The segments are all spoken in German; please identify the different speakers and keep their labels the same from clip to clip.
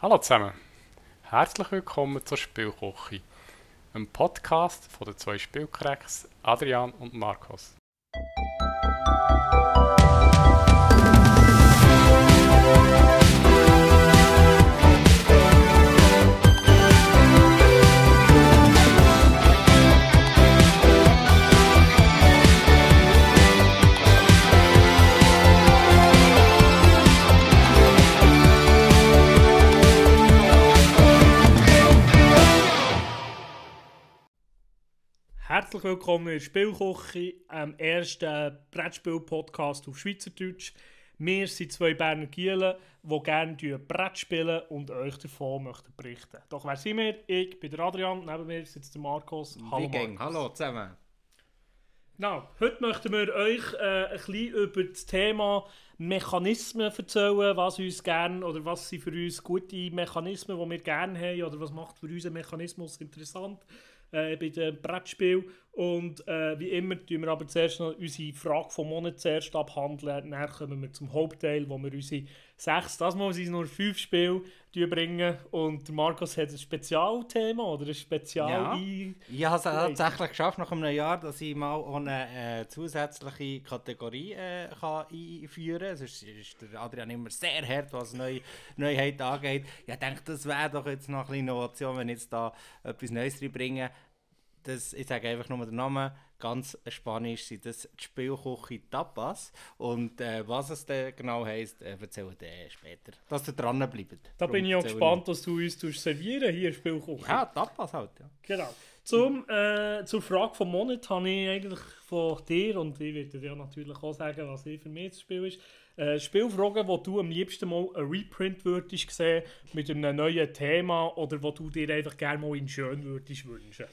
Speaker 1: Hallo zusammen, herzlich willkommen zur Spielküche, einem Podcast von den zwei Spielcracks Adrian und Markus.
Speaker 2: Herzlich willkommen in der Spielküche, am ersten Brettspiel-Podcast auf Schweizerdeutsch. Wir sind zwei Berner Gielen, die gerne Brett spielen und euch davon möchten berichten. Doch wer sind wir? Ich bin der Adrian, neben mir sitzt der Markus.
Speaker 3: Hallo Markus. Hallo zusammen.
Speaker 2: Genau, heute möchten wir euch äh, ein bisschen über das Thema Mechanismen erzählen, was uns gern oder was sind für uns gute Mechanismen, die wir gerne haben oder was macht für uns ein Mechanismus interessant äh, bei dem Brettspiel. Und äh, wie immer tun wir aber zuerst noch unsere Frage vom Monat zuerst abhandeln. Dann kommen wir zum Hauptteil, wo wir unsere sechs, das mal sind nur fünf Spiele bringen. Und Markus hat ein Spezialthema oder ein Spezial
Speaker 3: ja. Ich habe es tatsächlich geschafft nach einem Jahr, dass ich mal eine äh, zusätzliche Kategorie äh, kann einführen kann. Sonst ist der Adrian immer sehr hart, was Neu Neuheit angeht. Ich denke, das wäre doch jetzt noch eine Innovation, wenn ich jetzt da etwas Neues reinbringe das, ich sage einfach nur den Namen, ganz spanisch sind das die Spielküche Tapas. Und äh, was es denn genau heisst, äh, erzähle ich später. Dass ihr dranbleibt.
Speaker 2: Da bin ich auch gespannt, was du uns servieren hier Spielküche.
Speaker 3: Ja, Tapas halt, ja.
Speaker 2: Genau. Zum, äh, zur Frage vom Monat habe ich eigentlich von dir, und ich werde dir natürlich auch sagen, was ich für mich das Spiel ist, äh, Spielfragen, wo du am liebsten mal ein Reprint würdest sehen mit einem neuen Thema oder wo du dir einfach gerne mal in schön würdest wünschen.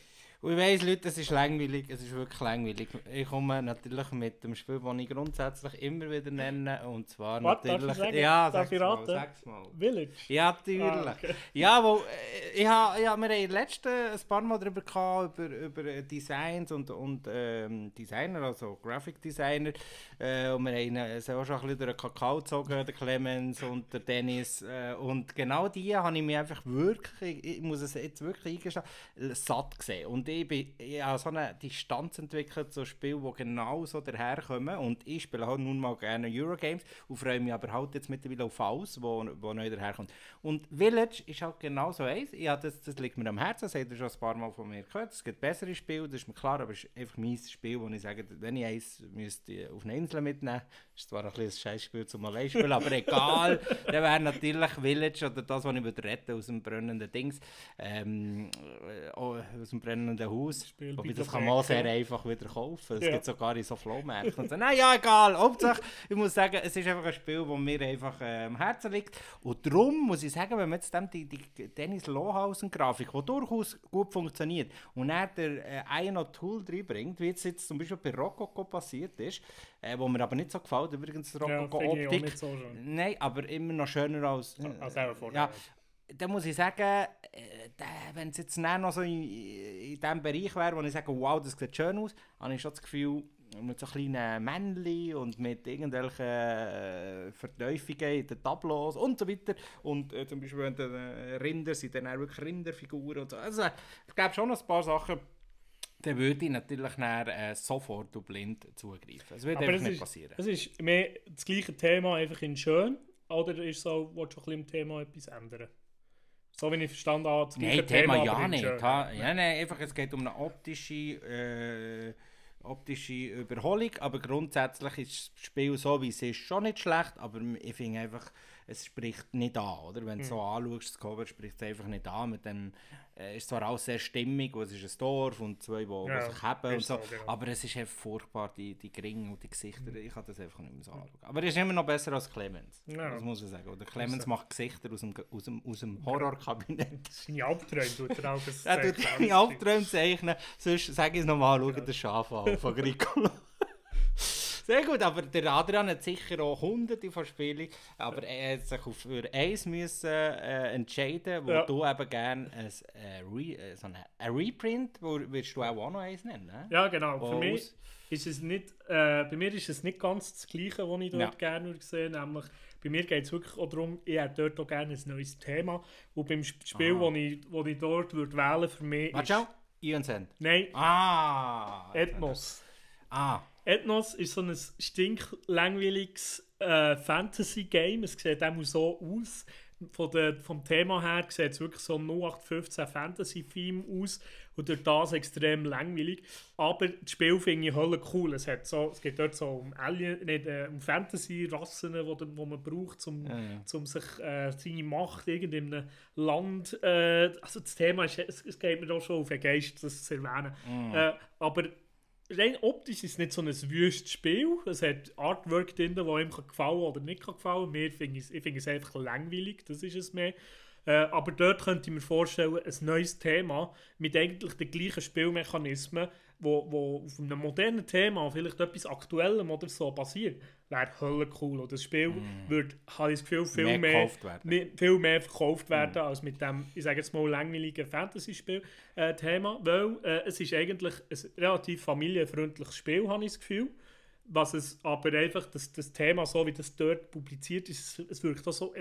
Speaker 3: Und ich weiss, Leute, es ist langweilig, es ist wirklich langweilig. Ich komme natürlich mit dem Spiel, das ich grundsätzlich immer wieder nenne, und zwar
Speaker 2: Warte,
Speaker 3: natürlich...
Speaker 2: Darf ich
Speaker 3: ja,
Speaker 2: darf ich
Speaker 3: raten? Mal, sag's mal.
Speaker 2: Village?
Speaker 3: Ja, natürlich. Ah, okay. Ja, wo, äh, ich ha, ja, wir haben letzten ein paar Mal darüber gehabt, über, über Designs und, und ähm, Designer, also Graphic Designer. Äh, und wir haben es auch schon ein bisschen durch den Kakao gezogen, der Clemens und der Dennis. Äh, und genau die habe ich mir einfach wirklich, ich muss es jetzt wirklich eingestehen, satt gesehen. Und ich, bin, ich habe so eine Distanz entwickelt zu Spielen, die genau so daherkommen. Und ich spiele halt nun mal gerne Eurogames und freue mich aber halt jetzt mittlerweile auf alles, wo, wo neu daherkommt. Und Village ist halt genau so eins. Ja, das, das liegt mir am Herzen, das habt ihr schon ein paar Mal von mir gehört. Es gibt bessere Spiele, das ist mir klar, aber es ist einfach mein Spiel, wo ich sage, wenn ich eins müsste auf eine Insel mitnehmen ist zwar ein, ein Scheißspiel zum Alleinspielen, aber egal. dann wäre natürlich Village oder das, was ich retten aus dem brennenden Dings, ähm, äh, aus dem brennenden Haus. Wobei das kann man sehr einfach wieder kaufen. Es ja. gibt sogar in so Flohmärkten. Und so, nein, ja, egal. Hauptsache, ich muss sagen, es ist einfach ein Spiel, das mir einfach äh, am Herzen liegt. Und darum muss ich sagen, wenn man jetzt die, die Dennis Lohausen-Grafik, die durchaus gut funktioniert, und er der äh, ein Tool reinbringt, wie es jetzt zum Beispiel bei Rococo passiert ist, äh, wo mir aber nicht so gefällt, übrigens Rococo-Optik.
Speaker 2: so
Speaker 3: Nein, aber immer noch schöner als...
Speaker 2: Äh, als er
Speaker 3: ja, da muss ich sagen, äh, wenn es jetzt noch so in, in dem Bereich wäre, wo ich sage, wow, das sieht schön aus, habe ich schon das Gefühl, mit so kleinen Männchen und mit irgendwelchen äh, Verteufungen in den Tableaus und so weiter. Und äh, zum Beispiel wenn äh, Rinder sind dann auch wirklich Rinderfiguren und so. Also ich glaube schon ein paar Sachen, dann würde ich natürlich nach, äh, sofort blind zugreifen. Das würde einfach nicht ist, passieren.
Speaker 2: Es ist mehr das gleiche Thema, einfach in schön. Oder ist so, willst du ein bisschen im Thema etwas ändern? So wie ich verstanden habe, das
Speaker 3: Nein, Thema, Thema ja nicht. Ha, ja, nein, einfach, es geht um eine optische, äh, optische Überholung, aber grundsätzlich ist das Spiel so, wie es ist, schon nicht schlecht, aber ich finde einfach, es spricht nicht an, oder? Wenn du mhm. so anschaust, das Cover spricht es einfach nicht an mit dem äh, ist zwar auch sehr stimmig, es ist ein Dorf und zwei, die ja, sich haben und so, so genau. aber es ist einfach furchtbar, die, die Gringe und die Gesichter, mhm. ich kann das einfach nicht mehr so anschauen. Aber er ist immer noch besser als Clemens, ja. das muss ich sagen. Oder Clemens also. macht Gesichter aus dem, aus dem, aus dem Horrorkabinett.
Speaker 2: Seine Albträume tut er auch
Speaker 3: Er tut seine Albträume zeichnen, sonst sage ich es nochmal, schau ja. den Schaf an von Gricolo. Sehr gut, aber der Adrian hat sicher auch hunderte von Spielen, aber er hat sich für eins müssen, äh, entscheiden, wo ja. du eben gerne ein, äh, Re, äh, so eine, ein Reprint, wo wirst du auch, noch eins nennen? Ne?
Speaker 2: Ja, genau. Wo für mich ist es nicht, äh, bei mir ist es nicht ganz das Gleiche, was ich dort ja. gerne sehen, nämlich bei mir geht es wirklich auch darum, ich hätte dort auch gerne ein neues Thema. Und beim Sp- Spiel, das ich, wo ich dort würde wählen für mich
Speaker 3: Warte
Speaker 2: ist...
Speaker 3: Ion Send.
Speaker 2: Nein,
Speaker 3: Ah.
Speaker 2: Ethnos.
Speaker 3: Ah.
Speaker 2: Ethnos ist so ein stinklangweiliges äh, Fantasy-Game. Es sieht auch so aus. Von der, vom Thema her sieht es wirklich so ein 0815 Fantasy-Theme aus und durch das extrem langweilig. Aber das Spiel finde ich hölle cool. Es, hat so, es geht dort so um, Alien, nicht, äh, um Fantasy-Rassen, die wo, wo man braucht, um,
Speaker 3: Ja, ja.
Speaker 2: um sich äh, seine Macht in irgendeinem Land. Äh, also das Thema ist, es, es geht mir auch schon auf den Geist, das zu erwähnen. Äh, aber rein optisch ist es nicht so ein wüstes Spiel. Es hat Artwork drin, das ihm gefallen oder nicht gefallen. Mir finde ich, ich finde es einfach langweilig, das ist es mehr. Äh, aber dort könnte ich mir vorstellen, ein neues Thema mit eigentlich den gleichen Spielmechanismen, wo, wo auf einem modernen Thema vielleicht etwas Aktuellem oder so basiert, wäre hölle cool. Und das Spiel würde, habe ich das Gefühl, viel
Speaker 3: Mehr
Speaker 2: mehr,
Speaker 3: gekauft werden.
Speaker 2: viel mehr verkauft werden als mit dem, ich sage jetzt mal, langweiligen Fantasy-Spiel-Thema, weil äh, es ist eigentlich ein relativ familienfreundliches Spiel, habe ich das Gefühl. Was es aber einfach, das, das Thema, so wie das dort publiziert ist, es, es wirkt auch so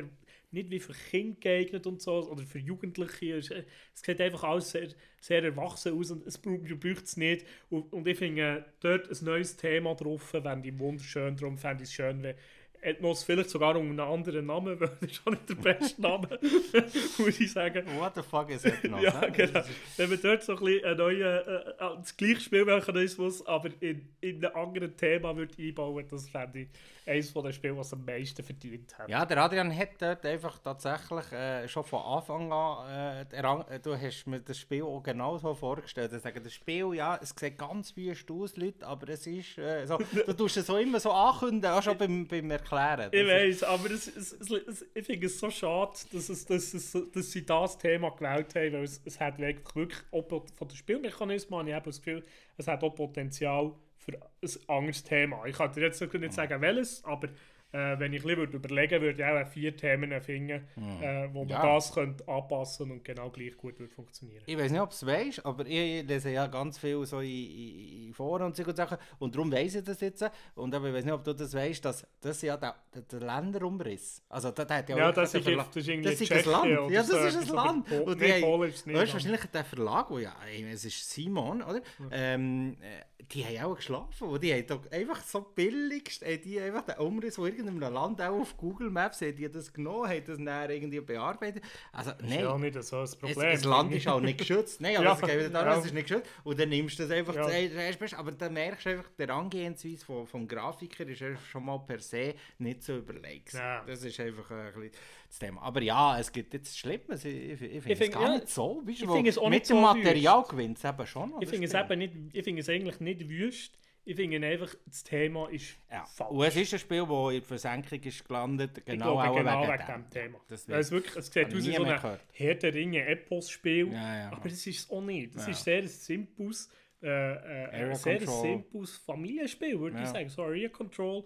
Speaker 2: nicht wie für Kinder geeignet und so, oder für Jugendliche. Es, es sieht einfach alles sehr, sehr erwachsen aus und es braucht es nicht. Und, und ich finde, dort ein neues Thema drauf, fände ich wunderschön. Darum fände ich es schön, wenn Ethnos vielleicht sogar unter einem anderen Namen, weil das ist auch nicht der beste Name, muss ich sagen.
Speaker 3: What the fuck is Ethnos?
Speaker 2: Ja, genau. Wenn man dort so ein bisschen einen neuen, äh, äh, das gleiche Spielmechanismus, aber in, in einem anderen Thema würde einbauen, das fände ich eines von den Spielen, was am meisten verdient hat.
Speaker 3: Ja, der Adrian hat dort einfach tatsächlich äh, schon von Anfang an, äh, äh, du hast mir das Spiel auch genau so vorgestellt. Ich sage, das Spiel, ja, es sieht ganz wüst aus, Leute, aber es ist äh, so, du tust es so immer so ankündigen, auch schon beim, beim Erklären.
Speaker 2: Ich
Speaker 3: Das ist-
Speaker 2: weiß, aber es, es, es, ich finde es so schade, dass, es, dass, es, dass sie das Thema gewählt haben, weil es, es hat wirklich, wirklich von den Spielmechanismen habe ich eben das Gefühl, es hat auch Potenzial für ein anderes Thema. Ich kann dir jetzt nicht sagen, welches, aber äh, wenn ich ein bisschen würde überlegen würde, ich auch vier Themen finden, äh, wo man
Speaker 3: Ja.
Speaker 2: das könnte anpassen und genau gleich gut würde funktionieren.
Speaker 3: Ich weiß nicht, ob du es weißt, aber ich lese ja ganz viel so in, in, in Foren und solche Sachen. Und darum weiss ich das jetzt. Und aber ich weiß nicht, ob du das weißt, dass das ja der, der, der Länderumriss. Also, der hat ja,
Speaker 2: Ja,
Speaker 3: wirklich
Speaker 2: das ist,
Speaker 3: Verlag-
Speaker 2: das ist irgendwie
Speaker 3: das ist ein Land. Ja, das
Speaker 2: so
Speaker 3: ist ein Land.
Speaker 2: aber Po-
Speaker 3: Und
Speaker 2: nee, Polen ist es nicht.
Speaker 3: Weißt du, wahrscheinlich der Verlag, wo ja, es ist Simon, oder? Ähm, äh, die haben auch geschlafen. Die haben doch einfach so billigst, die einfach den Umriss von irgendeinem Land auch auf Google Maps, haben die das genommen, haben das dann irgendwie bearbeitet. Also,
Speaker 2: Das
Speaker 3: nein.
Speaker 2: ist ja nicht so ein
Speaker 3: Es,
Speaker 2: Problem.
Speaker 3: das Land ist auch nicht geschützt. Nein, aber
Speaker 2: Ja,
Speaker 3: es geht darum,
Speaker 2: ja.
Speaker 3: es ist nicht geschützt. Und dann nimmst du das einfach zuerst best. Aber dann merkst du einfach, der Angehensweise vom, vom Grafiker ist schon mal per se nicht so überlegt. Das ist einfach ein bisschen das Thema. Aber ja, es gibt jetzt Schlimmes. Ich, ich, ich finde es
Speaker 2: find-
Speaker 3: gar nicht so. Weißt,
Speaker 2: ich
Speaker 3: wo
Speaker 2: find es auch
Speaker 3: mit
Speaker 2: nicht
Speaker 3: dem
Speaker 2: so
Speaker 3: Material gewinnt es eben schon.
Speaker 2: Ich finde es eben nicht, ich finde es eigentlich nicht wüst. Ich finde einfach, das Thema ist
Speaker 3: Ja.
Speaker 2: falsch.
Speaker 3: Und es ist ein Spiel, das in der Versenkung ist gelandet, genau,
Speaker 2: glaube, genau
Speaker 3: wegen,
Speaker 2: wegen
Speaker 3: dem.
Speaker 2: Thema.
Speaker 3: Das
Speaker 2: Weil es, wirklich, es sieht aus wie so ein. Herr der Ringe Epos-Spiel.
Speaker 3: Ja, ja.
Speaker 2: Aber es ist es auch nicht. Es ist sehr ein simples, äh, äh, sehr simples Familienspiel, würde ich sagen. So Area Control.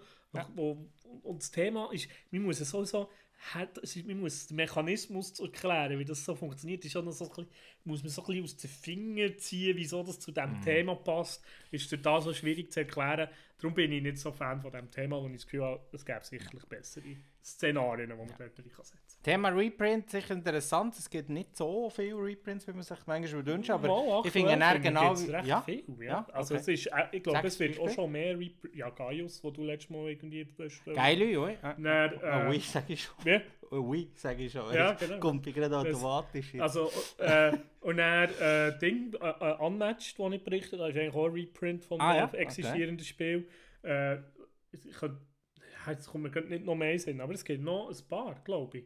Speaker 2: Wo, und das Thema ist, man muss es sowieso hat, ist, man muss den Mechanismus zu erklären, wie das so funktioniert, ist auch noch so ein bisschen, muss man so ein bisschen aus den Fingern ziehen, wieso das zu diesem Thema passt, ist durch das so schwierig zu erklären. Darum bin ich nicht so Fan von diesem Thema, wo ich das Gefühl habe, es gäbe sicherlich bessere Szenarien, die man dort rein kann
Speaker 3: Thema Reprint, sicher interessant. Es gibt nicht so viele Reprints, wie man sich manchmal wünscht. Aber
Speaker 2: Mal
Speaker 3: ich finde
Speaker 2: ich
Speaker 3: genau. ja,
Speaker 2: viel, ja.
Speaker 3: Ja,
Speaker 2: Also
Speaker 3: okay.
Speaker 2: es ist, äh, ich glaube, es wird auch schon mehr Repr Ja, Gaius, wo du letztes Mal irgendwie
Speaker 3: Geile, oder? Ja.
Speaker 2: Dann, äh,
Speaker 3: oui, sag ich schon. Oh, oui, sag ich schon.
Speaker 2: Ja, genau.
Speaker 3: Kommt gerade
Speaker 2: Das-
Speaker 3: automatisch. hin.
Speaker 2: Also, äh, und dann äh, Ding, äh, äh, Unmatched, das ich berichtet habe, ist eigentlich auch ein Reprint von
Speaker 3: Ah, ja?
Speaker 2: existierenden Spiel. Äh, ich könnte, jetzt kommt mir gerade nicht noch mehr Sinn, aber es gibt noch ein paar, glaube ich.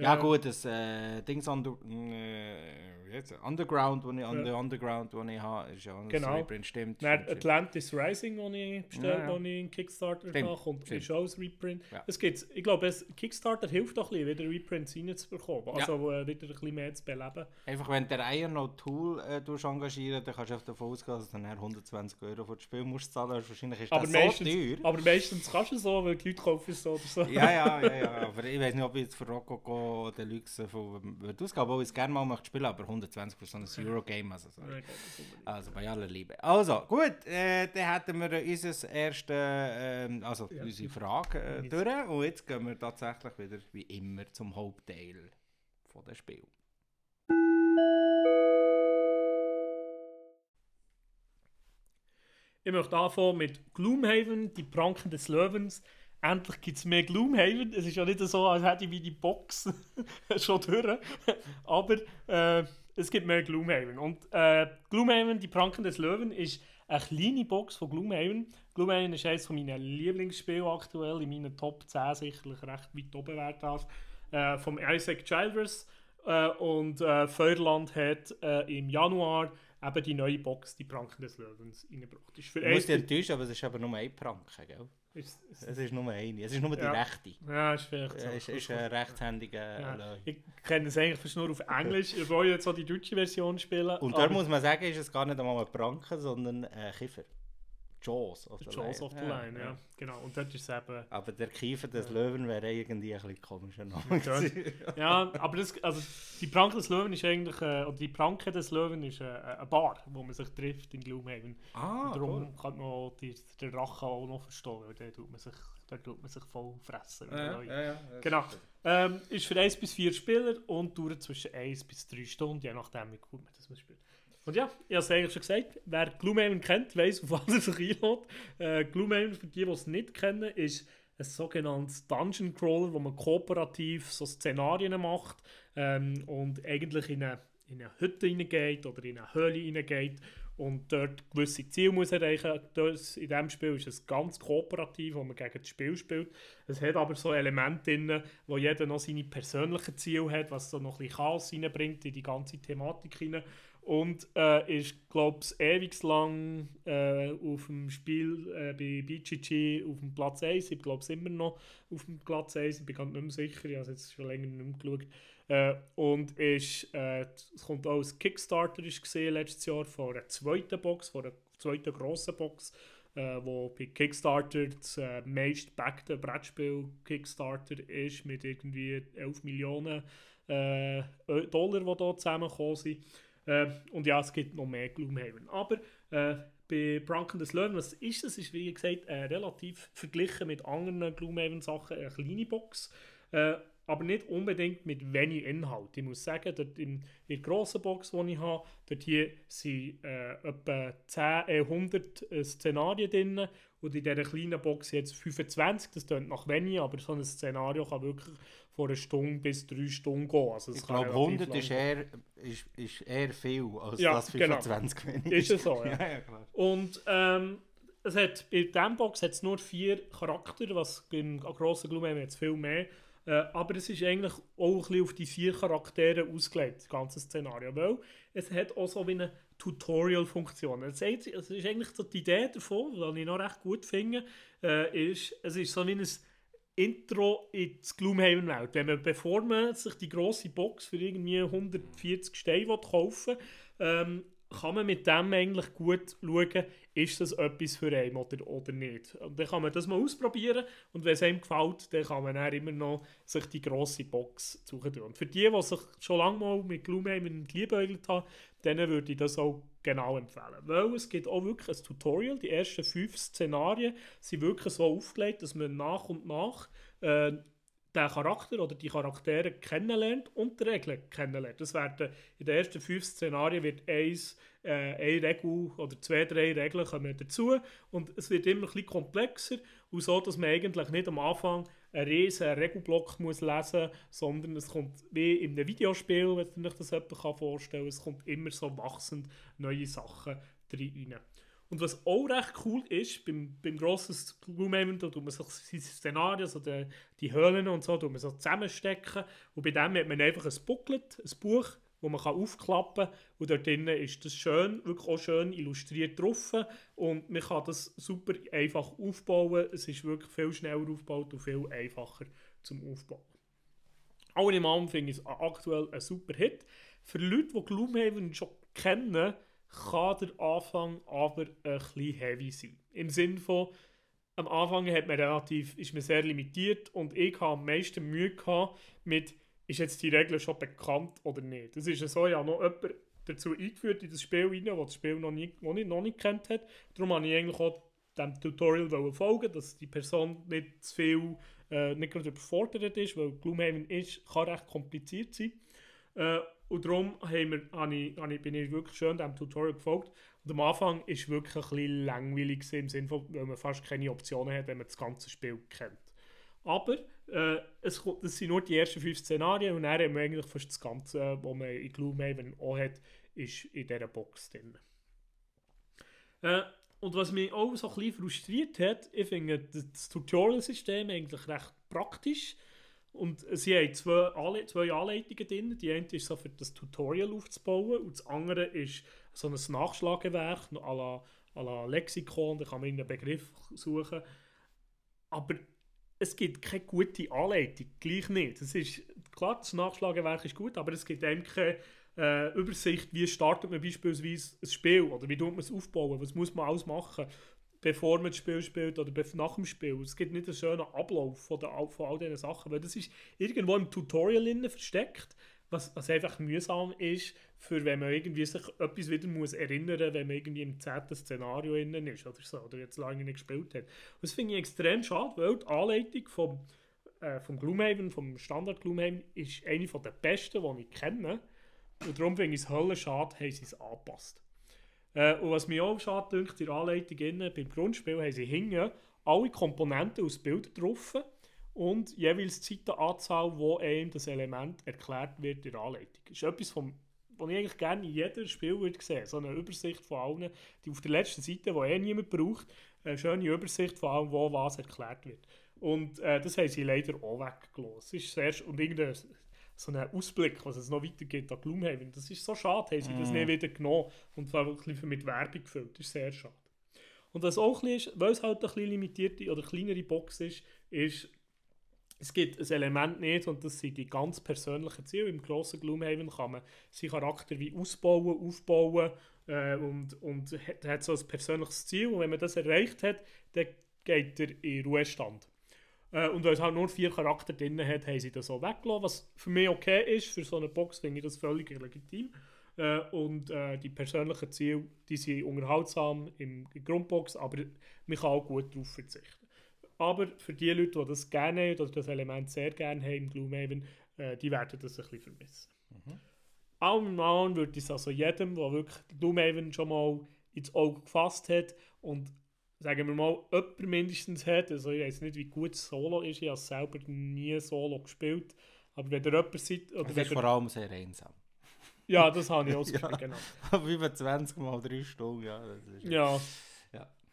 Speaker 3: Ja, gut, das äh, Dings under, äh, jetzt, Underground, wo ich, under, Underground, wo ich habe, ist ja ein
Speaker 2: Genau.
Speaker 3: Reprint, stimmt.
Speaker 2: Dann. Atlantis Rising, das ich bestellt
Speaker 3: Ja, ja.
Speaker 2: wo ich in Kickstarter
Speaker 3: Stimmt,
Speaker 2: mache, kommt
Speaker 3: stimmt.
Speaker 2: ist auch ein Reprint.
Speaker 3: Ja.
Speaker 2: Es gibt, ich glaube, es, Kickstarter hilft auch ein bisschen, wieder Reprints reinzubekommen, also äh, wieder ein bisschen mehr zu beleben.
Speaker 3: Einfach, wenn du der Iron No Tool äh, engagieren dann kannst du davon ausgehen, dass du dann 120 Euro für das Spiel musst zahlen musst. Wahrscheinlich ist das
Speaker 2: Aber
Speaker 3: so
Speaker 2: meistens,
Speaker 3: teuer.
Speaker 2: aber meistens kannst du so, weil die Leute kaufen es so oder so.
Speaker 3: ja, ja, ja, ja, aber ich weiß nicht, ob ich jetzt für Rococo Euro Deluxe von würde ausgeben, obwohl ich es gerne mal möchte spielen, aber 120 für so ein Euro-Game, also sorry. Also bei aller Liebe. Also, gut, äh, dann hätten wir unser erste, ähm, also
Speaker 2: Ja.
Speaker 3: unsere Frage äh, durch und jetzt gehen wir tatsächlich wieder, wie immer, zum Hauptteil von dem Spiel.
Speaker 2: Ich möchte anfangen mit Gloomhaven, die Pranken des Löwens. Endlich gibt es mehr Gloomhaven. Es ist ja nicht so, als hätte ich die Box schon durch. Aber äh, es gibt mehr Gloomhaven. Und äh, Gloomhaven, die Pranken des Löwen, ist eine kleine Box von Gloomhaven. Gloomhaven ist eines meiner Lieblingsspiele aktuell, in meinen Top 10 sicherlich recht weit oben wäre das. Äh, vom Isaac Childress. Äh, und äh, Feuerland hat äh, im Januar eben die neue Box, die Pranken des Löwens, reingebracht. Ist für
Speaker 3: Ich muss
Speaker 2: eins-
Speaker 3: enttäuschen, aber es ist aber nur ein Pranken, gell?
Speaker 2: Ist, ist,
Speaker 3: Es ist nur eine, es ist nur die
Speaker 2: Ja.
Speaker 3: rechte.
Speaker 2: ja, ist vielleicht so.
Speaker 3: Es ist, ist ein rechtshändiger
Speaker 2: Ja.
Speaker 3: Löwe.
Speaker 2: Ich kenne es eigentlich fast nur auf Englisch. Ich wollte jetzt so die deutsche Version spielen.
Speaker 3: Und da muss man sagen, ist es gar nicht einmal ein Pranken, sondern ein Kiefer. Jaws of the
Speaker 2: Jaws
Speaker 3: Lion.
Speaker 2: of the Line, ja. Genau. Und dort ist es eben...
Speaker 3: Aber der Kiefer des Löwen wäre irgendwie ein bisschen komischer Name.
Speaker 2: Ja. Ja, aber das, also die Pranke des Löwen ist eigentlich... Äh, oder die Pranke des Löwen ist äh, eine Bar, wo man sich trifft in Gloomhaven.
Speaker 3: ah,
Speaker 2: Darum
Speaker 3: cool.
Speaker 2: kann man die, den Drachen auch noch verstehen, weil der tut man sich, der tut man sich voll fressen.
Speaker 3: Ja, ja, ja,
Speaker 2: Genau.
Speaker 3: stimmt.
Speaker 2: Ähm, ist für 1 bis 4 Spieler und dauert zwischen 1 bis 3 Stunden, je nachdem, wie gut man das spielt. Und ja, ich habe es eigentlich schon gesagt, wer Gloomhaven kennt, weiß, auf was er sich einlädt. Äh, Gloomhaven, für die, die es nicht kennen, ist ein sogenanntes Dungeon Crawler, wo man kooperativ so Szenarien macht ähm, und eigentlich in eine, in eine Hütte hineingeht oder in eine Höhle hineingeht und dort gewisse Ziele muss erreichen. Das, in diesem Spiel ist es ganz kooperativ, wo man gegen das Spiel spielt. Es hat aber so Elemente drin, wo jeder noch seine persönlichen Ziele hat, was so noch ein bisschen Chaos reinbringt in die ganze Thematik hinein. Und äh, ist, glaube ich, ewig lang äh, auf dem Spiel äh, bei BGG auf dem Platz 1. Ich glaube es immer noch auf dem Platz 1. Ich bin gar nicht mehr sicher, ich habe jetzt schon länger nicht mehr geschaut. Äh, und ist, äh, es kommt auch als Kickstarter ist gesehen letztes Jahr von einer zweiten Box, von einer zweiten grossen Box, äh, wo bei Kickstarter das äh, meist backte Brettspiel Kickstarter ist mit irgendwie 11 Millionen äh, Dollar, die da zusammengekommen sind. Äh, und ja, es gibt noch mehr Gloomhaven. Aber äh, bei Brunken des Löwen, was ist das? Ist wie gesagt äh, relativ verglichen mit anderen Gloomhaven-Sachen eine kleine Box. Äh, aber nicht unbedingt mit wenig Inhalt. Ich muss sagen, dort in, in der grossen Box, die ich habe, dort hier sind äh, etwa 10, äh, 100 äh, Szenarien drin und in dieser kleinen Box jetzt 25. Das klingt nach wenig, aber so ein Szenario kann wirklich von einer Stunde bis drei Stunden gehen. Also
Speaker 3: Ich glaube,
Speaker 2: relativ
Speaker 3: 100
Speaker 2: lang
Speaker 3: ist eher, ist, ist eher viel, als
Speaker 2: Ja,
Speaker 3: das
Speaker 2: genau.
Speaker 3: 25 wenig
Speaker 2: Ist es so, ja.
Speaker 3: ja, ja.
Speaker 2: Und ähm, es hat, bei dieser Box hat es nur vier Charaktere, was beim grossen Gloomhaven jetzt viel mehr. Äh, aber es ist eigentlich auch ein bisschen auf die vier Charaktere ausgelegt, das ganze Szenario. Weil es hat auch so wie eine Tutorial-Funktion. Es ist es ist eigentlich so die Idee davon, die ich noch recht gut finde, äh, ist, es ist so wie ein Intro in die Gloomhaven-Welt. Wenn man, bevor man sich die grosse Box für irgendwie 140 Steine will kaufen ähm, kann man mit dem eigentlich gut schauen, ist das etwas für einen oder, oder nicht. Und dann kann man das mal ausprobieren und wenn es einem gefällt, dann kann man dann immer noch sich die grosse Box suchen. Und für die, die sich schon lange mal mit Gloomhaven geliebäugelt haben, denen würde ich das auch genau empfehlen. Weil es gibt auch wirklich ein Tutorial. Die ersten fünf Szenarien sind wirklich so aufgelegt, dass man nach und nach äh, den Charakter oder die Charaktere kennenlernt und die Regeln kennenlernt. Das werden in den ersten fünf Szenarien wird eins, äh, eine Regel oder zwei, drei Regeln kommen dazu und es wird immer ein bisschen komplexer und so, dass man eigentlich nicht am Anfang einen riesen Regelblock muss lesen muss, sondern es kommt wie in einem Videospiel, wenn sich das jemand vorstellen kann, es kommt immer so wachsend neue Sachen rein. Und was auch recht cool ist, beim, beim grossen Gloomhaven, da tut man sich seine Szenarien, also die, die Höhlen und so, tut man so zusammenstecken. Und bei dem hat man einfach ein Booklet, ein Buch, wo man kann aufklappen kann. Und dort drinnen ist das schön, wirklich auch schön illustriert drauf. Und man kann das super einfach aufbauen. Es ist wirklich viel schneller aufgebaut und viel einfacher zum Aufbauen. In allem finde ich es aktuell ein super Hit. Für Leute, die Gloomhaven schon kennen, kann der Anfang aber ein bisschen heavy sein. Im Sinne von, am Anfang hat man relativ, ist man sehr limitiert und ich habe am meisten Mühe gehabt mit ist jetzt die Regel schon bekannt oder nicht. Das ist ja so, ja noch jemand dazu eingeführt in das Spiel rein, der das Spiel noch nicht, noch nicht, noch nicht kennt hat. Darum habe ich eigentlich auch dem Tutorial folgen, dass die Person nicht zu viel, äh, nicht gerade überfordert ist, weil Gloomhaven ist, kann recht kompliziert sein. Äh, und darum wir, ich, ich, bin ich wirklich schön dem Tutorial gefolgt. Und am Anfang ist es wirklich ein bisschen langweilig im Sinne von, weil man fast keine Optionen hat, wenn man das ganze Spiel kennt. Aber äh, es, das sind nur die ersten fünf Szenarien und dann haben wir eigentlich fast das Ganze, was man in Gloomhaven auch hat, ist in dieser Box drin. Äh, und was mich auch so ein bisschen frustriert hat, ich finde das Tutorial-System eigentlich recht praktisch. Und sie haben zwei, Anle zwei Anleitungen drin. Die eine ist so für das Tutorial aufzubauen und das andere ist so ein Nachschlagewerk à la, à la Lexikon, da kann man einen Begriff suchen. Aber es gibt keine gute Anleitung, gleich nicht. Es ist, klar, das Nachschlagewerk ist gut, aber es gibt eben keine äh, Übersicht, wie startet man beispielsweise ein Spiel oder wie tut man es aufbauen, was muss man alles machen, bevor man das Spiel spielt oder nach dem Spiel. Es gibt nicht einen schönen Ablauf von, der, von all diesen Sachen, weil das ist irgendwo im Tutorial versteckt, was, was einfach mühsam ist, für wenn man irgendwie sich etwas wieder muss erinnern wenn man irgendwie im zehnten Szenario innen ist oder so, oder jetzt lange nicht gespielt hat. Und das finde ich extrem schade, weil die Anleitung vom, äh, vom Gloomhaven, vom Standard Gloomhaven, ist eine der besten, die ich kenne. Und darum finde ich es höllen schade, haben sie es angepasst. Äh, und was mir auch schade dünkt, in der Anleitung innen, beim Grundspiel haben sie hinten alle Komponenten aus Bildern getroffen und jeweils die Seitenanzahl, wo einem das Element erklärt wird in der Anleitung. Das ist etwas, vom, was ich eigentlich gerne in jedem Spiel würde sehen So eine Übersicht von allen, die auf der letzten Seite, die eh niemand braucht, eine schöne Übersicht von allem, wo was erklärt wird. Und äh, das haben sie leider auch weggelassen. ist sehr, und irgendein so einen Ausblick, was es noch weitergeht an Gloomhaven. Das ist so schade, haben sie das mm. nicht wieder genommen und ein bisschen mit Werbung gefüllt. Das ist sehr schade. Und was auch ein bisschen ist, weil es halt ein bisschen limitierte oder kleinere Box ist, ist, es gibt ein Element nicht und das sind die ganz persönlichen Ziele. Im grossen Gloomhaven kann man seinen Charakter wie ausbauen, aufbauen äh, und, und hat, hat so ein persönliches Ziel. Und wenn man das erreicht hat, dann geht er in Ruhestand. Äh, und weil es halt nur vier Charakter drin hat, haben sie das auch weggelassen, was für mich okay ist. Für so eine Box finde ich das völlig legitim. Äh, und äh, die persönlichen Ziele, die sind unterhaltsam in Grundbox, aber man kann auch gut darauf verzichten. Aber für die Leute, die das gerne haben, oder das Element sehr gerne haben im Gloomhaven, äh, die werden das ein bisschen vermissen. Mhm. Allgemein würde ich es also jedem, der wirklich Gloomhaven schon mal ins Auge gefasst hat und sagen wir mal, jemand mindestens hat, also ich weiß nicht, wie gut Solo ist, ich habe selber nie Solo gespielt, aber wenn ihr jemand seid...
Speaker 3: Oder das ist vor allem sehr einsam.
Speaker 2: Ja, das habe ich auch ja.
Speaker 3: genau. Aber über 20 mal 3 Stunden, ja.
Speaker 2: ja.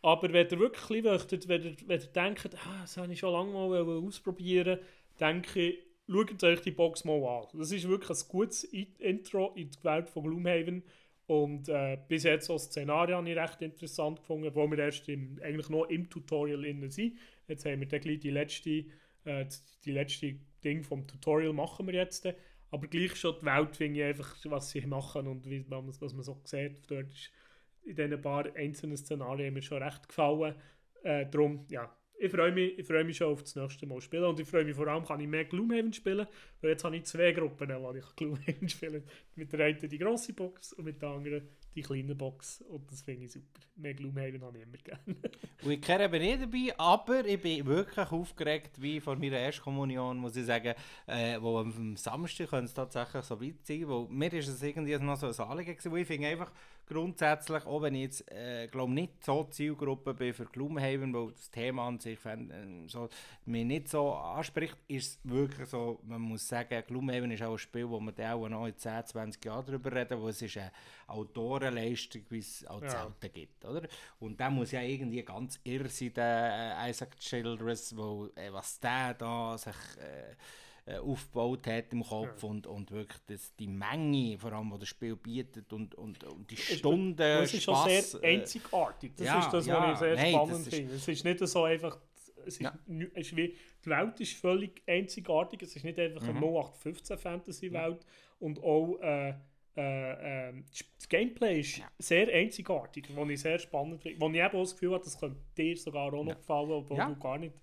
Speaker 2: Aber wenn ihr wirklich möchtet, wenn ihr, wenn ihr denkt, ah, das habe ich schon lange mal ausprobieren denke ich, schaut euch die Box mal an. Das ist wirklich ein gutes Intro in die Welt von Gloomhaven. Und äh, bis jetzt auch Szenarien habe ich recht interessant gefunden, wo wir erst im, eigentlich noch im Tutorial innen sind. Jetzt haben wir dann gleich die letzte, äh, die letzte Ding vom Tutorial machen wir jetzt. Aber gleich schon die Welt finde ich einfach, was sie machen und wie was man so sieht. Dort ist in diesen paar einzelnen Szenarien mir schon recht gefallen. Äh, darum, ja, ich freue mich, ich freue mich schon auf das nächste Mal spielen und ich freue mich vor allem, kann ich mehr Gloomhaven spielen, weil jetzt habe ich zwei Gruppen, wo ich Gloomhaven spielen Mit der einen die grosse Box und mit der anderen die kleine Box und das finde ich super. Mehr Gloomhaven habe ich immer gerne.
Speaker 3: ich kehre eben nicht dabei, aber ich bin wirklich aufgeregt, wie vor meiner Erstkommunion, muss ich sagen, äh, wo am Samstag könnte es tatsächlich so weit sein, wo mir ist es irgendwie noch so ein Anliegen gewesen, wo ich finde einfach grundsätzlich, auch wenn ich jetzt, äh, glaube nicht so Zielgruppe bin für Gloomhaven, weil das Thema an sich äh, so, mich nicht so anspricht, ist es wirklich so, man muss sagen, Gloomhaven ist auch ein Spiel, wo man auch noch in 10, 20 Jahren darüber reden, wo es ist eine Autoren Leistung, wie es auch ja. selten gibt. Oder? Und der muss ja irgendwie ganz irr sein, der äh, Isaac Childress, wo, äh, was der da sich äh, äh aufgebaut hat im Kopf ja. und, und wirklich das, die Menge, vor allem, die das Spiel bietet und, und, und die Stunden
Speaker 2: Das ist schon sehr äh, einzigartig. Das ja, ist das, was ich sehr nein, spannend finde. Es ist nicht so einfach es ist, ja. es ist wie, die Welt ist völlig einzigartig. Es ist nicht einfach mhm. eine 0815 Fantasy-Welt und auch äh, äh, äh, das Gameplay ist ja. sehr einzigartig, was ich sehr spannend finde. Wo ich eben auch das Gefühl habe, das könnte dir sogar auch noch gefallen, obwohl ja. du gar nicht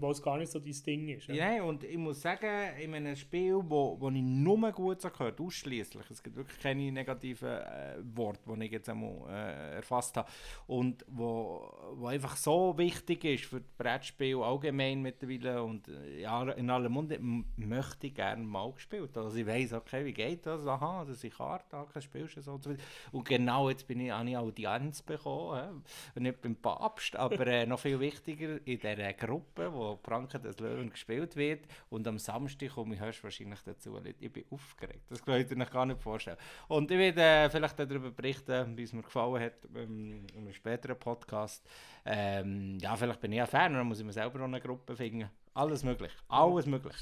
Speaker 2: weil es gar nicht so dein Ding ist.
Speaker 3: Ja, nein, und ich muss sagen, in einem Spiel, wo, wo ich nur gut gehört, ausschließlich, es gibt wirklich keine negativen äh, Worte, die ich jetzt einmal äh, erfasst habe, und wo, wo einfach so wichtig ist für das Brettspiel allgemein mittlerweile und äh, ja, in aller Munde, möchte ich gerne mal gespielt. Also ich weiss, okay, wie geht das? Aha, das sind Karten, okay, spielst du so und so. Und genau jetzt bin ich, habe ich Audienz bekommen, äh, nicht beim Papst, aber äh, noch viel wichtiger in dieser Gruppe, wo Franken des Löwen gespielt wird. Und am Samstag komme ich höchstwahrscheinlich dazu. Leute. Ich bin aufgeregt. Das könnt ihr euch gar nicht vorstellen. Und ich werde äh, vielleicht darüber berichten, wie es mir gefallen hat ähm, in einem späteren Podcast. Ähm, ja, vielleicht bin ich ein Fan, dann muss ich mir selber noch eine Gruppe finden. Alles möglich. Alles möglich.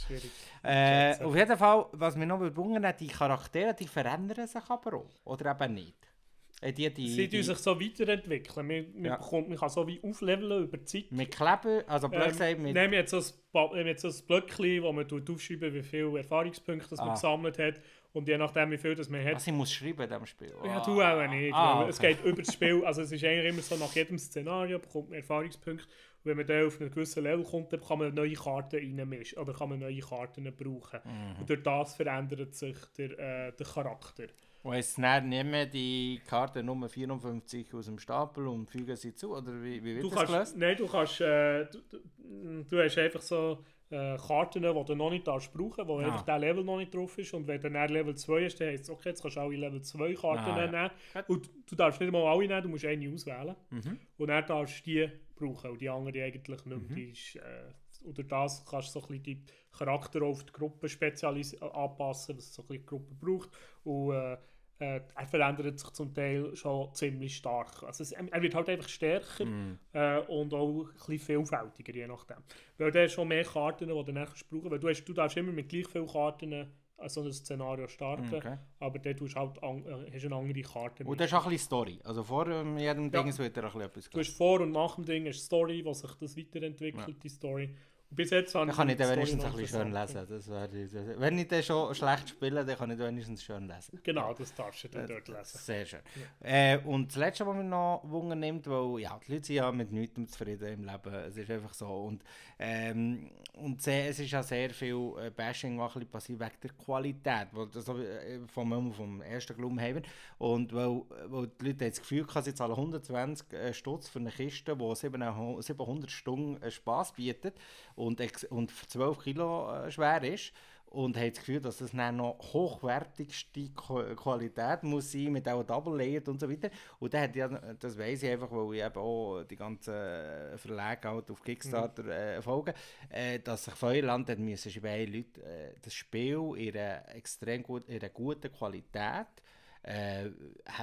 Speaker 3: Äh, auf jeden Fall, was mir noch überwungen hat, die Charaktere, die verändern sich aber auch. Oder eben nicht. Äh, die, die,
Speaker 2: Sie
Speaker 3: die,
Speaker 2: sich so weiterentwickeln. Man, man,
Speaker 3: Ja.
Speaker 2: bekommt, man kann so wie aufleveln über die Zeit.
Speaker 3: mit Kleben, also blöd
Speaker 2: Ähm,
Speaker 3: gesagt, mit...
Speaker 2: Nehmen wir jetzt so ein, so ein Blöckchen, wo man aufschreiben wie viele Erfahrungspunkte das man
Speaker 3: Ah.
Speaker 2: gesammelt hat. Und je nachdem, wie viel das man hat.
Speaker 3: Was ich muss schreiben in diesem Spiel.
Speaker 2: Ja, du auch nicht.
Speaker 3: Ah,
Speaker 2: weil Es
Speaker 3: okay.
Speaker 2: geht über das Spiel. Also es ist eigentlich immer so, nach jedem Szenario bekommt man Erfahrungspunkte. Und wenn man dann auf einen gewissen Level kommt, dann kann man neue Karten reinmischen. Oder kann man neue Karten brauchen.
Speaker 3: Mhm.
Speaker 2: Und durch das verändert sich der, äh, der Charakter.
Speaker 3: Und jetzt nehmen die Karte Nummer 54 aus dem Stapel und fügen sie zu? Oder wie, wie wird
Speaker 2: Du
Speaker 3: das
Speaker 2: kannst,
Speaker 3: gelöst?
Speaker 2: nein, du kannst, äh, du, du, du hast einfach so äh, Karten, die du noch nicht darfst brauchen, wo
Speaker 3: Ah.
Speaker 2: einfach der Level noch nicht drauf ist. Und wenn du dann Level 2 hast, dann heisst es, okay, jetzt kannst du alle Level 2 Karten
Speaker 3: Ah, ja.
Speaker 2: nehmen. Und du darfst nicht mal alle nehmen, du musst eine auswählen.
Speaker 3: Mhm.
Speaker 2: Und dann darfst du die brauchen und die andere eigentlich nicht mehr. Die ist, äh, durch das kannst du so ein bisschen die Charakter auf die Gruppe spezialis anpassen, was so ein bisschen die Gruppe braucht. Und äh, äh, er verändert sich zum Teil schon ziemlich stark. Also es, er wird halt einfach stärker
Speaker 3: Mhm.
Speaker 2: äh, und auch ein bisschen vielfältiger, je nachdem. Weil du hast schon mehr Karten, die du dann kannst brauchen weil du, hast, du darfst immer mit gleich vielen Karten an so ein Szenario starten,
Speaker 3: Okay.
Speaker 2: aber dann tust du halt an, äh, hast eine andere Karte.
Speaker 3: Und das ist auch ein bisschen Story. Also vor ähm, jedem
Speaker 2: Ja.
Speaker 3: Ding wird er ein bisschen etwas
Speaker 2: Du hast vor und nach dem Ding eine Story, wo sich das weiterentwickelt, die Story. Bis jetzt habe
Speaker 3: Dann kann ich
Speaker 2: Story
Speaker 3: wenigstens ein bisschen schön lesen. Das wäre, wenn ich dann schon schlecht spiele, dann kann ich dann wenigstens schön lesen.
Speaker 2: Genau, das darfst du dann dort lesen.
Speaker 3: Sehr schön. Äh, und das Letzte, was mich noch Wunder nimmt, weil ja, die Leute sind ja mit nichts zufrieden im Leben. Es ist einfach so. Und, ähm, und sehr, es ist ja sehr viel äh, Bashing, was ein passiert wegen der Qualität, weil das äh, vom, vom ersten Gloomhaven. Und weil, weil die Leute haben das Gefühl hatten, sie zahlen 120 äh, Stutz für eine Kiste, die 700 700 Stunden Spass bietet und, und 12 Kilo äh, schwer ist und haben das Gefühl, dass das dann noch hochwertigste Qualität muss sein, mit auch Double Layered und so weiter. Und dann hat ja, das weiss ich einfach, weil ich eben auch die ganzen Verlage halt auf Kickstarter äh, folge, äh, dass sich Feuerland hat müssen schreiben, hey Leute, äh, das Spiel in einer extrem gut, in einer guten Qualität äh,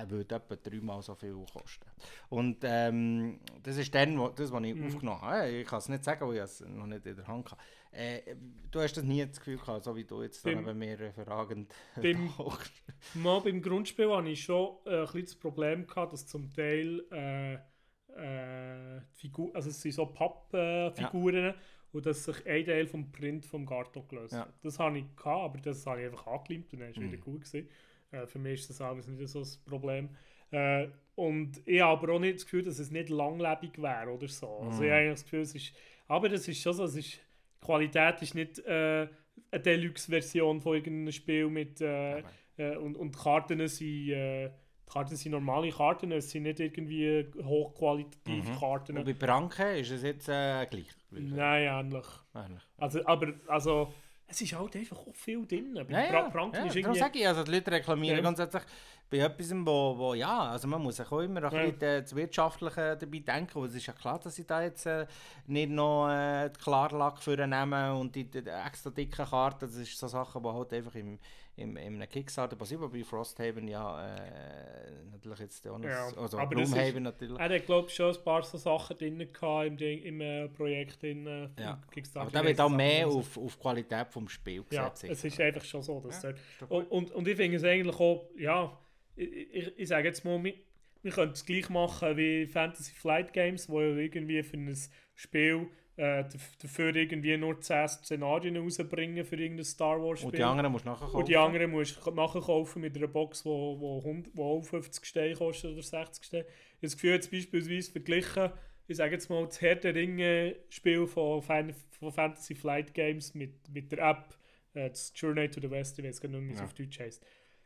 Speaker 3: würde etwa dreimal so viel kosten. Und ähm, das ist dann, wo, das, was ich aufgenommen habe. Ich kann es nicht sagen, weil ich es noch nicht in der Hand habe. Äh, du hast das nie das Gefühl gehabt, so wie du jetzt dann
Speaker 2: Beim-
Speaker 3: neben mir fragend
Speaker 2: Beim-. Mal beim Grundspiel hatte ich schon äh, ein bisschen das Problem, gehabt, dass zum Teil äh, äh, Figur, also es sind so Pappfiguren und dass sich ein Teil vom Print vom Karton gelöst
Speaker 3: Ja.
Speaker 2: Das hatte ich, gehabt, aber das habe ich einfach angelimpt und dann ist es
Speaker 3: Mhm.
Speaker 2: wieder gut gewesen. Äh, für mich ist das alles nicht so das Problem. Äh, und ich habe aber auch nicht das Gefühl, dass es nicht langlebig wäre oder so. Also
Speaker 3: Mhm.
Speaker 2: ich habe eigentlich das Gefühl, es ist... Aber es ist schon so, es ist, Qualität ist nicht äh, eine Deluxe-Version von irgendeinem Spiel mit... Äh, äh, und, und die Karten sind, äh, Karten sind normale Karten, es sind nicht irgendwie hochqualitative
Speaker 3: Mhm.
Speaker 2: Karten.
Speaker 3: Und bei Branke ist es jetzt äh, gleich.
Speaker 2: Nein, ähnlich.
Speaker 3: Eigentlich.
Speaker 2: Also, aber also, es ist halt einfach auch viel drin. Bei
Speaker 3: Ja,
Speaker 2: Bra
Speaker 3: ja,
Speaker 2: ist irgendwie...
Speaker 3: sage ich, also die Leute reklamieren
Speaker 2: Ja.
Speaker 3: grundsätzlich bei etwas, wo, wo, ja, also man muss sich auch immer ein
Speaker 2: Ja.
Speaker 3: bisschen äh, das Wirtschaftliche dabei denken, und es ist ja klar, dass sie da jetzt äh, nicht noch äh, die Klarlack für nehmen und die, die extra dicken Karten, das ist so Sachen, die halt einfach im, im, im einem Kickstarter passieren, aber bei Frosthaven ja äh, natürlich jetzt auch noch,
Speaker 2: Ja,
Speaker 3: also
Speaker 2: aber ist-
Speaker 3: Gloomhaven natürlich.
Speaker 2: Er hat, glaube ich, schon ein paar so Sachen drin gehabt im, im äh, Projekt in äh,
Speaker 3: Ja.
Speaker 2: Kickstarter.
Speaker 3: aber da wird auch mehr auf, auf Qualität vom Spiel
Speaker 2: Ja,
Speaker 3: gesetzt.
Speaker 2: es ist einfach schon so. Dass
Speaker 3: Ja,
Speaker 2: und, und, und ich finde es eigentlich auch, ja, ich, ich, ich sage jetzt mal, wir, wir können es gleich machen wie Fantasy Flight Games, wo ja irgendwie für ein Spiel äh, daf- dafür irgendwie nur 10 Szenarien rausbringen für irgendein Star Wars Spiel.
Speaker 3: Und die anderen musst du nachher
Speaker 2: Und die anderen musst du nachher kaufen mit einer Box, die wo, wo, 100 wo auch 50 Steine kostet oder 60 Steine. Ich habe das Gefühl, jetzt beispielsweise verglichen, ich sage jetzt mal, das Herr der Ringe-Spiel von, Fan von Fantasy Flight Games mit, mit der App, äh, das Journey to the West, ich weiß gar nicht, wie es
Speaker 3: Ja.
Speaker 2: auf Deutsch heisst.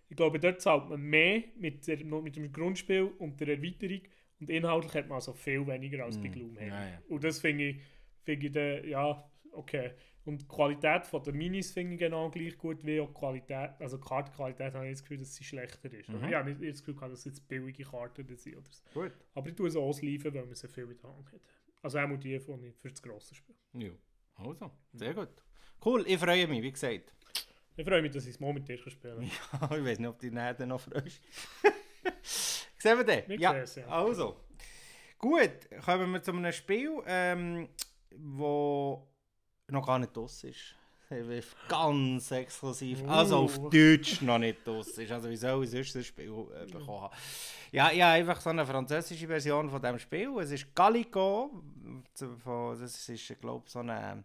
Speaker 2: Ich glaube, dort zahlt man mehr mit, der, mit dem Grundspiel und der Erweiterung und inhaltlich hat man also viel weniger als bei
Speaker 3: Mm,
Speaker 2: Gloomhaven.
Speaker 3: ja, ja.
Speaker 2: Und das finde ich, find ich dann, ja, okay. Und die Qualität von der Minis finde ich genau gleich gut wie auch die Qualität, also die Kartenqualität habe ich das Gefühl, dass sie schlechter ist.
Speaker 3: Mhm.
Speaker 2: Ich habe nicht das Gefühl, dass es jetzt billige Karten sind oder so.
Speaker 3: Gut.
Speaker 2: Aber ich tue es ausliefern, weil man sie viel in der Hand hat. Also auch die von ich für das grosse Spiel.
Speaker 3: Ja. Also, sehr gut. Cool, ich freue mich, wie gesagt.
Speaker 2: Ich freue mich, dass ich es mal mit dir spielen kann.
Speaker 3: ich weiß nicht, ob du dich noch freust. Sehen wir den?
Speaker 2: Wir
Speaker 3: Ja,
Speaker 2: ja.
Speaker 3: also. Gut, kommen wir zu einem Spiel, ähm, wo noch gar nicht draus ist. Ganz exklusiv. Also auf
Speaker 2: Uh.
Speaker 3: Deutsch noch nicht draus ist. Also wie soll ich sonst das Spiel äh, bekommen haben? Ja, ich habe einfach so eine französische Version von diesem Spiel. Es ist Gallico. Das ist, glaube ich, so eine,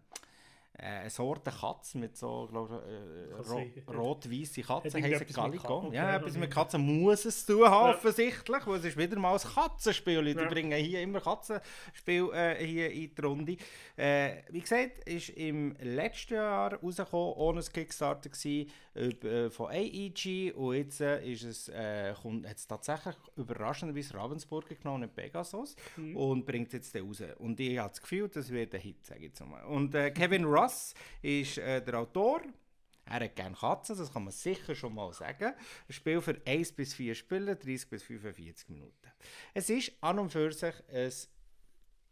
Speaker 3: äh, eine Sorte Katze mit so, glaube äh, ro rot-weiße Katzen. Heißen Gallico. Ja, etwas mit Katzen muss es zu tun haben,
Speaker 2: Ja.
Speaker 3: offensichtlich. Weil es ist wieder mal ein Katzenspiel. Die
Speaker 2: Ja.
Speaker 3: bringen hier immer Katzenspiel äh, hier in die Runde. Äh, wie gesagt, ist im letzten Jahr rausgekommen, ohne ein Kickstarter gewesen, äh, von AEG und jetzt äh, ist es, äh, kommt, hat es tatsächlich überraschenderweise Ravensburger genommen, nicht Pegasus,
Speaker 2: Mhm.
Speaker 3: und bringt es jetzt raus. Und ich habe das Gefühl, das wird ein Hit, sage ich jetzt mal. Und äh, Kevin Russ ist äh, der Autor. Er hat gerne Katzen, das kann man sicher schon mal sagen. Ein Spiel für 1 bis 4 Spieler, 30 bis 45 Minuten. Es ist an und für sich ein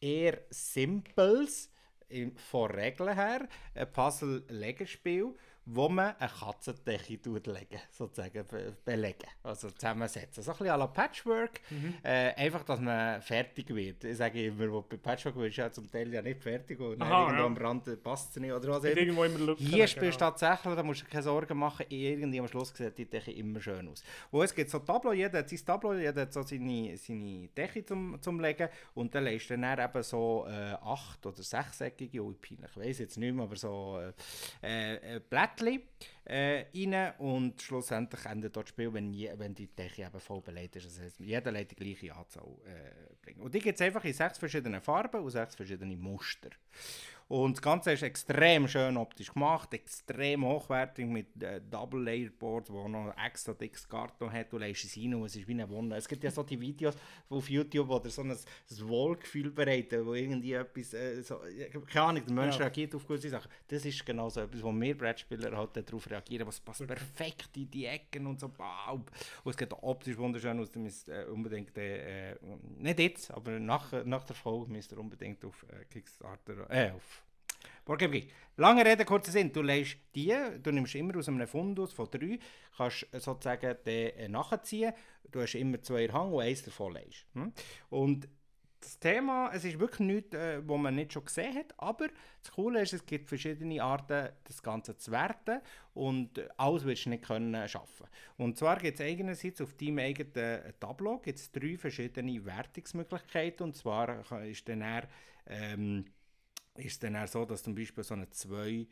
Speaker 3: eher simples, im- von Regeln her, ein Puzzle-Legespiel, wo man eine Katzendecke legen, sozusagen be belegen, also zusammensetzen. So ein bisschen à la Patchwork, äh, einfach, dass man fertig wird. Ich sage immer, wo bei Patchwork wirst du ja zum Teil ja nicht fertig und
Speaker 2: Aha,
Speaker 3: irgendwo
Speaker 2: ja.
Speaker 3: am Rand passt es nicht oder was
Speaker 2: irgendwo immer Lücken.
Speaker 3: Hier spielst du
Speaker 2: genau.
Speaker 3: tatsächlich, da musst du keine Sorgen machen, irgendwie am Schluss sieht die Decke immer schön aus. Wo es gibt so Tableau, jeder hat sein Tableau, jeder hat so seine, seine Decke zum, zum Legen und dann legst du dann eben so äh, acht- oder sechseckige, oh, ich weiss jetzt nicht mehr, aber so äh, äh, Blättchen äh, rein und schlussendlich endet dort das Spiel, wenn, je, wenn die Decke eben voll belegt ist. Das heisst, jeder lädt die gleiche Anzahl äh, bringen. Und die gibt es einfach in sechs verschiedenen Farben und sechs verschiedene Muster. Und das Ganze ist extrem schön optisch gemacht, extrem hochwertig mit äh, Double Layer Board, wo noch extra dickes Karton hat. Du legst es rein und es ist wie eine Wunde. Es gibt ja so die Videos auf YouTube, wo dir so ein, ein Wohlgefühl bereiten, wo irgendwie etwas, äh, so, ja, keine Ahnung, der Mensch
Speaker 2: Ja.
Speaker 3: reagiert auf gewisse Sachen. Das ist genau so etwas, wo wir Brettspieler halt darauf reagieren, was passt perfekt in die Ecken und so. Wow. Und es geht optisch wunderschön aus. Du müsst äh, unbedingt, äh, nicht jetzt, aber nach, nach der Folge müsst ihr unbedingt auf äh, Kickstarter, äh, auf Geek. Lange Rede, kurzer Sinn. Du legst die, du nimmst immer aus einem Fundus von drei, kannst äh, sozusagen den äh, nachziehen. Du hast immer zwei in Hand und eins davon legst. Hm? Und das Thema, es ist wirklich nichts, äh, was man nicht schon gesehen hat, aber das Coole ist, es gibt verschiedene Arten, das Ganze zu werten und äh, alles wirst du nicht können schaffen. Und zwar gibt es einerseits auf deinem eigenen Tableau gibt's drei verschiedene Wertungsmöglichkeiten und zwar ist dann eher, ähm, ist dann eher so, dass zum Beispiel so eine 2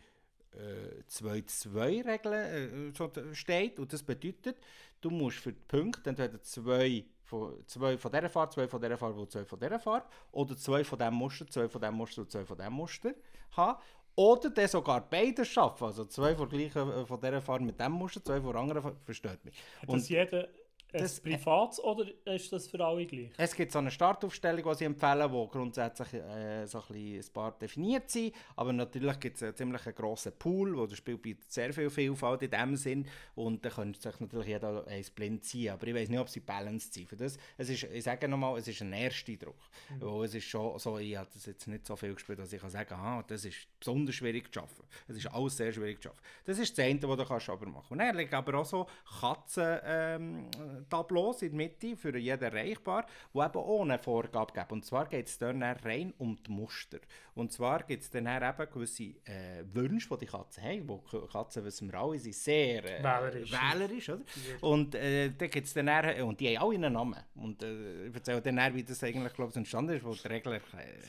Speaker 3: 2-2-Regel äh, d- steht und das bedeutet, du musst für die Punkte entweder zwei von, zwei von dieser Farbe, zwei von dieser Farbe und zwei von dieser Farbe oder zwei von diesem Muster, zwei von diesem Muster und zwei von diesem Muster haben. Oder dann sogar beides schaffen, also zwei von, gleichen, äh, von dieser Farbe mit diesem Muster, zwei von der anderen, versteht mich.
Speaker 2: Hat das jeder ein
Speaker 3: das-
Speaker 2: privates oder ist das für alle gleich?
Speaker 3: Es gibt so eine Startaufstellung, die sie empfehlen, wo grundsätzlich äh, so ein, ein paar definiert sind. Aber natürlich gibt es einen ziemlich grossen Pool, wo das Spiel bietet sehr viel Vielfalt in dem Sinn. Und da könnte sich natürlich jeder eins blind ziehen. Aber ich weiß nicht, ob sie balanced sind. Für das, es ist, ich sage nochmal, es ist ein Ersteindruck. Mhm. Weil es ist schon so, ich habe das jetzt nicht so viel gespielt, dass ich kann sagen kann, das ist besonders schwierig zu schaffen. Es ist alles sehr schwierig zu schaffen. Das ist das eine, was du kannst aber machen kannst. Und dann liegen aber auch so Katzen... Ähm, Tableaus in der Mitte für jeden erreichbar, die eben ohne Vorgabe geben. Und zwar geht es dann rein um die Muster. Und zwar gibt es dann eben gewisse äh, Wünsche, die die Katzen haben. Wo Katzen, wissen wir alle, sind sehr äh,
Speaker 2: Wählerisch.
Speaker 3: wählerisch oder? Und äh, dann gibt es dann, dann- und die haben alle einen Namen. Und äh, ich erzähle dann, wie das eigentlich glaub, entstanden ist, wo die erklärt.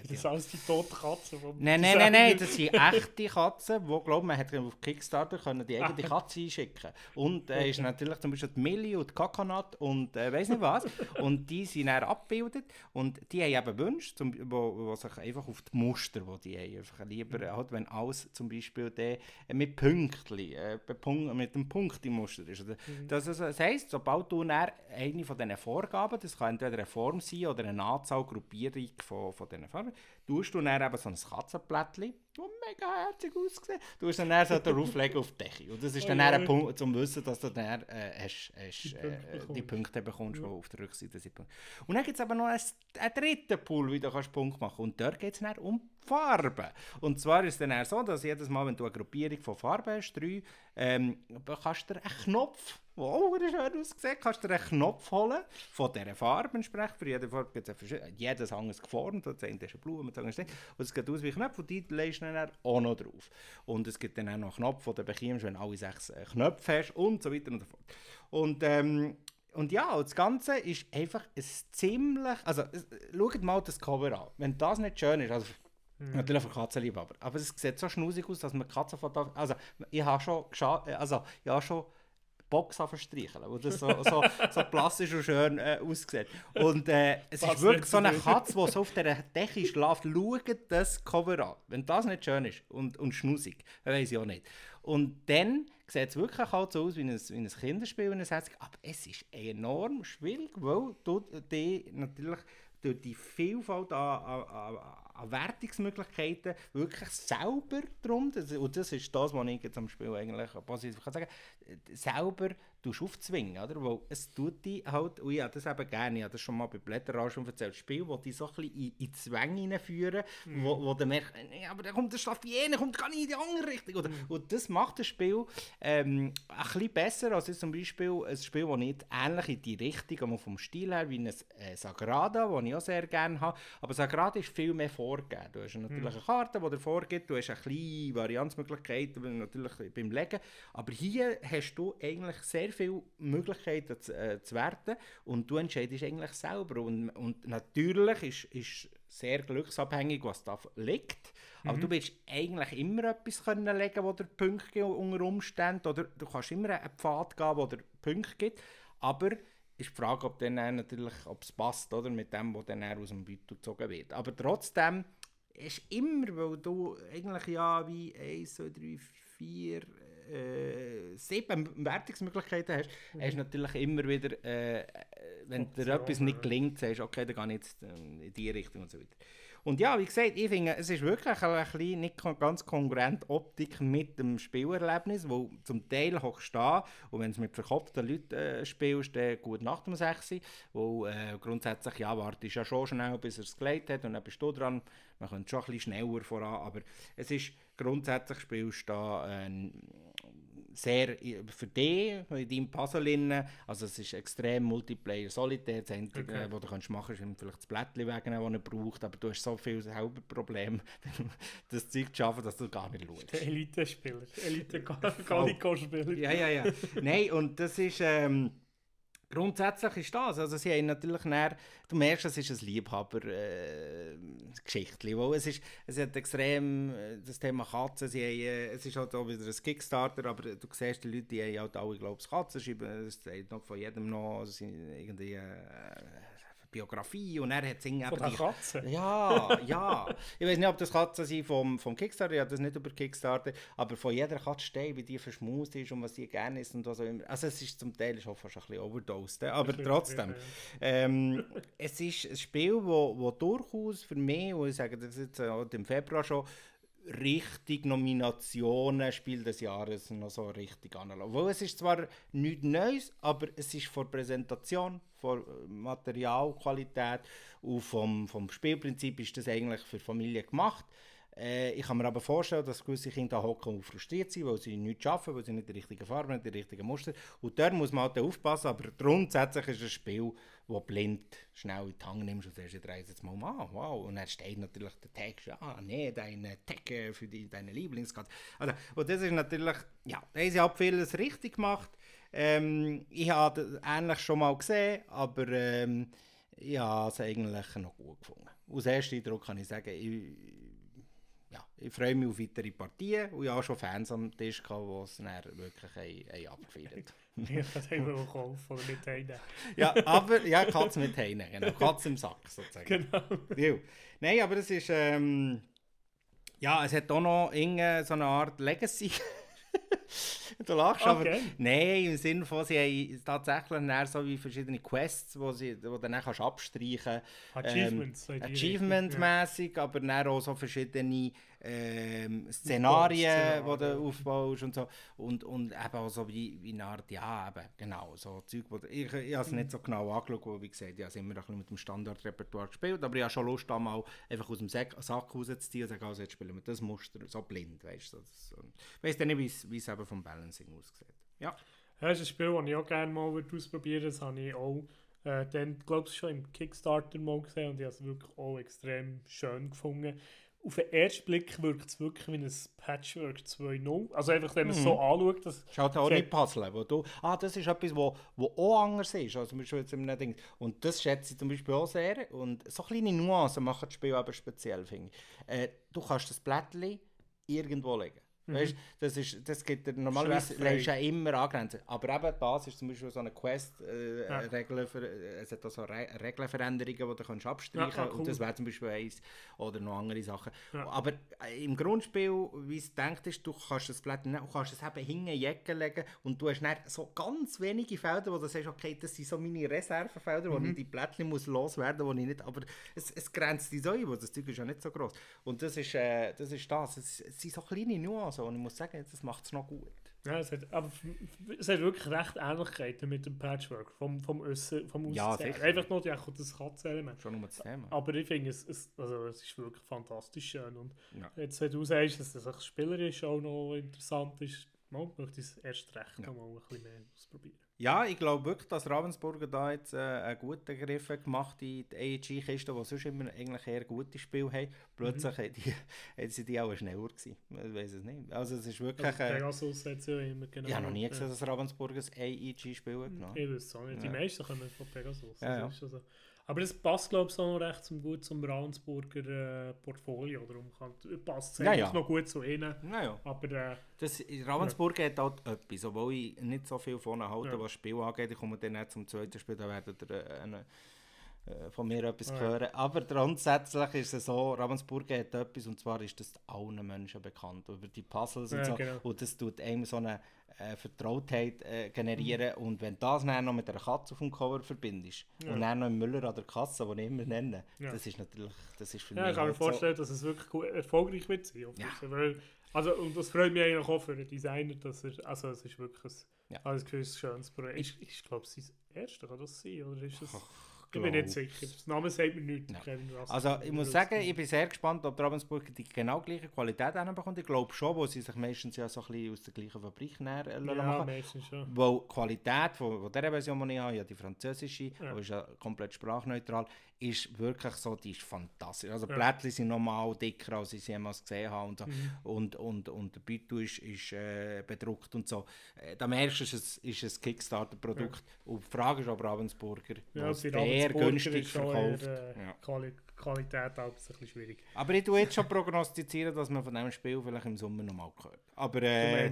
Speaker 2: Das sind alles die toten Katzen.
Speaker 3: Nein, nein, nein, nein, das sind echte Katzen, wo glaubt man hat auf Kickstarter können die eigene
Speaker 2: Ah.
Speaker 3: Katze einschicken. Und äh, ist natürlich zum Beispiel die Millie und die Kakanat Monat und äh, weiß nicht was. und die sind dann abgebildet und die haben eben Wünsche, zum, wo, wo sich einfach auf die Muster, die die haben, einfach lieber, halt, wenn alles zum Beispiel der, äh, mit Pünktchen, äh, mit dem Punkt im Muster ist. Oder, mhm. das, also, das heisst, sobald du dann eine von diesen Vorgaben, das kann entweder eine Form sein oder eine Anzahl, Gruppierung von, von diesen Farben, tust du dann eben so ein Katzenplättchen, das mega herzig aussieht, du musst dann, dann so drauflegen auf die Decke. Und das ist dann, oh, ein Punkt, zum Wissen, dass du dann äh, hast, hast, die, Punkte äh, die Punkte bekommst, ja. die auf der Rückseite sind. Und dann gibt es aber noch einen, einen dritten Pool, wie du kannst Punkt machen Und dort geht es dann um Farben. Und zwar ist es dann so, dass jedes Mal, wenn du eine Gruppierung von Farben hast, drei, ähm, kannst du einen Knopf wow, das schön ausgesehen, kannst du einen Knopf holen von dieser Farbe entsprechend. Für jede Farbe gibt es jedes anders geformt. Das eine ist eine Blume, das andere ist Und es geht aus wie Knöpfe und die legst du dann auch noch drauf. Und es gibt dann auch noch einen Knopf, den du bekommst, wenn du alle sechs äh, Knöpfe hast und so weiter und so fort. Und, ähm, und ja, das Ganze ist einfach ein ziemlich... Also, schaut mal das Cover an. Wenn das nicht schön ist, also Mhm. Natürlich für Katzenliebhaber. Aber es sieht so schnusig aus, dass man Katzenfotos. Also, ich habe schon, also, ich habe schon Box verstreicheln, wo das so, so, so plastisch und schön äh, aussieht. Und äh, es ist wirklich so eine Katze, die so auf dieser Decke schläft. Schaut das Cover an. Wenn das nicht schön ist und, und schnusig, dann weiß ich auch nicht. Und dann sieht es wirklich halt so aus wie ein, wie ein Kinderspiel, wenn es aber es ist enorm schwierig, weil du die natürlich durch die Vielfalt an, an, an Wertungsmöglichkeiten wirklich selber drum, und das ist das, was ich jetzt am Spiel eigentlich positiv kann sagen selber aufzwingen, oder? Weil es tut die halt, und ja, das eben gerne, ich habe das schon mal bei Blätterrausch schon erzählt, Spiel, wo die so ein bisschen in, in Zwänge hineinführen, mhm. wo, wo du merkst, ja, aber dann kommt der Staffiener, kommt gar nicht in die andere Richtung, oder? Mhm. Und das macht das Spiel ähm, ein bisschen besser, als zum Beispiel ein Spiel, das nicht ähnlich in die Richtung, vom Stil her, wie ein äh, Sagrada, das ich auch sehr gerne habe, aber Sagrada ist viel mehr vorgegeben. Du hast natürlich mhm. eine Karte, die dir vorgibt, du hast eine kleine Varianzmöglichkeit, natürlich beim Legen, aber hier hast du eigentlich sehr sehr viele Möglichkeiten zu, äh, zu werten und du entscheidest eigentlich selber. Und, und natürlich ist, ist sehr glücksabhängig, was da liegt. Aber mhm. du willst eigentlich immer etwas können legen, wo der Punkte unter Umständen, oder du kannst immer einen Pfad geben, wo der Punkte gibt. Aber ist die Frage, ob dann natürlich, ob es passt, oder, mit dem, was dann aus dem Beutel gezogen wird. Aber trotzdem ist immer, weil du eigentlich ja wie 1, 2, 3, 4, äh, sieben Wertungsmöglichkeiten hast, mhm. hast du natürlich immer wieder, äh, wenn Option, dir etwas nicht gelingt, sagst okay, dann gehe ich jetzt ähm, in die Richtung und so weiter. Und ja, wie gesagt, ich finde, es ist wirklich ein bisschen nicht ganz kongruent Optik mit dem Spielerlebnis, wo zum Teil hochst da und wenn du mit verkopften Leuten äh, spielst, dann gut nach dem 6, wo äh, grundsätzlich, ja, wartest ja schon schnell, bis er es gelegt hat und dann bist du dran. Man könnte schon ein bisschen schneller voran, aber es ist grundsätzlich spielst du da äh, sehr für dich, in deinem Puzzle, also es ist extrem Multiplayer solitär, das Einzige, okay. was du kannst machen kannst, ist vielleicht das Blättchen wegnehmen, das er braucht, aber du hast so viele selber Probleme, das Zeug zu schaffen, dass du gar nicht schaust.
Speaker 2: Der Elite-Spieler, Elite-Galico-Spieler.
Speaker 3: ja, ja, ja. Nein, und das ist... Ähm, Grundsätzlich ist das. Also sie haben natürlich näher, du merkst, es ist ein Liebhaber-Geschichte. Äh, es, es hat extrem äh, das Thema Katzen. Sie haben, äh, es ist halt auch wieder ein Kickstarter, aber du siehst, die Leute die haben halt alle, glaube ich, Katzen. Es ist noch von jedem noch also irgendwie. Äh, Biografie und er hat
Speaker 2: singen Von der Katze?
Speaker 3: Ja, ja. Ich weiß nicht, ob das Katzen sind vom, vom Kickstarter, ich habe das nicht über Kickstarter, aber von jeder Katze steht, wie die verschmust ist und was sie gerne ist und was auch immer. Also es ist zum Teil schon fast ein bisschen overdosed, aber trotzdem. Ähm, es ist ein Spiel, wo, wo durchaus für mich, und ich sage das jetzt im Februar schon, richtig Nominationen Spiel des Jahres noch so richtig analog. Weil es ist zwar nichts Neues, aber es ist von Präsentation, von Materialqualität und vom, vom Spielprinzip ist das eigentlich für Familien gemacht. Äh, ich kann mir aber vorstellen, dass gewisse Kinder hocken und frustriert sind, weil sie nichts schaffen, weil sie nicht die richtige Farbe, nicht die richtigen Muster. Und da muss man halt aufpassen, aber grundsätzlich ist es ein Spiel, das blind schnell in die Hand nimmst und sagst, jetzt jetzt mal an, wow. Und dann steht natürlich der Text, ah, nee, deine Tag für die, deine Lieblingskarte. Also, und das ist natürlich, ja, da haben sie halt vieles richtig gemacht. Ähm, ich habe das ähnlich schon mal gesehen, aber ähm, ich habe es eigentlich noch gut gefunden. Aus erster Eindruck kann ich sagen, ich, ich freue mich auf weitere Partien und ich habe schon Fans am Tisch gehabt, die es dann wirklich ein, ein abgefeiert
Speaker 2: Ich kann es einfach kaufen oder mit heimnehmen.
Speaker 3: Ja, aber ja, Katze mit Heine, genau. Katze im Sack sozusagen.
Speaker 2: Genau.
Speaker 3: Ja. Nein, aber es ist, ähm, ja, es hat auch noch irgendeine so eine Art Legacy. du lachst, aber
Speaker 2: Okay.
Speaker 3: nein, im Sinne von, sie haben tatsächlich so wie verschiedene Quests, wo, sie, wo du dann kannst abstreichen
Speaker 2: Achievements, so in
Speaker 3: Ähm, Achievement-mässig, aber dann auch so verschiedene ähm, Szenarien, die du aufbaust und so. Und, und eben auch so wie, wie eine Art, ja, eben, genau, so Zeug, wo, ich, ich habe es nicht so genau angeschaut, wie gesagt, ich habe immer ein bisschen mit dem Standardrepertoire gespielt, aber ich habe schon Lust, da mal einfach aus dem Sack, Sack rauszuziehen und sagen, also jetzt spielen wir das Muster so blind, weißt du. So, ich weiss dann nicht, wie es- eben vom Balancing aussieht. Ja.
Speaker 2: Das ist ein Spiel, das ich auch gerne mal ausprobieren würde. Das habe ich auch äh, dann, glaube ich, schon im Kickstarter mal gesehen und ich habe es wirklich auch extrem schön gefunden. Auf den ersten Blick wirkt es wirklich wie ein Patchwork 2.0. Also einfach, wenn man es so anschaut, das
Speaker 3: Schaut auch
Speaker 2: Sehr-
Speaker 3: nicht Puzzle, wo du, ah, das ist etwas, wo, wo auch anders ist, also zum Beispiel jetzt Ding. Und das schätze ich zum Beispiel auch sehr. Und so kleine Nuancen machen das Spiel aber speziell, finde ich. Äh, du kannst das Blättchen irgendwo legen. Weißt, das, ist, das gibt dir normalerweise du ja immer angrenzen. Aber eben das ist zum Beispiel so eine Quest, äh,
Speaker 2: Ja.
Speaker 3: Für, äh, es hat auch so Re Regelveränderungen, die du kannst abstreichen
Speaker 2: Ja, ah,
Speaker 3: Und
Speaker 2: cool.
Speaker 3: das wäre zum Beispiel eins oder noch andere Sachen. Aber äh, im Grundspiel, wie es denkt ist, du kannst das Blatt nehmen, du kannst es eben hinten in die Ecke legen und du hast dann so ganz wenige Felder, wo du sagst, okay, das sind so meine Reservefelder,
Speaker 2: Mhm.
Speaker 3: wo ich die Blättchen muss loswerden muss, wo ich nicht, aber es, es grenzt dich so ein, das Zeug ist ja nicht so groß. Und das ist, äh, das ist das. Es, es sind so kleine Nuancen und ich muss sagen, das macht es noch gut.
Speaker 2: Ja, es hat, aber es hat wirklich recht Ähnlichkeiten mit dem Patchwork vom, vom Aussen, vom
Speaker 3: Ja,
Speaker 2: Aussen.
Speaker 3: sicher.
Speaker 2: Einfach nur ja, das Katzenelement.
Speaker 3: Schon nur das Thema.
Speaker 2: Aber ich finde, es, es, also, es ist wirklich fantastisch schön. Und
Speaker 3: Ja.
Speaker 2: jetzt, wenn du sagst, dass das spielerisch auch noch interessant ist, mal, möchte ich es erst recht
Speaker 3: Ja.
Speaker 2: noch mal ein bisschen mehr ausprobieren.
Speaker 3: Ja, ich glaube wirklich, dass Ravensburger da jetzt äh, einen guten Griff hat gemacht in die AEG-Kiste, die sonst immer eigentlich eher gute Spiele haben. Plötzlich
Speaker 2: Mhm.
Speaker 3: die, haben sie die auch schneller gewesen. Ich weiß es nicht. Also es ist wirklich...
Speaker 2: Also,
Speaker 3: äh,
Speaker 2: Pegasus hat es ja immer genau.
Speaker 3: ich habe noch nie gesehen, dass Ravensburger ein AEG-Spiel hat genommen.
Speaker 2: Ich weiß es auch nicht. Die meisten kommen von Pegasus.
Speaker 3: Ja,
Speaker 2: Das
Speaker 3: ja.
Speaker 2: ist schon so. Aber das passt, glaube ich, so noch recht zum, gut zum Ravensburger äh, Portfolio. Darum kann, passt es
Speaker 3: Ja, ja.
Speaker 2: noch gut zu ihnen.
Speaker 3: Naja,
Speaker 2: Aber äh,
Speaker 3: das, Ravensburger hat halt etwas, obwohl ich nicht so viel von ihnen halte,
Speaker 2: Ja.
Speaker 3: was das Spiel angeht. Ich komme dann auch zum zweiten Spiel, da werdet ihr äh, eine, von mir etwas
Speaker 2: ja.
Speaker 3: hören. Aber grundsätzlich ist es so, Ravensburger hat etwas, und zwar ist das allen Menschen bekannt, über die Puzzles und
Speaker 2: Ja,
Speaker 3: so.
Speaker 2: genau.
Speaker 3: Und das tut einem so eine äh, Vertrautheit äh, generieren. Und wenn das dann noch mit einer Katze auf dem Cover verbindest
Speaker 2: Ja.
Speaker 3: und dann noch im Müller an der Kasse, den ich immer nenne,
Speaker 2: Ja.
Speaker 3: das ist natürlich, das ist für
Speaker 2: ja,
Speaker 3: mich
Speaker 2: ich kann mir
Speaker 3: halt so-
Speaker 2: vorstellen, dass es wirklich gut, erfolgreich wird sein.
Speaker 3: Ja.
Speaker 2: Weil, also, und das freut mich eigentlich auch für den Designer, dass er, also es ist wirklich ein,
Speaker 3: Ja.
Speaker 2: also ein schönes Projekt. Ich, ich glaube, es ist das erste, kann das sein? Oder ist das, ich bin nicht sicher. Das Name sagt mir nichts.
Speaker 3: Also ich muss sagen, ich bin sehr gespannt, ob Ravensburger die genau gleiche Qualität bekommt. Ich glaube schon, wo sie sich meistens ja so ein bisschen aus der gleichen Fabrik näher äh,
Speaker 2: Ja,
Speaker 3: machen.
Speaker 2: meistens schon.
Speaker 3: Weil die Qualität von, von dieser Version, die ich habe, ja die französische,
Speaker 2: Ja.
Speaker 3: aber ist ja komplett sprachneutral, ist wirklich so, die ist fantastisch. Also die
Speaker 2: Ja.
Speaker 3: Blättchen sind normal dicker, als ich sie jemals gesehen habe und so.
Speaker 2: Mhm.
Speaker 3: Und, und, und der Beutel ist, ist äh, bedruckt und so. Äh, da merkst du, es ist ein- ist ein Kickstarter-Produkt. Und die Frage ist aber Ravensburger,
Speaker 2: Ja,
Speaker 3: sehr günstig
Speaker 2: ist
Speaker 3: verkauft.
Speaker 2: eher, äh,
Speaker 3: Ja.
Speaker 2: Quali Qualität halt ein bisschen schwierig.
Speaker 3: Aber ich tue jetzt schon prognostizieren, dass man von diesem Spiel vielleicht im Sommer nochmal hört. Aber äh,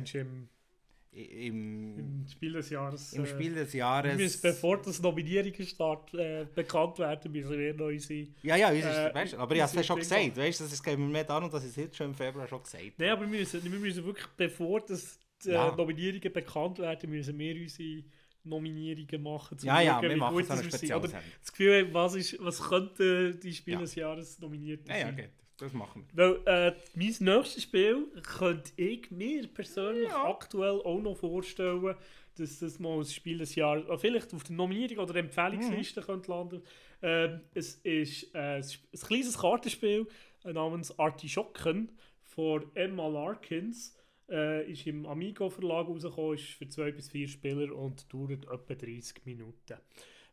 Speaker 2: im,
Speaker 3: im,
Speaker 2: Spiel des Jahres.
Speaker 3: im
Speaker 2: äh,
Speaker 3: Spiel des
Speaker 2: wir
Speaker 3: Jahres...
Speaker 2: müssen, bevor das Nominierungen start, äh, bekannt werden, müssen wir noch unsere
Speaker 3: ja, ja, ist,
Speaker 2: äh,
Speaker 3: weißt, aber ich habe es ja schon gesagt. Weißt, das ist, geht mir mehr darum, dass ich es jetzt schon im Februar schon gesagt habe.
Speaker 2: Nein, aber wir müssen, wir müssen wirklich, bevor das, die
Speaker 3: Ja.
Speaker 2: äh, Nominierungen bekannt werden, müssen wir unsere Nominierungen machen.
Speaker 3: Ja, ja, wir
Speaker 2: wie
Speaker 3: machen
Speaker 2: gut
Speaker 3: so eine
Speaker 2: das
Speaker 3: Spezialsendung.
Speaker 2: das Gefühl, was, ist, was könnte die Spiel
Speaker 3: Ja.
Speaker 2: des Jahres nominiert
Speaker 3: Ja, ja,
Speaker 2: sein.
Speaker 3: geht. Das machen wir.
Speaker 2: Weil äh, mein nächstes Spiel könnte ich mir persönlich
Speaker 3: Ja.
Speaker 2: aktuell auch noch vorstellen, dass das mal das Spiel des Jahres, äh, vielleicht auf der Nominierung oder Empfehlungsliste könnte landen. Ähm, es ist äh, ein ein kleines Kartenspiel äh, namens Artischocken von Emma Larkins. Äh, ist im Amigo Verlag rausgekommen, ist für zwei bis vier Spieler und dauert etwa 30 Minuten.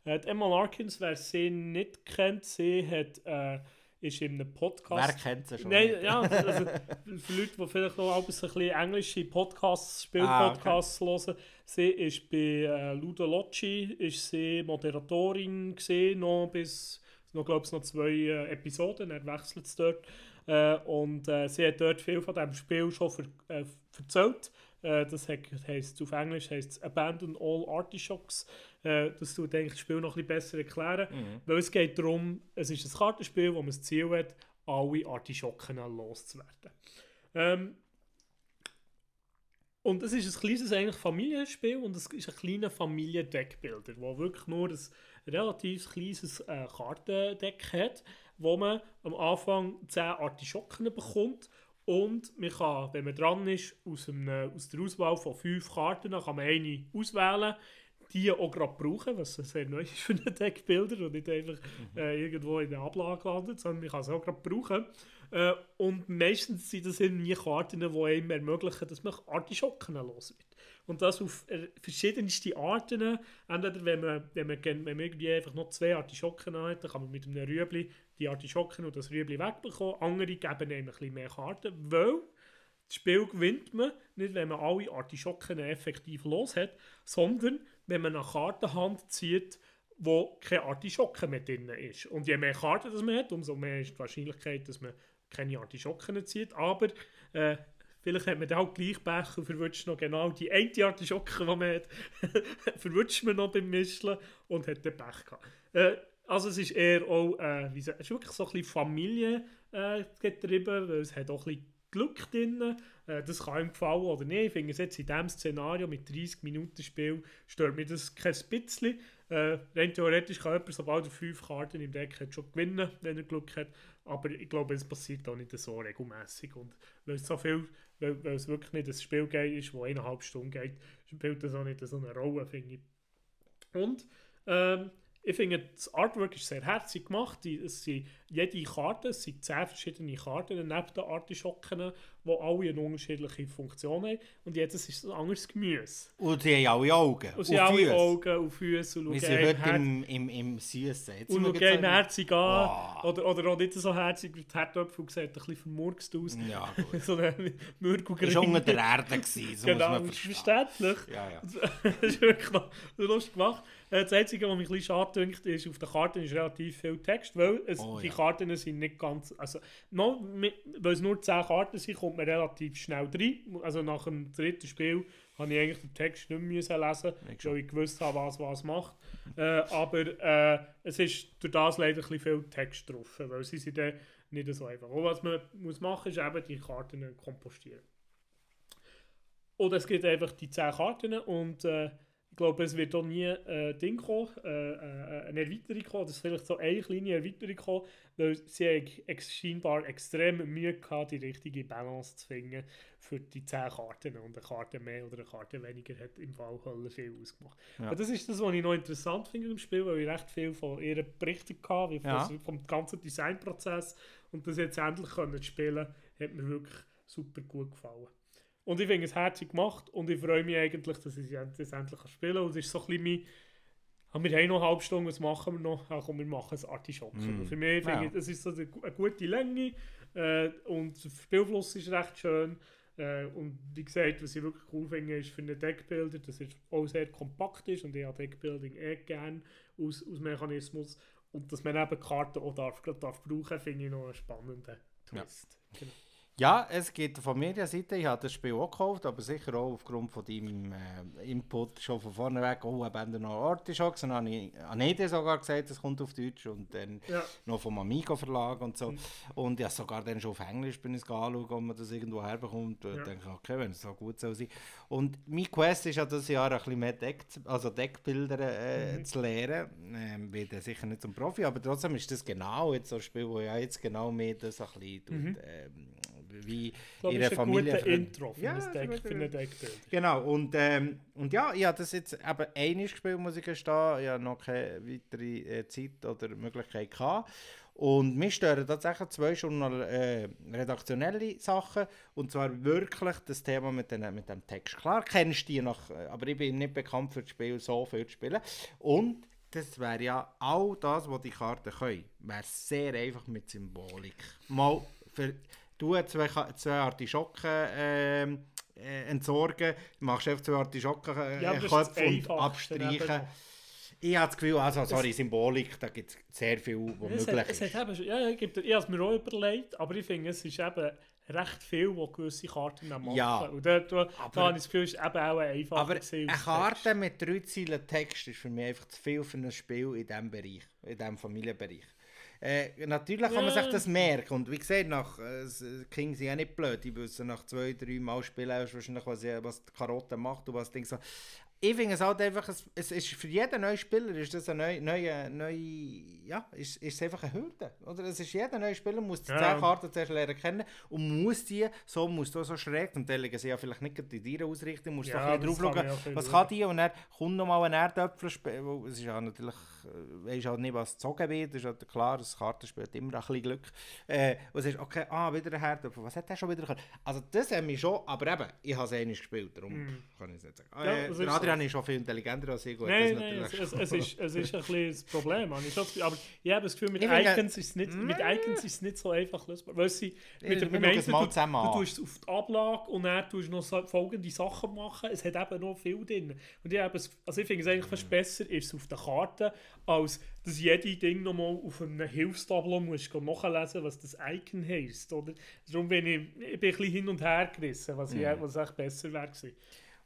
Speaker 2: Äh, Emma Larkins, wer sie nicht kennt, sie hat, äh, ist in einem Podcast.
Speaker 3: Wer kennt sie schon?
Speaker 2: Nein, ja, also für Leute, die vielleicht noch ein bisschen englische Podcasts,
Speaker 3: Ah,
Speaker 2: Spielpodcasts hören, sie ist bei äh, Ludo Locci, ist sie Moderatorin gesehen, noch bis, noch glaube ich, noch zwei äh, Episoden, er wechselt es dort. Äh, und äh, sie hat dort viel von diesem Spiel schon ver äh, erzählt. Äh, das heisst, auf Englisch heißt Abandon All Artichokes. Äh, das tut eigentlich das Spiel noch ein bisschen besser erklären. Mhm. Weil es geht darum, es ist ein Kartenspiel, wo man das Ziel hat, alle Artischocken loszuwerden. Ähm, und es ist ein kleines eigentlich Familienspiel und es ist ein kleiner Familiendeckbilder, wo wirklich nur ein relativ kleines äh, Kartendeck hat, wo man am Anfang 10 Artischocken bekommt und man kann, wenn man dran ist, aus, einem, aus der Auswahl von 5 Karten, kann man eine auswählen, die auch gerade brauchen, was sehr neu ist für einen Deckbilder und nicht einfach mhm. äh, irgendwo in der Ablage landet, sondern man kann es auch gerade brauchen. Äh, und meistens sind das irgendwie Karten, die einem ermöglichen, dass man Artischocken los wird. Und das auf äh, verschiedenste Arten. Entweder wenn man, wenn man, wenn man irgendwie einfach noch zwei Artischocken hat, dann kann man mit einem Rüebli die Artischocken und das Rüebli wegbekommen. Andere geben einem ein bisschen mehr Karten, weil das Spiel gewinnt man nicht, wenn man alle Artischocken effektiv los hat, sondern wenn man eine Kartenhand zieht, wo keine Artischocke mehr drin ist. Und je mehr Karten das man hat, umso mehr ist die Wahrscheinlichkeit, dass man keine Artischocken zieht. Aber äh, vielleicht hat man auch gleich Pech und verwünscht noch genau die eine Artischocke, die man hat, verwünscht man noch beim Mischeln und hat dann Pech gehabt. Äh, also es ist eher auch, äh, wie sagt, es ist wirklich so ein bisschen familiengetrieben, weil es hat auch ein bisschen Glück drin. Äh, das kann ihm gefallen oder nicht. Ich finde es jetzt in diesem Szenario mit 30 Minuten Spiel stört mir das kein bisschen. Äh, rein theoretisch kann jemand, sobald er fünf Karten im Deck hat, schon gewinnen, wenn er Glück hat. Aber ich glaube, es passiert auch nicht so regelmäßig. Und weil es so viel, weil, weil es wirklich nicht ein Spiel ist, das eineinhalb Stunden geht, spielt das auch nicht so eine Rolle, finde ich. Und ähm, ich finde, das Artwork ist sehr herzig gemacht. Es sind jede Karte, es sind zehn verschiedene Karten neben den Artischocken, die alle eine unterschiedliche Funktion haben. Und jedes ist ein anderes Gemüse.
Speaker 3: Und sie haben alle Augen.
Speaker 2: Und sie haben alle Augen und Füße. Und
Speaker 3: Wir sind heute im, im, im Süßen.
Speaker 2: Und schauen herzig an. Oh. Oder, oder auch nicht so herzig wie die Herdöpfel sieht ein bisschen vermurkst aus.
Speaker 3: Ja, gut.
Speaker 2: so ein Mürgelgrind.
Speaker 3: Das war unter der Erde, gewesen, so
Speaker 2: genau,
Speaker 3: muss man
Speaker 2: verständlich.
Speaker 3: Ja, ja.
Speaker 2: das ist wirklich noch lustig gemacht. Äh, das Einzige, was mich ein bisschen schade dünkt, ist, auf der Karte ist relativ viel Text, weil es, oh, die ja. Karten sind nicht ganz, also noch, weil es nur 10 Karten sind, kommt man relativ schnell rein. Also nach dem dritten Spiel habe ich eigentlich den Text nicht mehr lesen müssen, weil ich gewusst habe, was was macht. äh, aber äh, es ist durch das leider ein bisschen viel Text drauf, weil sie sind dann nicht so einfach. Und was man muss machen, ist eben die Karten kompostieren. Oder es gibt einfach die 10 Karten und äh, ich glaube, es wird auch nie äh, Ding kommen, äh, äh, eine Erweiterung kommen, dass vielleicht so eine kleine Erweiterung kommen, weil sie ex scheinbar extrem Mühe gehabt, die richtige Balance zu finden für die 10 Karten. Und eine Karte mehr oder eine Karte weniger hat im Fall Hölle viel ausgemacht. Ja. Aber das ist das, was ich noch interessant finde im Spiel, weil ich recht viel von ihr berichtet habe, wie ja. vom ganzen Designprozess. Und das jetzt endlich können spielen, hat mir wirklich super gut gefallen. Und ich finde es herzig gemacht und ich freue mich eigentlich, dass ich es endlich spielen kann. Und es ist so ein bisschen mein, haben wir haben noch eine halbe Stunde, was machen wir noch? Ach, komm, wir machen ein Artischocken. Mm. Für mich finde ja. ich, es ist so eine, eine gute Länge äh, und der Spielfluss ist recht schön. Äh, und wie gesagt, was ich wirklich cool finde, ist für einen Deckbilder, dass es auch sehr kompakt ist und ich habe Deckbuilding eh gerne aus, aus Mechanismus. Und dass man eben Karten auch darf, darf brauchen, finde ich noch einen spannenden Twist. Ja. Genau.
Speaker 3: Ja, es geht von meiner Seite. Ich habe das Spiel auch gekauft, aber sicher auch aufgrund von deinem äh, Input schon von vorne weg. Oh, eben noch Artischocks. Und dann habe ich Anede sogar gesagt, es kommt auf Deutsch und dann ja. noch vom Amigo Verlag und so. Mhm. Und ja, sogar dann schon auf Englisch bin ich es ob man das irgendwo herbekommt. Und ja. denke, okay, wenn es so gut soll sein. Und mein Quest ist ja dieses Jahr ein bisschen mehr Deck, also Deckbilder äh, mhm. zu lernen. Ähm, bin sicher nicht zum Profi, aber trotzdem ist das genau jetzt so ein Spiel, wo ja jetzt genau mehr das ein bisschen mhm. ähm, wie
Speaker 2: glaube, ihre Familie. Das ist ein Intro für, ja, Deck, für eine Deckbild.
Speaker 3: Genau, und, ähm, und ja, ich habe das jetzt eben einmal gespielt, muss ich gestehen. Ich habe noch keine weitere äh, Zeit oder Möglichkeit gehabt. Und mich stören tatsächlich zwei schon äh, redaktionelle Sachen. Und zwar wirklich das Thema mit, den, mit dem Text. Klar kennst du die noch, äh, aber ich bin nicht bekannt für das Spiel so viel zu spielen. Und das wäre ja all das, was die Karten können. Wäre sehr einfach mit Symbolik. Mal für du zwei, zwei Artischocken ähm, äh, entsorgen, machst einfach zwei Artischocken äh,
Speaker 2: ja,
Speaker 3: Köpfe und abstreichen. Ich habe das Gefühl, also sorry, Symbolik, da gibt es sehr viel, was
Speaker 2: Es
Speaker 3: möglich
Speaker 2: hat, es
Speaker 3: ist.
Speaker 2: eben, ja, ich habe es mir auch überlegt, aber ich finde, es ist eben recht viel, was gewisse Karten dann machen.
Speaker 3: Ja.
Speaker 2: Und da, da,
Speaker 3: Aber-
Speaker 2: da habe ich das Gefühl, es ist eben auch einfacher
Speaker 3: Aber eine Karte mit drei Zeilen Text ist für mich einfach zu viel für ein Spiel in diesem Bereich, in diesem Familienbereich. Äh, natürlich kann man sich das merken. Und wie gesagt, nach, äh, s- King sind ja nicht blöd, die wissen nach zwei, drei Mal spielen wahrscheinlich, was, was die Karotte macht und was Ding so. Ich finde es halt einfach, es, ist für jeden neuen Spieler ist das eine neue, neue, neue ja, ist, ist einfach eine Hürde. Oder? Es ist jeder neue Spieler muss die
Speaker 2: Ja.
Speaker 3: 10 Karten zuerst lernen kennen und muss die, so muss du so schräg, und die legen sie ja vielleicht nicht in dir ausrichten, musst
Speaker 2: Ja,
Speaker 3: ein bisschen drauf schauen, was kann die und dann kommt noch mal ein Erdöpfel es ist ja natürlich, äh, weisst halt nicht, was gezogen wird, ist halt klar, das Kartenspiel hat immer ein bisschen Glück. Äh, und ist, okay, ah, wieder ein Herdöpfel, was hat der schon wieder können? Also das haben wir schon, aber eben, ich habe es einmal gespielt, darum kann ich es nicht sagen.
Speaker 2: Ja,
Speaker 3: Äh, der
Speaker 2: ist
Speaker 3: schon viel intelligenter als ich,
Speaker 2: Nein, nein, es, es, ist, es ist ein bisschen das Problem. ich. Aber ich habe das Gefühl, mit
Speaker 3: Ich
Speaker 2: Icons ist es nicht, mit Icons ist es nicht so einfach lösbar. Weil sie, mit
Speaker 3: wir
Speaker 2: der
Speaker 3: mal
Speaker 2: du, du
Speaker 3: an.
Speaker 2: tust es auf die Ablage und dann tust du noch so folgende Sachen machen. Es hat eben noch viel drin. Und ich, habe es, also ich finde es eigentlich fast besser, ist es auf der Karte, als dass jede Ding nochmal auf einem Hilfstableau musst du nachlesen, was das Icon heisst. Oder? Darum bin ich, ich bin ein bisschen hin und her gerissen, was, ich, was echt besser wäre gewesen.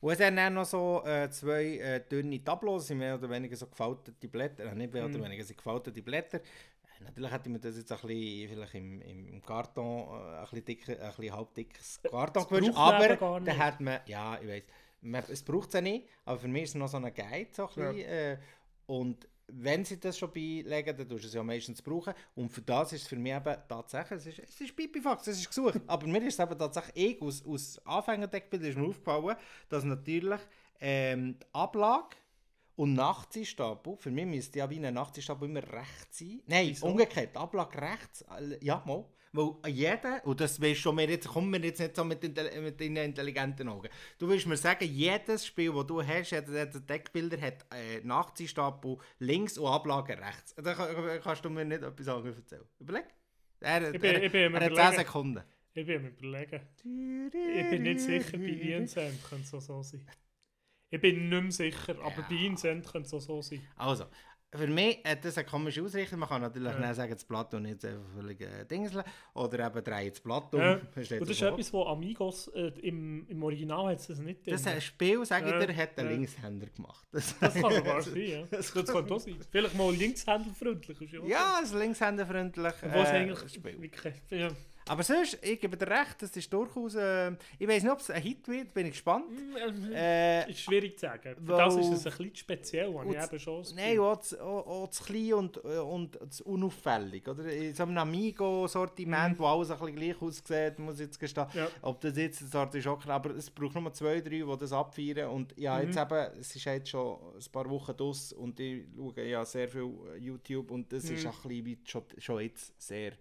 Speaker 3: Und es haben dann noch so äh, zwei äh, dünne Tableaus, sind mehr oder weniger so gefaltete Blätter, äh, nicht mehr
Speaker 2: Mhm.
Speaker 3: oder weniger, sind gefaltete Blätter. Äh, Natürlich hätte mir das jetzt ein bisschen, vielleicht im, im Karton, äh, ein bisschen, dicker, ein bisschen halb dickes Karton gewünscht,
Speaker 2: man
Speaker 3: aber
Speaker 2: nicht.
Speaker 3: hat man, ja, ich weiß, man, es braucht es ja nicht, aber für mich ist es noch so ein Guide, so ein
Speaker 2: Ja.
Speaker 3: bisschen, äh, und wenn sie das schon beilegen, dann tust du es ja meistens brauchen. Und für das ist es für mich eben tatsächlich, es ist, es ist Pipifax, es ist gesucht. Aber mir ist es eben tatsächlich, ich aus, aus Anfängerdeckbild ist mir aufgefallen, dass natürlich ähm, die Ablage und Nachziehstapel, für mich müsste ja wie ein Nachziehstapel immer rechts sein. Nein,
Speaker 2: Wieso?
Speaker 3: umgekehrt, Ablage rechts, äh, ja mal. Weil jeder, und das weißt schon, mir jetzt, kommen wir jetzt nicht so mit, mit deinen intelligenten Augen. Du willst mir sagen, jedes Spiel, das du hast, hat, hat Deckbilder, hat äh, Nachziehstapel links und Ablage rechts. Da kann- kannst du mir nicht etwas anderes erzählen. Überleg. Er,
Speaker 2: Ich bin-
Speaker 3: er,
Speaker 2: ich bin
Speaker 3: er hat 10
Speaker 2: Überlegen.
Speaker 3: Sekunden.
Speaker 2: Ich bin am überlegen. Ich bin nicht sicher, bei Incent könnte es so sein. Ich bin nicht mehr sicher, aber bei Incent könnte es so sein.
Speaker 3: Also, für mich hat das eine komische Ausrichtung. Man kann natürlich
Speaker 2: Ja.
Speaker 3: sagen, das Blatt und nicht einfach völlig äh. Oder eben drehen das Blatt um.
Speaker 2: Ja. Und das ist etwas, wo Amigos äh, im, im Original hat es das nicht
Speaker 3: Das
Speaker 2: drin.
Speaker 3: ein Spiel, sage ich dir, hat der. Linkshänder gemacht. Das,
Speaker 2: Das kann sogar sein, ja.
Speaker 3: Das
Speaker 2: Das, könnte auch sein. Vielleicht mal linkshändelfreundlich. ist ja
Speaker 3: ja, ist linkshänderfreundlich äh, Spiel.
Speaker 2: wirklich... Ja.
Speaker 3: Aber sonst, ich gebe dir recht, das ist durchaus... Äh, ich weiß nicht, ob es ein Hit wird, bin ich gespannt. Äh,
Speaker 2: Ist schwierig zu sagen. Für das ist es ein bisschen speziell, habe ich eben schon
Speaker 3: Nein, auch zu, auch, auch zu klein und, und zu unauffällig. Oder? In so einem Amigo-Sortiment, wo alles ein bisschen gleich aussieht, muss ich jetzt gestehen.
Speaker 2: Ja.
Speaker 3: Ob das jetzt eine Sorte ist aber es braucht nur zwei, drei, die das abfeiern. Und ja,
Speaker 2: Mhm.
Speaker 3: jetzt eben, es ist jetzt schon ein paar Wochen draus und ich schaue ja sehr viel äh, YouTube und das ist
Speaker 2: Mhm.
Speaker 3: auch ein bisschen schon, schon jetzt sehr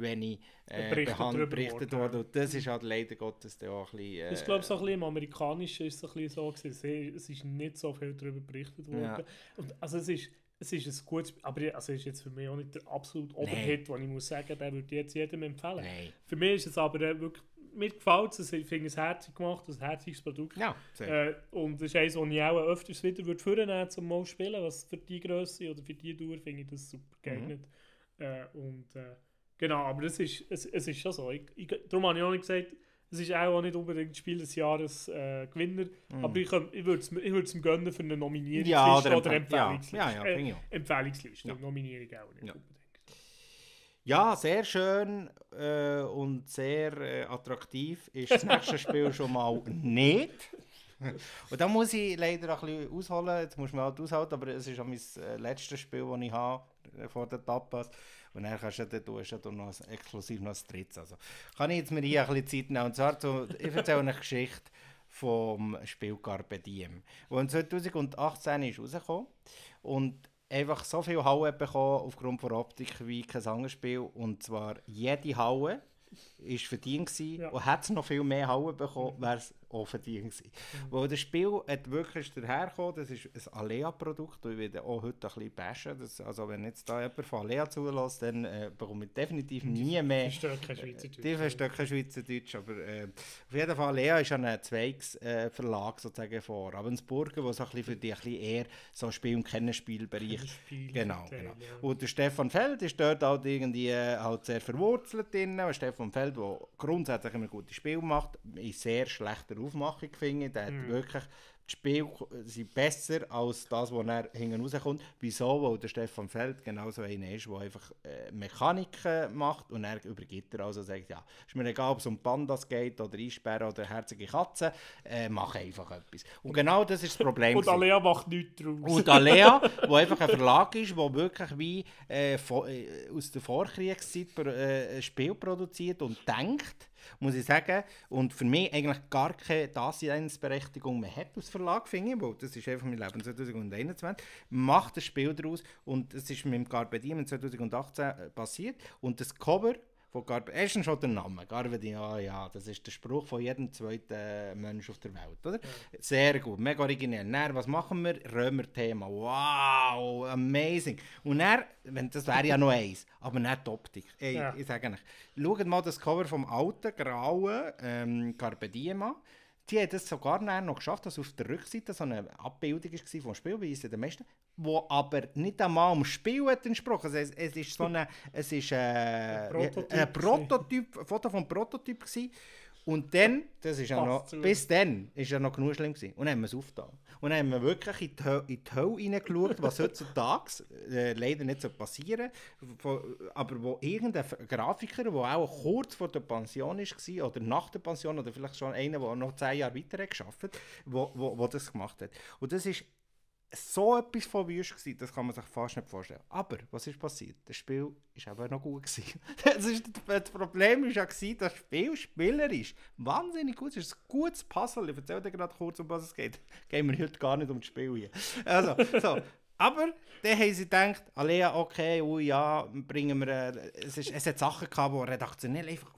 Speaker 3: wenig äh,
Speaker 2: Berichtet
Speaker 3: berichtet
Speaker 2: worden.
Speaker 3: Und das ist halt leider Gottes dann auch ein bisschen... Äh,
Speaker 2: Ich glaube, so ein bisschen im Amerikanischen ist es ein bisschen so gewesen. Es ist nicht so viel darüber berichtet worden.
Speaker 3: Ja.
Speaker 2: Und, also es ist, es ist ein gutes, aber also es ist jetzt für mich auch nicht der absolut Oberhit, den ich muss sagen, den würde ich jetzt jedem empfehlen.
Speaker 3: Nein.
Speaker 2: Für mich ist es aber äh, wirklich, mir gefällt es, ich finde es herzig gemacht, ein herziges Produkt.
Speaker 3: Ja.
Speaker 2: Äh, und das ist eines, das ich auch öfters wieder würde vornehmen zum mal spielen, was für die Größe oder für die Dauer finde ich das super geeignet. Äh, und äh, genau, aber das ist, es, es ist schon so. Ich, ich, darum habe ich auch nicht gesagt, es ist auch nicht unbedingt das Spiel des Jahres äh, Gewinner, aber ich, könnte- ich würde es ich würd's ihm gönnen für eine Nominierungsliste
Speaker 3: Ja,
Speaker 2: oder,
Speaker 3: oder Empfehl-
Speaker 2: Empfehlungsliste.
Speaker 3: ja, ja,
Speaker 2: Äh. Empfehlungsliste,
Speaker 3: Ja.
Speaker 2: Nominierung auch nicht
Speaker 3: Ja.
Speaker 2: unbedingt.
Speaker 3: Ja, sehr schön äh, und sehr äh, attraktiv ist das nächste Spiel schon mal nicht. Und da muss ich leider ein bisschen ausholen, jetzt muss man halt aushalten, aber es ist auch mein äh, letztes Spiel, das ich habe äh, vor den Tapas. Und dann kannst du, ja- du hast ja noch exklusiv noch ein drittes. Also kann ich jetzt mir hier ein bisschen Zeit nehmen. Und zwar, zu, ich erzähle eine Geschichte vom Spiel Carpe Diem, wo in 2018 ist rausgekommen und einfach so viel Haue bekommen aufgrund von Optik wie kein anderes Spiel. Und zwar jede Haue ist verdient gewesen
Speaker 2: Ja.
Speaker 3: und hätte es noch viel mehr Haue bekommen, wäre es auch verdient gewesen. Mhm. Weil das Spiel hat wirklich dahergekommen, das ist ein Alea-Produkt, ich werde auch heute ein bisschen bashen, das, also wenn jetzt da jemand von Alea zulässt, dann äh, bekomme ich definitiv nie mehr...
Speaker 2: Die verstehen kein Schweizerdeutsch.
Speaker 3: Die verstehen kein Schweizerdeutsch, aber äh, auf jeden Fall, Alea ist ein Zweigsverlag äh, sozusagen vor Ravensburger, wo so ein bisschen für ein bisschen eher so Spiel- und Kennenspielbereich...
Speaker 2: Spiel
Speaker 3: Genau, genau. Und der Stefan Feld ist dort halt irgendwie äh, halt sehr verwurzelt drin. Stefan Feld, der grundsätzlich immer gute Spiele macht, in sehr schlechter Aufmachung finde. Der hat
Speaker 2: Mhm.
Speaker 3: wirklich die Spiele sind besser als das, was er hinten rauskommt. Wieso? Weil der Stefan Feld genauso einer ist, der einfach äh, Mechanik äh, macht und er übergibt er also sagt, ja, ist mir egal, ob es um Pandas geht oder Eisbären oder herzige Katzen, äh, mach einfach etwas. Und genau das ist das Problem.
Speaker 2: Und. Alea macht nichts draus.
Speaker 3: Und Alea, wo einfach ein Verlag ist, der wirklich wie äh, äh, aus der Vorkriegszeit äh, ein Spiel produziert und denkt, muss ich sagen. Und für mich eigentlich gar keine Daseinsberechtigung mehr hat als Verlag, finde ich, weil das ist einfach mein Leben 2021. Macht ein Spiel daraus und es ist mit dem Carpe Diem in 2018 äh, passiert. Und das Cover von Garbe, erstens schon der Name, Garbe Diem, ja, ja, das ist der Spruch von jedem zweiten Mensch auf der Welt, oder? Sehr gut, mega originell. Dann, was machen wir? Römer-Thema, wow, amazing. Und dann, wenn, das wäre ja noch eins, aber nicht die Optik. Ey,
Speaker 2: Ja.
Speaker 3: Ich sage euch, schaut mal das Cover vom alten, grauen ähm, Carpe Diem an. Die hat es sogar noch geschafft, dass auf der Rückseite so eine Abbildung war vom Spiel, wie es in den meisten, wo aber nicht einmal am Spiel hat entsprochen. Also es, es ist so eine, es ist äh,
Speaker 2: Ein Prototyp
Speaker 3: ein Prototyp, ein Foto vom Prototyp gewesen. Und dann, das ist ja noch,
Speaker 2: zu.
Speaker 3: bis dann ist ja noch genug schlimm gewesen. Und dann haben wir es aufgetan. Und dann haben wir wirklich in die, Hö- in die Hölle hineingeschaut, was heutzutage äh, leider nicht so passieren aber wo irgendein Grafiker, der auch kurz vor der Pension war, oder nach der Pension, oder vielleicht schon einer, der noch zehn Jahre weiter geschafft hat, wo, wo, wo das gemacht hat. Und das ist so etwas von wüst gewesen, das kann man sich fast nicht vorstellen. Aber, was ist passiert? Das Spiel ist aber noch gut gewesen. das, ist, das Problem war ja, gewesen, das Spiel spielerisch wahnsinnig gut. Es ist ein gutes Puzzle. Ich erzähle dir gerade kurz, um was es geht. Gehen wir heute gar nicht um das Spiel hier. Also, so. Aber dann haben sie gedacht, Alea, okay, ui, ja, bringen wir... Äh, es, ist, es hat Sachen gehabt, die redaktionell einfach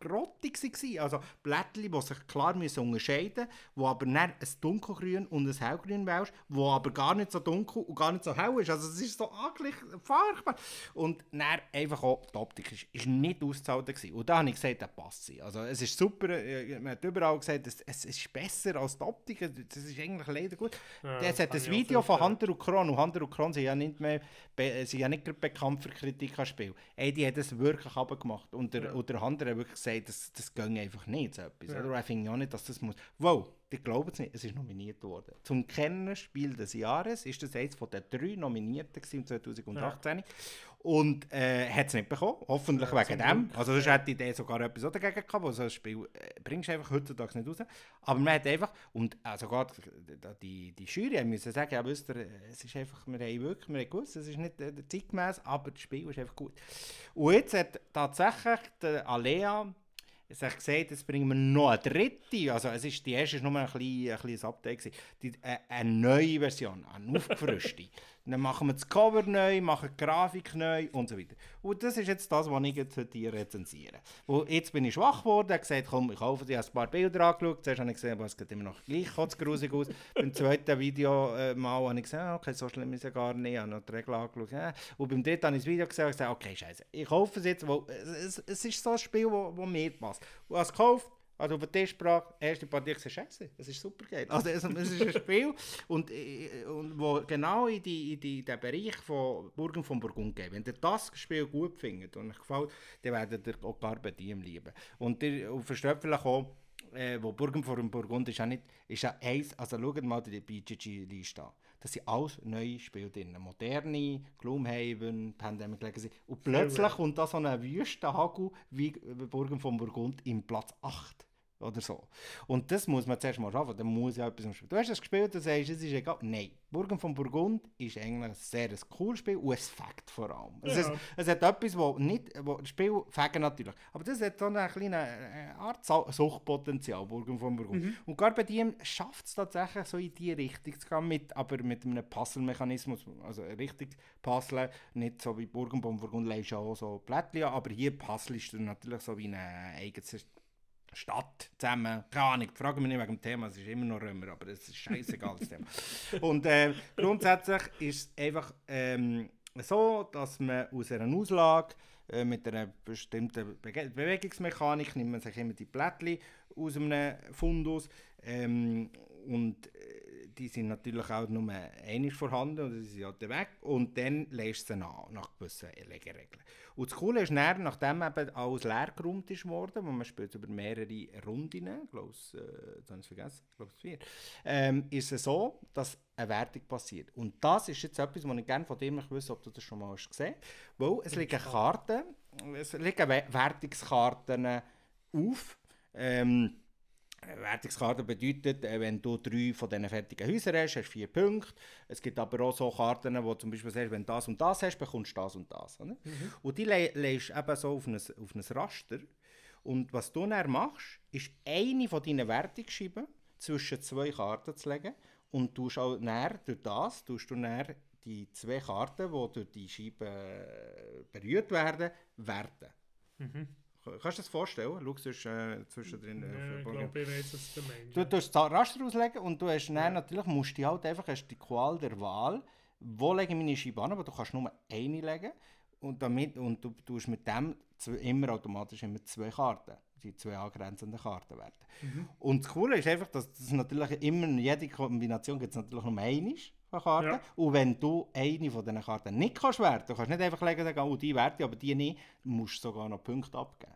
Speaker 3: grottig waren. Also Blättchen, die sich klar müssen unterscheiden müssen, wo aber nicht ein dunkelgrün und ein hellgrün wählst, wo aber gar nicht so dunkel und gar nicht so hell ist. Also es ist so angeglichen, furchtbar. Und dann einfach auch, die Optik ist, ist nicht auszuhalten gewesen. Und da habe ich gesagt, das passt sie. Also es ist super, äh, man hat überall gesagt, es, es ist besser als die Optik, das ist eigentlich leider gut.
Speaker 2: Ja,
Speaker 3: es hat
Speaker 2: auch
Speaker 3: Video von. Hunter und Kron und Hunter und Kron sind ja nicht mehr sind ja nicht bekannt für Kritik an Spiel. Ey, die hat das wirklich abgemacht und der,
Speaker 2: Ja.
Speaker 3: und der Hunter hat wirklich gesagt, das, das ging einfach nicht so etwas.
Speaker 2: Ja.
Speaker 3: Oder? Ich finde auch nicht, dass das muss. Wow, die glauben es nicht, es ist nominiert worden. Zum Kennenspiel des Jahres ist das eines von den drei Nominierten gewesen 2018 und äh, hat es nicht bekommen, hoffentlich
Speaker 2: Ja,
Speaker 3: wegen dem.
Speaker 2: Glück.
Speaker 3: Also sonst hätte ich den sogar etwas dagegen gehabt, weil so ein Spiel äh, bringst du einfach heutzutage nicht raus. Aber man hat einfach, und äh, sogar die, die Jury müssen sagen, ja wisst ihr, äh, es ist einfach, wir haben wirklich, wir haben gewusst, es ist nicht äh, zeitgemäß, aber das Spiel ist einfach gut. Und jetzt hat tatsächlich der Alea sich gesagt, jetzt bringen wir noch eine dritte, also es ist, die erste war nur ein, klein, ein kleines Update, gewesen. die, äh, eine neue Version, eine aufgefrischte. Dann machen wir das Cover neu, machen die Grafik neu und so weiter. Und das ist jetzt das, was ich jetzt heute hier rezensieren Und jetzt bin ich schwach geworden, habe gesagt, komm, ich kaufe dir ein paar Bilder angeschaut. Zuerst habe ich gesehen, aber es sieht immer noch gleich kotzgrusig aus. beim zweiten Video äh, mal habe ich ah, okay, so schlimm ist es gar nicht. Ich habe noch die Regel angeschaut. Ja. Und beim dritten habe ich das Video gesehen und gesagt, okay, scheiße, ich kaufe es jetzt, weil es, es, es ist so ein Spiel, das mir passt. Und als gekauft, also den Tisch gebracht, erste Partie, ich scheiße, es ist super geil. Also es, es ist ein Spiel, und, äh, und wo genau in, die, in die, den Bereich von Burgen von Burgund geht. Wenn ihr das Spiel gut findet und euch gefällt, dann werdet ihr auch Diem lieben. Und ihr versteht vielleicht auch, äh, wo Burgen von Burgund ist ja nicht, ist ja eins, also schaut mal die BGG-Liste an. Das sind alles neue Spiele drin. Moderne, Gloomhaven, Pandemic Legacy. Und plötzlich kommt da so ein Wüstenhagel wie Burgen von Burgund im Platz 8 oder so. Und das muss man zuerst mal schaffen, dann muss ja etwas spielen. Du hast es gespielt und sagst, es ist egal. Nein, Burgen von Burgund ist eigentlich ein sehr ein cooles Spiel und ein Fakt vor allem. Es,
Speaker 2: Ja.
Speaker 3: ist, es hat etwas, wo nicht, wo das Spiel Fegen natürlich, aber das hat so eine kleine äh, Art Suchtpotenzial, Burgen von Burgund. Und Carpe Diem schafft es tatsächlich so in die Richtung zu gehen, mit, aber mit einem Puzzle-Mechanismus, also richtig Puzzle, nicht so wie Burgen von Burgund leist auch so Plättchen, an, aber hier puzzlest du natürlich so wie ein eigenes Stadt zusammen. Keine Ahnung, frage mich nicht wegen dem Thema, es ist immer noch Römer, aber es ist scheißegal das Thema. Und äh, grundsätzlich ist es einfach ähm, so, dass man aus einer Auslage äh, mit einer bestimmten Be Bewegungsmechanik nimmt man sich immer die Plättchen aus einem Fundus ähm, und äh, die sind natürlich auch nur einmal vorhanden und sie sind halt weg und dann lässt sie an, nach gewissen Legeregeln. Und das Coole ist, dann, nachdem eben alles leer geräumt ist worden, wo man spielt über mehrere Runden, ich glaube äh, jetzt habe ich vergessen, ich glaube vier, ähm, ist es so, dass eine Wertung passiert. Und das ist jetzt etwas, was ich gerne von dir wissen, ob du das schon mal hast gesehen hast, weil es liegen Karten, es liegen Wertungskarten auf, ähm, Wertungskarte bedeutet, äh, wenn du drei von diesen fertigen Häusern hast, hast du vier Punkte. Es gibt aber auch so Karten, wo zum Beispiel sagst, wenn du das und das hast, bekommst du das und das. Mhm. Und die le legst du eben so auf ein, auf ein Raster. Und was du dann machst, ist eine von deinen Wertungsscheiben zwischen zwei Karten zu legen und du auch dann, durch das tust du dann die zwei Karten, die durch die Scheibe äh, berührt werden, werten. Mhm. Kannst du dir das vorstellen? Schau, es ist äh, zwischendrin. Äh,
Speaker 2: ja, ich glaube, ich weiß, was du meinst.
Speaker 3: Du tust das Raster auslegen und du hast ja. natürlich musst du halt einfach hast die Qual der Wahl, wo lege ich meine Scheibe an, aber du kannst nur eine legen und, damit, und du tust mit dem immer automatisch immer zwei Karten, die zwei angrenzenden Karten werden. Mhm. Und das Coole ist einfach, dass das natürlich immer in jeder Kombination gibt es natürlich nur eine Karte. Ja. Und wenn du eine von diesen Karten nicht kannst werten, du kannst nicht einfach legen, sagen, oh, die werte, aber die nicht, musst du sogar noch Punkte abgeben.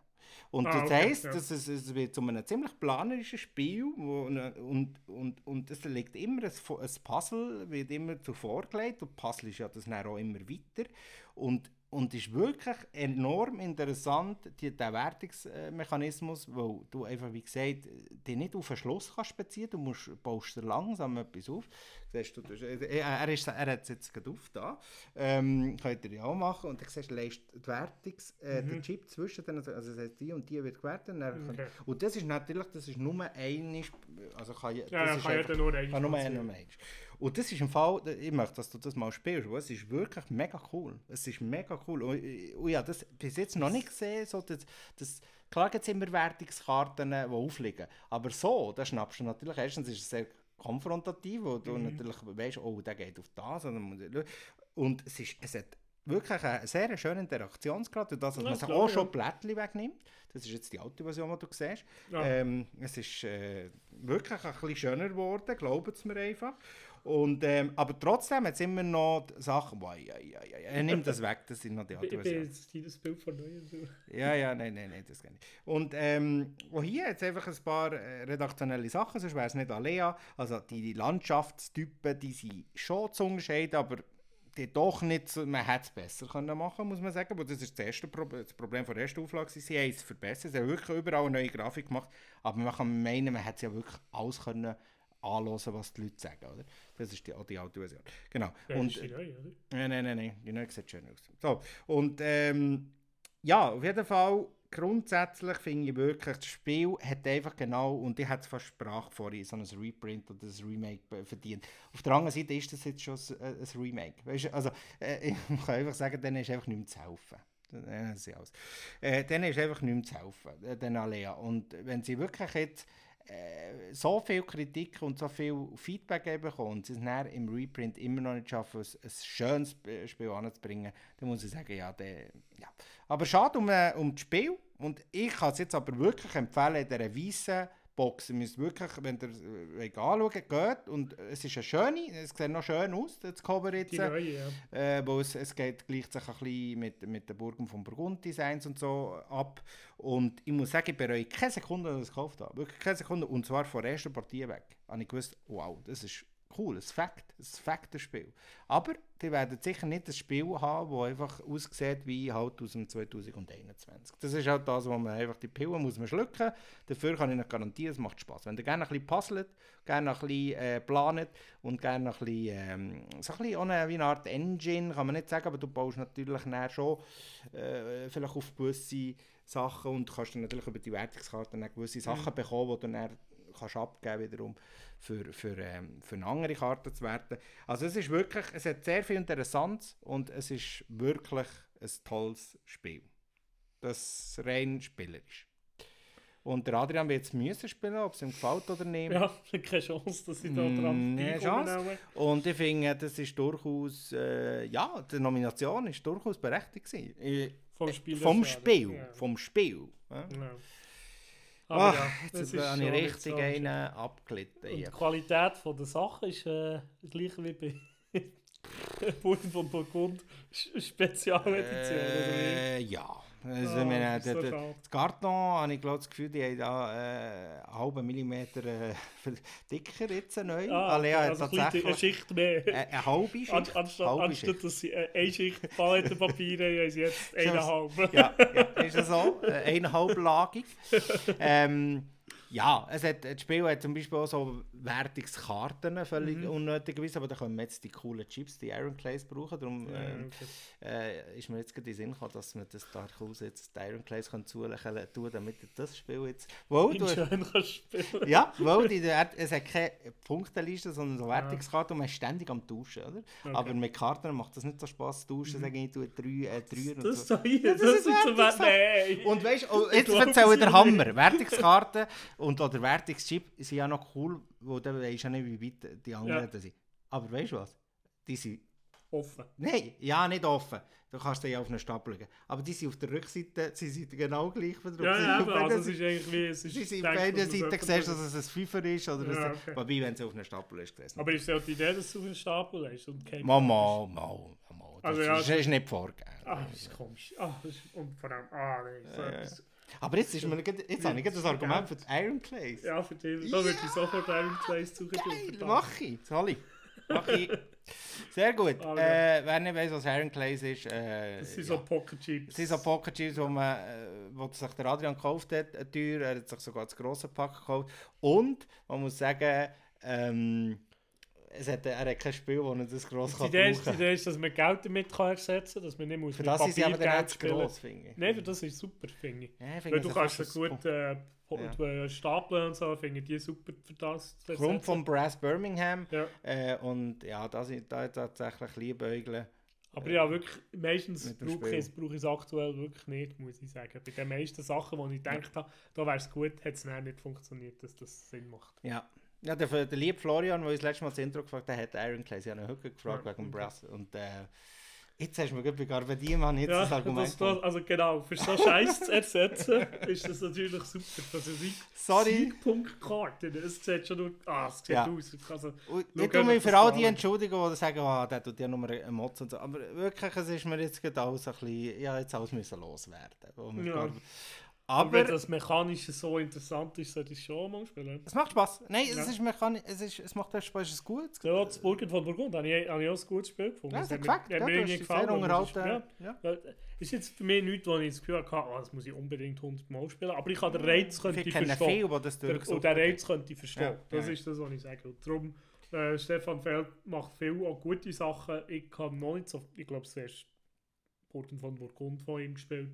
Speaker 3: Und ah, das okay, heisst, ja. dass es, es wird zu einem ziemlich planerischen Spiel wo, und, und, und es liegt immer ein, ein Puzzle, wird immer zuvor gelegt und Puzzle ist ja das dann auch immer weiter und und ist wirklich enorm interessant, die, der Wertungsmechanismus, weil du einfach, wie gesagt, die nicht auf einen Schluss kannst beziehen, du musst, baust dir langsam etwas auf. Siehst du, äh, er, ist, er hat es jetzt gerade auf da, ähm, könnt ihr ja auch machen und dann siehst du, lässt die Wertungs, äh, mhm. der Chip zwischen denen, also das heißt, die und die wird gewertet. Okay. Kann, und das ist natürlich, das ist nur eine, also kann, das
Speaker 2: ja,
Speaker 3: ist
Speaker 2: kann einfach, nur.
Speaker 3: Kann nur eine. Und das ist im Fall, ich möchte, dass du das mal spielst, es ist wirklich mega cool. Es ist mega cool. Und, und ja, das bis jetzt noch nicht gesehen, so das, das klar gibt es immer Wertungskarten, die aufliegen. Aber so, da schnappst du natürlich, erstens ist es sehr konfrontativ, wo du mhm. natürlich weißt, oh, der geht auf das. Und es, ist, es hat wirklich einen sehr schönen Interaktionsgrad, dass man sich auch schon Blättchen wegnimmt. Das ist jetzt die alte Version, die du siehst. Ja. Ähm, es ist äh, wirklich ein bisschen schöner geworden, glaubt es mir einfach. Und, ähm, aber trotzdem hat es immer noch Sachen, boah, ja, ja, ja, er nimmt das weg, das sind noch die alten
Speaker 2: Versionen. Ich bin jetzt Bild von neu. So.
Speaker 3: Ja, ja, nein, nein, nein, das geht nicht. Und ähm, auch hier jetzt einfach ein paar äh, redaktionelle Sachen, sonst wäre es nicht Alea. Also die Landschaftstypen, die sind schon zu unterscheiden, aber die doch nicht, man hätte es besser können machen muss man sagen, aber das ist das, erste Problem, das Problem von der ersten Auflage, sie haben es verbessert, sie haben wirklich überall eine neue Grafik gemacht, aber man kann meinen, man hätte es ja wirklich alles können anhören, was die Leute sagen, oder? Das ist die, die alte Version. Genau.
Speaker 2: Ja, und, ist die neue, oder?
Speaker 3: Nein, nein, nein, nein, die neue sieht schön aus. So, und ähm, ja, auf jeden Fall, grundsätzlich finde ich wirklich, das Spiel hat einfach genau, und ich hätte es fast Sprache vorhin, so ein Reprint oder ein Remake verdient. Auf der anderen Seite ist das jetzt schon ein, ein Remake. Weißt, also, äh, ich kann einfach sagen, dann ist einfach nicht mehr zu helfen. Äh, dann ist einfach nicht mehr zu helfen, äh, den Alea. Und wenn sie wirklich jetzt äh, so viel Kritik und so viel Feedback bekommen und sie es dann im Reprint immer noch nicht schaffen, ein, schönes Spiel anzubringen, dann muss ich sagen, ja, der, ja. Aber schade um, äh, um das Spiel und ich kann es jetzt aber wirklich empfehlen, in weißen Box. Ihr müsst wirklich, wenn ihr äh, anschauen geht, und es ist eine schöne, es sieht noch schön aus, das Cover jetzt. Die neue, ja. Äh, wo es, es geht gleicht sich ein bisschen mit, mit den Burgen von Burgund-Designs und so ab. Und ich muss sagen, ich bereue keine Sekunde, dass ich es gekauft habe. Wirklich keine Sekunde. Und zwar von der ersten Partie weg. Habe ich gewusst, wow, das ist cool, ein Fakt, ein Faktenspiel. Aber die werden sicher nicht ein Spiel haben, das einfach aussieht wie halt aus dem 2021. Das ist halt das, wo man einfach die Pillen muss man schlucken. Dafür kann ich nicht garantieren, es macht Spaß. Wenn ihr gerne ein bisschen puzzelt, gerne ein bisschen äh, planet und gerne ein bisschen, ähm, so ein bisschen ohne, wie eine Art Engine, kann man nicht sagen, aber du baust natürlich schon äh, vielleicht auf gewisse Sachen und kannst dann natürlich über die Wertungskarten gewisse Sachen mhm. bekommen, die du dann kannst abgeben wiederum für, für, ähm, für eine andere Karte zu werten. Also es ist wirklich, es hat sehr viel Interessantes und es ist wirklich ein tolles Spiel. Das rein spielerisch. Und der Adrian wird es müssen spielen, ob es ihm gefällt oder nicht.
Speaker 2: Ja, keine Chance, dass ich da
Speaker 3: Mm,
Speaker 2: dran
Speaker 3: nee,
Speaker 2: vorbeikomme.
Speaker 3: Chance. Und ich finde, das ist durchaus, äh, ja, die Nomination ist durchaus berechtigt gewesen. Äh,
Speaker 2: Vom Spiel. des
Speaker 3: vom. Spiel,
Speaker 2: Ja.
Speaker 3: vom Spiel. Ja.
Speaker 2: Ja.
Speaker 3: Ah,
Speaker 2: ja,
Speaker 3: jetzt habe ich
Speaker 2: schon
Speaker 3: richtig
Speaker 2: so.
Speaker 3: einen abgelitten.
Speaker 2: Und die. Qualität von der Sache ist äh, gleich wie bei Boden von Burgund Spezialedition.
Speaker 3: Äh, ja. Also,
Speaker 2: Ah,
Speaker 3: ich meine,
Speaker 2: das
Speaker 3: der- das Karton, habe ich glaube das Gefühl, die haben da äh, einen halben Millimeter äh, dicker jetzt neu.
Speaker 2: Ah,
Speaker 3: Alea hat
Speaker 2: also ein bisschen eine
Speaker 3: tatsächlich
Speaker 2: Schicht mehr.
Speaker 3: äh, eine halbe Schicht.
Speaker 2: An, anstatt,
Speaker 3: halbe
Speaker 2: anstatt
Speaker 3: Schicht.
Speaker 2: dass sie äh, eine Schicht Palettenpapier haben, haben sie jetzt eineinhalb.
Speaker 3: Ja, ja, ist das so? Äh, Eineinhalblagig. ähm, ja, es hat, das Spiel hat zum Beispiel auch so Wertungskarten, völlig
Speaker 2: Mhm.
Speaker 3: unnötigerweise, aber da können wir jetzt die coolen Chips, die Iron Clays brauchen. Darum
Speaker 2: okay.
Speaker 3: äh, ist mir jetzt gerade in den Sinn gekommen, dass wir das durchaus jetzt die Iron Clays können zulächeln tun, damit ihr das Spiel jetzt... Wow, du,
Speaker 2: schön kannst spielen.
Speaker 3: ja, weil die, der- es hat keine Punkteliste, sondern so Wertungskarten und man ist ständig am Tauschen, oder?
Speaker 2: Okay.
Speaker 3: Aber mit Karten macht das nicht so Spaß zu tauschen, sagen ich, tue drei, äh, drei und
Speaker 2: Das
Speaker 3: so.
Speaker 2: hier,
Speaker 3: Ja, das
Speaker 2: das,
Speaker 3: ist
Speaker 2: so. Nein!
Speaker 3: Und weißt du, oh, jetzt erzähle ich
Speaker 2: haben
Speaker 3: Hammer. Wertungskarten und oder Wertungschip sind ja noch cool, wo du weisst ja nicht, wie weit die anderen
Speaker 2: Ja.
Speaker 3: da sind. Aber weißt du was? Die sind.
Speaker 2: Offen.
Speaker 3: Nein, ja, nicht offen. Du kannst die ja auf einen Stapel legen. Aber die sind auf der Rückseite, sie sind genau gleich verdruckt.
Speaker 2: Ja, ja, aber also es ist eigentlich wie... Es ist
Speaker 3: Sie sind auf beiden
Speaker 2: dass es
Speaker 3: Seiten siehst,
Speaker 2: tut.
Speaker 3: dass es ein Fünfer ist. Oder
Speaker 2: Ja, okay.
Speaker 3: Wobei, wenn es auf einen Stapel ist, gewesen.
Speaker 2: Aber ist ja die Idee, dass du auf einen Stapel legst und kein
Speaker 3: Mal, mal, mal, mal. Das
Speaker 2: Also ja,
Speaker 3: ist, ist nicht vorgegeben.
Speaker 2: Ah, das ist komisch. Ah, das ist, und vor allem... Ah, nein. So
Speaker 3: Ja, ja. Aber jetzt, ist mir, jetzt habe ich gerade das Argument für die Iron Clays.
Speaker 2: Ja, für dich. Da würde ich sofort Iron Clays suchen.
Speaker 3: Geil, mach ich. Sorry. Mach ich. Sehr gut.
Speaker 2: Ah, ja.
Speaker 3: äh, wer nicht weiss, was Iron Clays ist, äh,
Speaker 2: Das sind
Speaker 3: ja.
Speaker 2: so Pocket Chips.
Speaker 3: Es sind so Pocket Chips, wo, man, äh, wo sich der Adrian gekauft hat, eine Tür. Er hat sich sogar das grosse Pack gekauft. Und man muss sagen, ähm, es hat, er hat kein Spiel, wo er das gross kann
Speaker 2: Idee, ist, die Idee ist, dass man Geld damit kann ersetzen kann, dass man nicht muss
Speaker 3: Für
Speaker 2: mit
Speaker 3: das sind sie aber zu
Speaker 2: spielen.
Speaker 3: ich.
Speaker 2: Nein, für das ist super, finde ich.
Speaker 3: Ja, ich finde
Speaker 2: Weil du
Speaker 3: es
Speaker 2: kannst
Speaker 3: ein
Speaker 2: gut äh,
Speaker 3: Ja.
Speaker 2: äh, stapeln und so, finde ich die super für das
Speaker 3: Grund von Brass Birmingham.
Speaker 2: Ja.
Speaker 3: Äh, und ja, da sind da tatsächlich Liebäugeln.
Speaker 2: Aber ja, wirklich, meistens brauche ich, es- brauche ich es aktuell wirklich nicht, muss ich sagen. Bei den meisten Sachen, die ich gedacht habe, da wäre es gut, hat es nicht funktioniert, dass das Sinn macht.
Speaker 3: Ja. Ja, der, der liebe Florian, der uns letztes Mal das Intro gefragt hat, hat Iron Clays ja noch heute gefragt
Speaker 2: Ja,
Speaker 3: wegen
Speaker 2: okay.
Speaker 3: Brass. Und äh, jetzt hast du mir gerade bei Garbediem jetzt
Speaker 2: Ja,
Speaker 3: das Argument
Speaker 2: das, das, also genau, für so Scheiß zu ersetzen, ist das natürlich super. Also Sieg,
Speaker 3: Sorry.
Speaker 2: Siegpunktkarten, es sieht schon nur, ah, es sieht
Speaker 3: Ja.
Speaker 2: aus. Also,
Speaker 3: Und Ich tue mich für all die
Speaker 2: an.
Speaker 3: entschuldigen, die sagen, oh, der tut ja nur einen Motz und so. Aber wirklich, es ist mir jetzt gerade alles ein bisschen, ja, jetzt alles müssen loswerden.
Speaker 2: Ja. Aber wenn das Mechanische so interessant ist, sollte ich schon mal spielen.
Speaker 3: es macht Spaß. Nein,
Speaker 2: Ja.
Speaker 3: es, ist mechanisch, es, ist, es macht Spaß, es ist gut.
Speaker 2: Ja, das Burgen von Burgund habe ich, habe ich auch ein gutes Spiel gefunden.
Speaker 3: Ja, es hat
Speaker 2: hat mir
Speaker 3: dich
Speaker 2: gefallen,
Speaker 3: unterhalten.
Speaker 2: ja,
Speaker 3: Ja.
Speaker 2: Ja, ist jetzt für mich nichts, wo ich das Gefühl hatte, ah, das muss ich unbedingt 100 Mal spielen. Aber ich habe den Reiz könnte
Speaker 3: Ich
Speaker 2: verstehen.
Speaker 3: viele, die das
Speaker 2: Der, und den. Reiz könnte ich verstehen.
Speaker 3: Ja,
Speaker 2: das
Speaker 3: ja.
Speaker 2: ist das, was ich sage. Und darum, äh, Stefan Feld macht viel auch gute Sachen. Ich habe noch nicht so, ich glaube, zuerst Burgen von Burgund von ihm gespielt.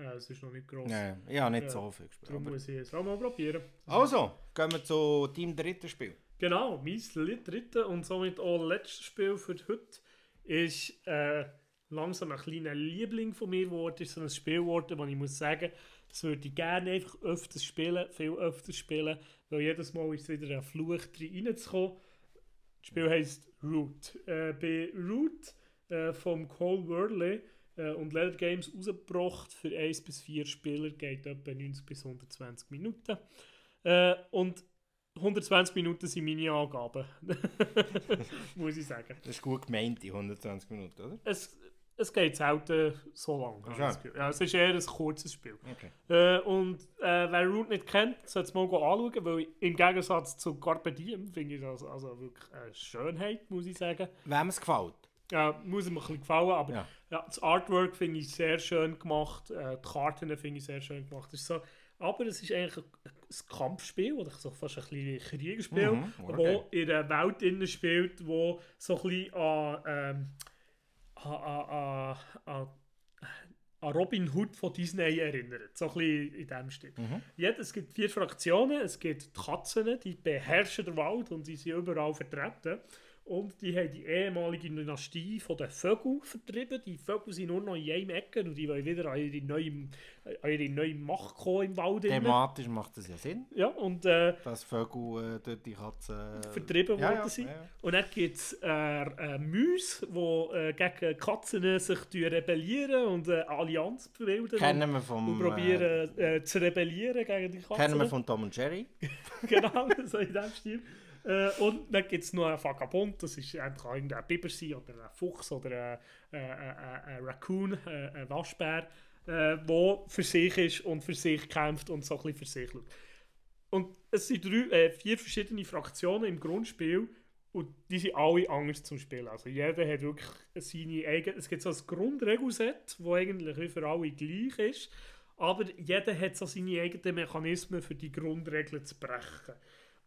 Speaker 2: Äh, es ist noch nicht gross.
Speaker 3: Nein, ich habe nicht
Speaker 2: Ja.
Speaker 3: so viel gespielt.
Speaker 2: Darum
Speaker 3: Aber
Speaker 2: muss ich es auch mal probieren.
Speaker 3: also, gehen wir zu deinem dritten Spiel.
Speaker 2: Genau, mein drittes und somit auch letztes Spiel für heute ist äh, langsam ein kleiner Liebling von mir geworden. Ist so ein Spiel geworden, wo ich muss sagen, das würde ich gerne einfach öfters spielen, viel öfters spielen, weil jedes Mal ist es wieder ein Fluch drin reinzukommen. Das Spiel heisst Root. Äh, bei Root äh, vom Cole Worley und Leather Games rausgebracht für 1 bis 4 Spieler, geht etwa 90 bis 120 Minuten. Äh, und 120 Minuten sind meine Angaben. Muss ich sagen.
Speaker 3: Das ist gut gemeint, die 120 Minuten, oder?
Speaker 2: Es, es geht selten so lang. das Gefühl. Ja, es ist eher ein kurzes Spiel.
Speaker 3: Okay.
Speaker 2: Äh, und äh, wer Root nicht kennt, sollte es mal anschauen, weil im Gegensatz zu Carpe Diem finde ich das also wirklich eine Schönheit, muss ich sagen.
Speaker 3: Wem es gefällt.
Speaker 2: Ja, muss mir ein bisschen gefallen, aber
Speaker 3: Ja.
Speaker 2: ja. das Artwork finde ich sehr schön gemacht, äh, die Karten finde ich sehr schön gemacht. Ist so, aber es ist eigentlich ein, ein Kampfspiel, oder so fast ein ein Kriegsspiel,
Speaker 3: Mhm, okay.
Speaker 2: wo in einer Welt innen spielt, wo so ein bisschen an, ähm, an, an, an, an, Robin Hood von Disney erinnert. So ein bisschen in diesem Stil.
Speaker 3: Mhm.
Speaker 2: Ja, es gibt vier Fraktionen. Es gibt die Katzen, die beherrschen den Wald und die sind überall vertreten. Und die haben die ehemalige Dynastie von den Vögeln vertrieben. Die Vögel sind nur noch in einem Ecke und die wollen wieder an ihre neue, an ihre neue Macht kommen im Wald. innen.
Speaker 3: Thematisch macht das ja Sinn,
Speaker 2: Ja, und äh,
Speaker 3: dass Vögel äh, durch die Katzen...
Speaker 2: vertrieben
Speaker 3: ja,
Speaker 2: worden
Speaker 3: ja,
Speaker 2: sind.
Speaker 3: ja.
Speaker 2: Und dann gibt es äh, äh, Mäuse, die äh, gegen Katzen sich rebellieren und eine Allianz bilden
Speaker 3: Kennen wir vom...
Speaker 2: und probieren äh, zu rebellieren gegen die
Speaker 3: äh,
Speaker 2: Katzen.
Speaker 3: kennen wir von Tom und Jerry.
Speaker 2: genau, so in dem Stil. Äh, und dann gibt es noch einen Vagabond, das ist, äh, kann irgendein Biber sein oder ein Fuchs oder ein, äh, ein Raccoon, äh, ein Waschbär, äh, der für sich ist und für sich kämpft und so ein bisschen für sich schaut. Und es sind drei, äh, vier verschiedene Fraktionen im Grundspiel und die sind alle anders zum Spielen. Also jeder hat wirklich seine eigene... Es gibt so ein Grundregelset, das eigentlich für alle gleich ist, aber jeder hat so seine eigenen Mechanismen für die Grundregeln zu brechen.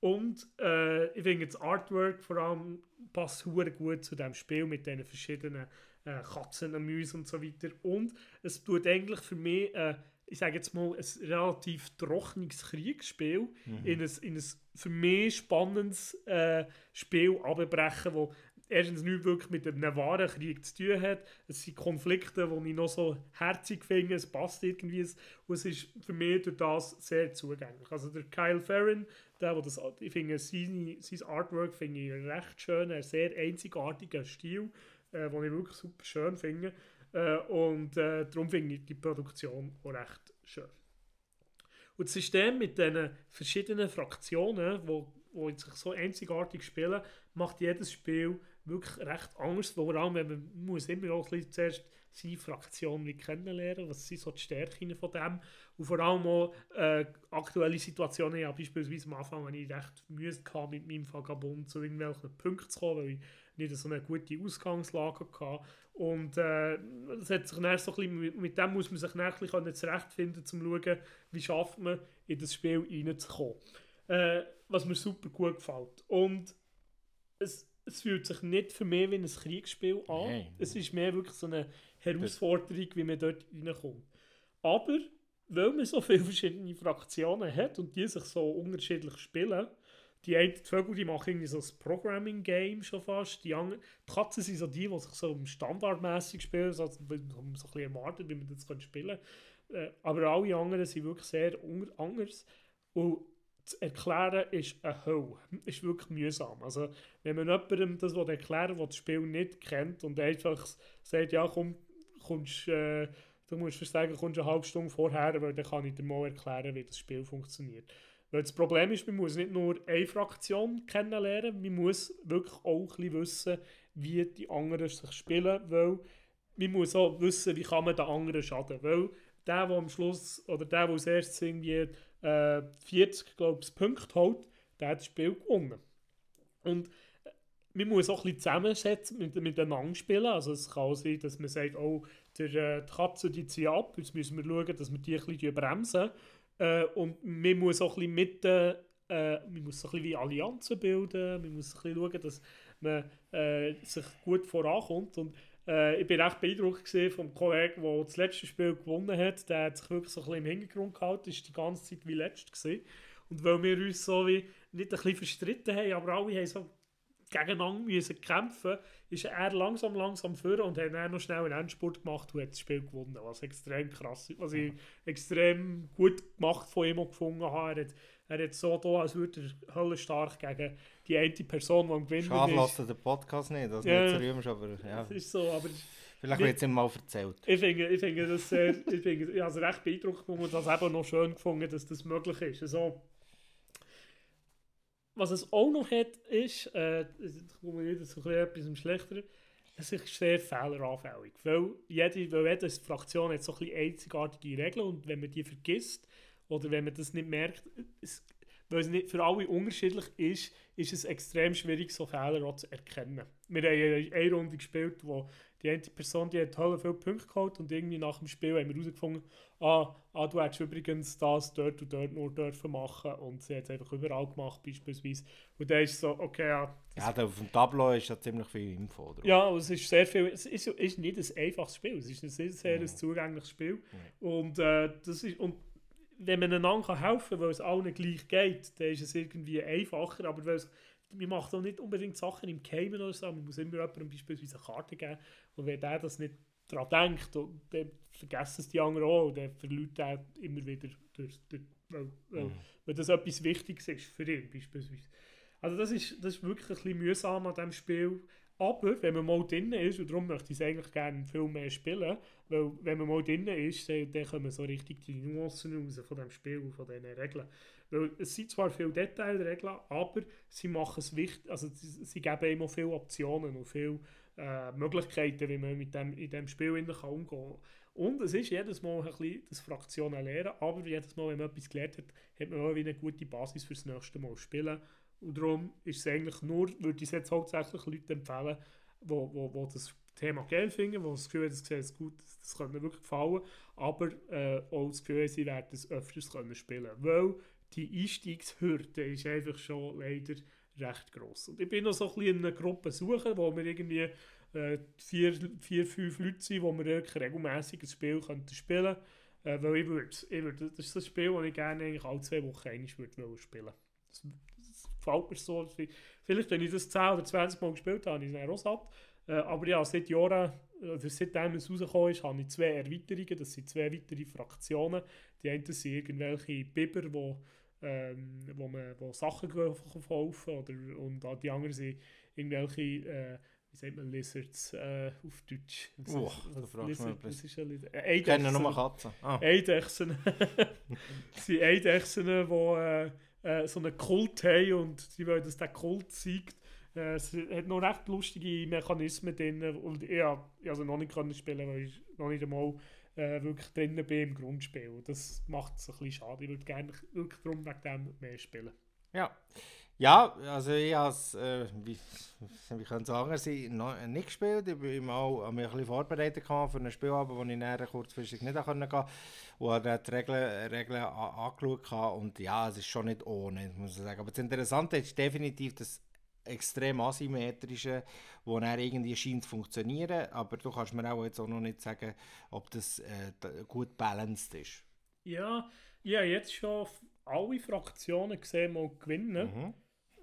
Speaker 2: Und äh, ich finde das Artwork vor allem passt gut zu dem Spiel mit diesen verschiedenen äh, Katzen, Mäusen und so weiter. Und es tut eigentlich für mich, äh, ich sage jetzt mal, ein relativ trockenes Kriegsspiel in, ein, in ein für mich spannendes äh, Spiel abbrechen, wo erstens nicht wirklich mit einem wahren Krieg zu tun hat. Es sind Konflikte, die ich noch so herzig finde, es passt irgendwie. Und es ist für mich durch das sehr zugänglich. Also der Kyle Ferrin, der, der das, ich finde, seine, sein Artwork finde ich recht schön, ein sehr einzigartiger Stil, äh, den ich wirklich super schön finde. Äh, und äh, darum finde ich die Produktion auch recht schön. Und das System mit diesen verschiedenen Fraktionen, wo, wo sich so einzigartig spielen, macht jedes Spiel wirklich recht anders. Vor allem, wenn man muss immer auch ein bisschen zuerst seine Fraktion kennenlernen, was sind so die Stärken von dem. Und vor allem auch äh, aktuelle Situationen, ja, beispielsweise am Anfang, wenn ich recht Mühe hatte, mit meinem Vagabund zu irgendwelchen Punkten zu kommen, weil ich nicht so eine gute Ausgangslage hatte. Und äh, das hat sich dann so ein bisschen, mit, mit dem muss man sich dann ein bisschen zurechtfinden, um zu schauen, wie schafft man in das Spiel reinzukommen. Äh, was mir super gut gefällt. Und es, es fühlt sich nicht für mich wie ein Kriegsspiel an.
Speaker 3: Nein.
Speaker 2: Es ist mehr wirklich so eine Herausforderung, wie man dort reinkommt. Aber weil man so viele verschiedene Fraktionen hat und die sich so unterschiedlich spielen, die einen Vögel die machen irgendwie so ein Programming-Game schon fast. Die, anderen, die Katzen sind so die, die sich so standardmäßig spielen, so, so ein bisschen erwartet, wie man das spielen kann. Äh, aber alle anderen sind wirklich sehr anders. Und zu erklären ist eine Hölle. Ist wirklich mühsam. Also, wenn man jemandem das erklären will, der das Spiel nicht kennt und einfach sagt, ja, komm, kommst, äh, du musst fast sagen, kommst eine halbe Stunde vorher, weil dann kann ich dir mal erklären, wie das Spiel funktioniert. Weil das Problem ist, man muss nicht nur eine Fraktion kennenlernen, man muss wirklich auch ein wissen, wie die anderen sich spielen, weil man muss auch wissen, wie kann man den anderen schaden. Weil der, der am Schluss, oder der, der als erstes irgendwie äh, 40, glaube ich, Punkte holt, der hat das Spiel gewonnen. Und man muss auch ein bisschen zusammensetzen, mit, miteinander spielen. Also es kann sein, dass man sagt, oh, der, äh, die Katze die zieht ab, jetzt müssen wir schauen, dass wir die ein bisschen bremsen. Äh, und man muss auch ein bisschen mit äh, man muss ein bisschen wie Allianzen bilden, man muss ein bisschen schauen, dass man äh, sich gut vorankommt. Und äh, ich bin recht beeindruckt vom Kollegen, der das letzte Spiel gewonnen hat. Der hat sich wirklich so ein bisschen im Hintergrund gehalten, ist die ganze Zeit wie letzt gewesen. Und weil wir uns so wie nicht ein bisschen verstritten haben, aber alle haben so gegeneinander müssen kämpfen, ist er langsam, langsam führen und hat dann noch schnell einen Endspurt gemacht und hat das Spiel gewonnen, was extrem krass ist, was ich extrem gut gemacht von ihm gefunden habe. Er hat, er hat so da, als würde er höllenstark gegen die eine Person, die am Gewinnen
Speaker 3: Schade,
Speaker 2: ist.
Speaker 3: lasst ihr den Podcast nicht, dass
Speaker 2: Ja.
Speaker 3: du nicht rühmst, aber ja.
Speaker 2: Das ist so, aber
Speaker 3: Vielleicht wird es ihm mal erzählt.
Speaker 2: ich finde, ich finde das sehr, ich finde, ich habe es recht beeindruckt und das eben noch schön gefunden, dass das möglich ist. Also, was es auch noch hat, ist, äh, jetzt komme ich wieder zu etwas Schlechteren, es ist sehr fehleranfällig. Weil jede, weil jede Fraktion hat so ein bisschen einzigartige Regeln und wenn man die vergisst oder wenn man das nicht merkt, es, weil es nicht für alle unterschiedlich ist, ist es extrem schwierig, so Fehler auch zu erkennen. Wir haben eine Runde gespielt, wo die eine Person die hat tolle viele Punkte geholt und irgendwie nach dem Spiel haben wir herausgefunden, ah, ah, du hättest übrigens das dort und dort nur dürfen machen und sie hat es einfach überall gemacht beispielsweise. Und dann ist so, okay, ja,
Speaker 3: Ja, da auf dem Tableau ist ja ziemlich viel Info drauf.
Speaker 2: ja, und es ist sehr viel. Es ist, ist nicht ein einfaches Spiel. Es ist ein sehr, sehr ein zugängliches Spiel. Und, äh, das ist, und wenn man einander helfen kann, weil es allen gleich geht, dann ist es irgendwie einfacher. Aber weil es man macht auch nicht unbedingt Sachen im Geheimen oder so, man muss immer jemandem beispielsweise eine Karte geben und wenn der das nicht daran denkt, und dann vergessen es die anderen auch und dann verliert er immer wieder, durch, durch, weil, weil, weil das etwas Wichtiges ist für ihn beispielsweise. Also das ist, das ist wirklich ein bisschen mühsam an diesem Spiel. Aber wenn man mal drin ist, und darum möchte ich es eigentlich gerne viel mehr spielen, weil wenn man mal drin ist, dann, dann kommen so richtig die Nuancen raus von dem Spiel und von diesen Regeln. Weil es sind zwar viele Detailregeln, aber sie machen es wichtig, also sie, sie geben immer viele Optionen und viele äh, Möglichkeiten, wie man mit dem, in diesem Spiel innen kann umgehen kann. Und es ist jedes Mal ein bisschen das Fraktionen lernen, aber jedes Mal, wenn man etwas gelernt hat, hat man auch eine gute Basis fürs nächste Mal spielen. Und darum ist es eigentlich nur, würde ich es jetzt hauptsächlich Leuten empfehlen, wo, wo, wo das Thema geil finden, die das Gefühl haben, das ist gut, das, könnte wirklich gefallen, aber äh, auch das Gefühl sie werden es öfters können spielen Weil die Einstiegshürde ist einfach schon leider recht gross. Und ich bin noch so ein bisschen in einer Gruppe suchen, wo wir irgendwie äh, vier, vier, fünf Leute sind, wo wir regelmässig ein Spiel könnten spielen äh, weil ich würde, ich würde, das ist das Spiel, das ich gerne eigentlich alle zwei Wochen einmal würde spielen das, das gefällt mir so. Vielleicht, wenn ich das 10 oder 20 Mal gespielt habe, ist es auch satt. Äh, aber ja, seit Jahren, oder seitdem es rausgekommen ist, habe ich zwei Erweiterungen. Das sind zwei weitere Fraktionen. Die einen sind irgendwelche Biber, wo, ähm, wo man wo Sachen kaufen oder und die anderen sind irgendwelche, äh, wie sagt man, Lizards äh, auf Deutsch.
Speaker 3: Oh,
Speaker 2: ist-
Speaker 3: da fragst du mich etwas.
Speaker 2: Äh,
Speaker 3: Ich kenne
Speaker 2: Eidechsen.
Speaker 3: nur Katzen. Ah.
Speaker 2: Eidechsen. das sind Eidechsen, die äh, äh, so einen Kult haben und sie wollen, dass der Kult siegt. Äh, es hat noch recht lustige Mechanismen drin und ich ich also noch nicht können spielen, weil ich noch nicht einmal äh, wirklich drin bin im Grundspiel. Und Das macht es ein bisschen schade. Ich würde gerne wirklich darum wegen dem mehr spielen.
Speaker 3: Ja. Ja, also ich habe es, äh, wie, wie ich sagen, sie noch nicht gespielt. Ich bin mal mich ein bisschen vorbereitet für ein Spielabend, wo ich näher kurzfristig nicht gehen konnte. Und habe dann die Regeln, Regeln angeschaut und ja, es ist schon nicht ohne, muss ich sagen. Aber das Interessante ist definitiv das extrem asymmetrische, wo dann irgendwie scheint zu funktionieren, aber du kannst mir auch jetzt auch noch nicht sagen, ob das äh, gut balanced ist.
Speaker 2: Ja, ich habe jetzt schon alle Fraktionen gesehen, mal gewinnen.
Speaker 3: Mhm.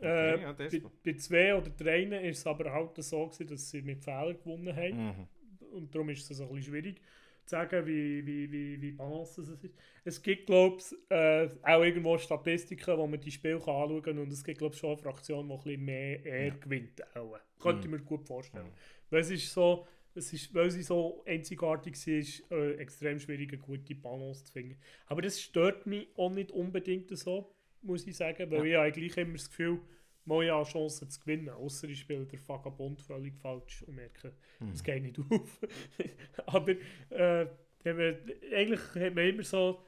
Speaker 2: Äh,
Speaker 3: ja, das-
Speaker 2: bei, bei zwei oder drei ist es aber halt so, gewesen, dass sie mit Fehlern gewonnen haben.
Speaker 3: Mhm.
Speaker 2: Und darum ist es ein bisschen schwierig zu sagen, wie, wie, wie, wie balanced es ist. Es gibt, glaube ich, äh, auch irgendwo Statistiken, wo man die Spiele kann anschauen kann. Und es gibt, glaube ich, schon eine Fraktion, die ein bisschen mehr eher gewinnt. Auch. Könnte ich mir gut vorstellen. Weil es ist so, es ist, weil sie so einzigartig war, ist äh, extrem schwierig, eine gute Balance zu finden. Aber das stört mich auch nicht unbedingt so, muss ich sagen, weil ich habe gleich immer das Gefühl, mal ja Chancen zu gewinnen. Außer ich spiele der Vagabond völlig falsch und merke, es geht nicht auf. Aber äh, man, eigentlich hat man immer so,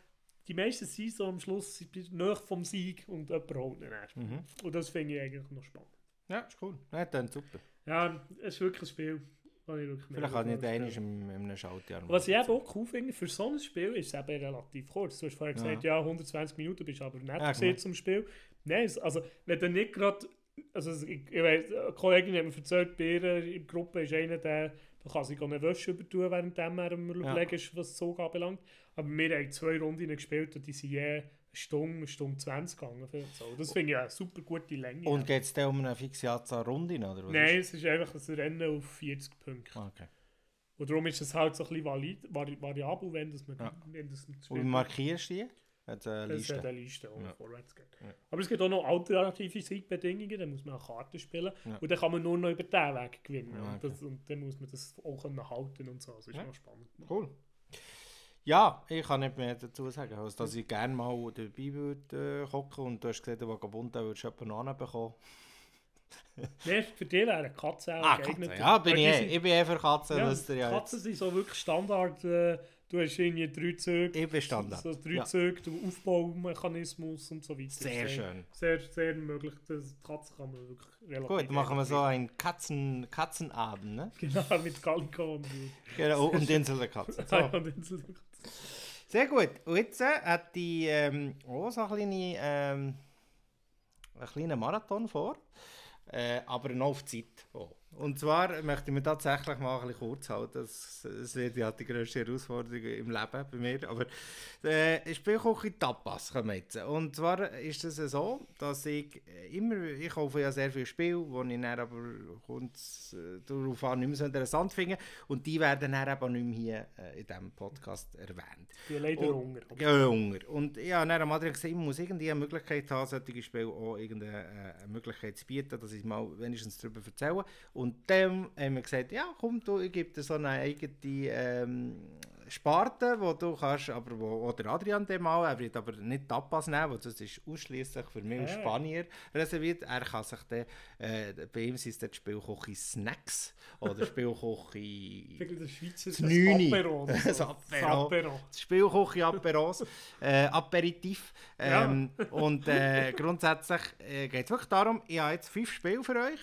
Speaker 2: die meisten sind so am Schluss nahe vom Sieg und jemand holt ihn erst.
Speaker 3: Mhm.
Speaker 2: Und das finde ich eigentlich noch spannend.
Speaker 3: Ja, ist cool. Ja, dann super.
Speaker 2: Ja, es ist wirklich ein Spiel,
Speaker 3: Vielleicht
Speaker 2: mega
Speaker 3: kann ich
Speaker 2: gerne
Speaker 3: nicht einmal im, im Schaltjahr
Speaker 2: Was ich eben auch cool finde, für so ein Spiel ist es eben relativ kurz. Du hast vorher gesagt, ja, 120 Minuten bist aber nicht
Speaker 3: Ja,
Speaker 2: gesehen zum Spiel. Nein, also wenn du nicht gerade, also ich, ich weiss, eine Kollegin hat mir erzählt, bei in der Gruppe ist einer, der, der kann sich eine Wäsche übertun, während er am. Überlegen ist, was Zug anbelangt. Aber wir haben zwei Runden gespielt und die sind je Stunde, eine Stunde 20 gegangen. So. Das finde ich eine super gute Länge.
Speaker 3: Und geht es dann um eine fixe Anzahl Runden, oder was?
Speaker 2: Nein, es ist einfach ein Rennen auf 40 Punkte.
Speaker 3: Okay.
Speaker 2: Und darum ist es halt so ein bisschen valid, vari variabel, wenn das man,
Speaker 3: Ja.
Speaker 2: wenn das
Speaker 3: Und markierst du die? Hat eine
Speaker 2: Das ist ja
Speaker 3: Liste.
Speaker 2: eine Liste, die
Speaker 3: Ja.
Speaker 2: vorwärts geht.
Speaker 3: Ja.
Speaker 2: Aber es gibt auch noch alternative Siegbedingungen, da muss man auch Karten spielen.
Speaker 3: Ja.
Speaker 2: Und dann kann man nur noch über diesen Weg gewinnen.
Speaker 3: Ja,
Speaker 2: und, das, und dann muss man das auch können halten und so. Das ist
Speaker 3: Ja.
Speaker 2: noch spannend.
Speaker 3: Cool. Ja, ich kann nicht mehr dazu sagen, als dass ich gerne mal dabei würde äh, hocken und du hast gesagt, der Vagabund, da würdest du jemanden anbekommen.
Speaker 2: Nee, für die wäre eine Katze auch
Speaker 3: Ah,
Speaker 2: geeignet.
Speaker 3: Katzen, ja, bin ich eh.
Speaker 2: sind-
Speaker 3: Ich bin eh für Katzen,
Speaker 2: Ja, Katzen sind so wirklich Standard. Äh, du hast irgendwie drei Züge.
Speaker 3: Ich bin Standard.
Speaker 2: So drei
Speaker 3: Ja.
Speaker 2: Züge, der Aufbaumechanismus und so weiter.
Speaker 3: Sehr schön.
Speaker 2: Sehr, sehr möglich. Das die Katze kann man wirklich relativ
Speaker 3: Gut, machen wir so einen Katzen, Katzenabend, ne?
Speaker 2: Genau, mit Calico und
Speaker 3: Genau, und Insel der Katzen. So.
Speaker 2: und dann so-
Speaker 3: Sehr gut. Und jetzt äh, hat die ähm, auch so eine kleine, ähm, einen kleinen Marathon vor. Äh, aber noch auf Zeit. Oh. Und zwar möchte ich mir tatsächlich mal ein bisschen kurz halten. Das, das wird ja die grösste Herausforderung im Leben bei mir. Aber äh, Spielküche Tapas kommen jetzt. Und zwar ist es so, dass ich immer, ich kaufe ja sehr viele Spiele, die ich dann aber kommt's, äh, darauf an nicht mehr so interessant finde. Und die werden dann eben nicht mehr hier äh, in diesem Podcast erwähnt.
Speaker 2: Die leider Hunger.
Speaker 3: Ja, Hunger. Und ja, dann am Adrian gesagt, ich muss irgendwie eine Möglichkeit haben, solche Spiele auch irgendeine äh, eine Möglichkeit zu bieten, dass ich mal wenigstens darüber erzähle. Und dann haben wir gesagt, ja komm, du, ich gebe dir so eine eigene ähm, Sparte, wo du kannst, aber wo oder Adrian dem mal, er wird aber nicht Tapas nehmen, weil das ist ausschließlich für mich und
Speaker 2: Ah.
Speaker 3: Spanier reserviert. Er kann sich dann, äh, bei ihm sind es dann die Spielküche Snacks oder Spielküche...
Speaker 2: Wirklich der Schweizer
Speaker 3: Das.
Speaker 2: Apero.
Speaker 3: Das
Speaker 2: so.
Speaker 3: Apero.
Speaker 2: Apero.
Speaker 3: Spielküche Aperos, äh, Aperitif.
Speaker 2: Ja.
Speaker 3: Ähm, Und äh, grundsätzlich äh, geht es wirklich darum, ich habe jetzt fünf Spiele für euch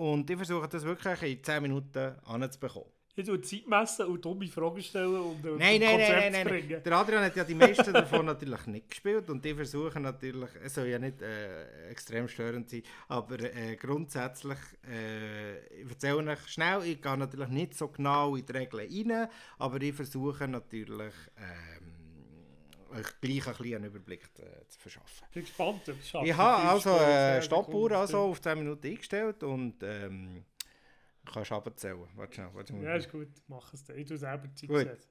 Speaker 3: und ich versuche das wirklich in 10 Minuten anzubekommen.
Speaker 2: Ich tue Zeit messen und dumme Fragen stellen und äh,
Speaker 3: Nein,
Speaker 2: ein
Speaker 3: nein, nein,
Speaker 2: Konzept
Speaker 3: nein, nein, nein.
Speaker 2: bringen.
Speaker 3: Der Adrian hat ja die meisten davon natürlich nicht gespielt und die versuchen natürlich, es soll ja nicht äh, extrem störend sein, aber äh, grundsätzlich, äh, ich erzähle euch schnell, ich gehe natürlich nicht so genau in die Regeln rein, aber ich versuche natürlich, euch gleich ein bisschen einen Überblick äh, zu verschaffen.
Speaker 2: Ich bin gespannt, ob es schafft.
Speaker 3: Ich habe also
Speaker 2: zehn
Speaker 3: Stoppuhr also auf 10 Minuten eingestellt und ähm, kannst abzählen. Warte schnell, warte
Speaker 2: Ja,
Speaker 3: mal.
Speaker 2: ist gut, mach es dann. Ich tue selber Zeit
Speaker 3: Gut.
Speaker 2: setzen.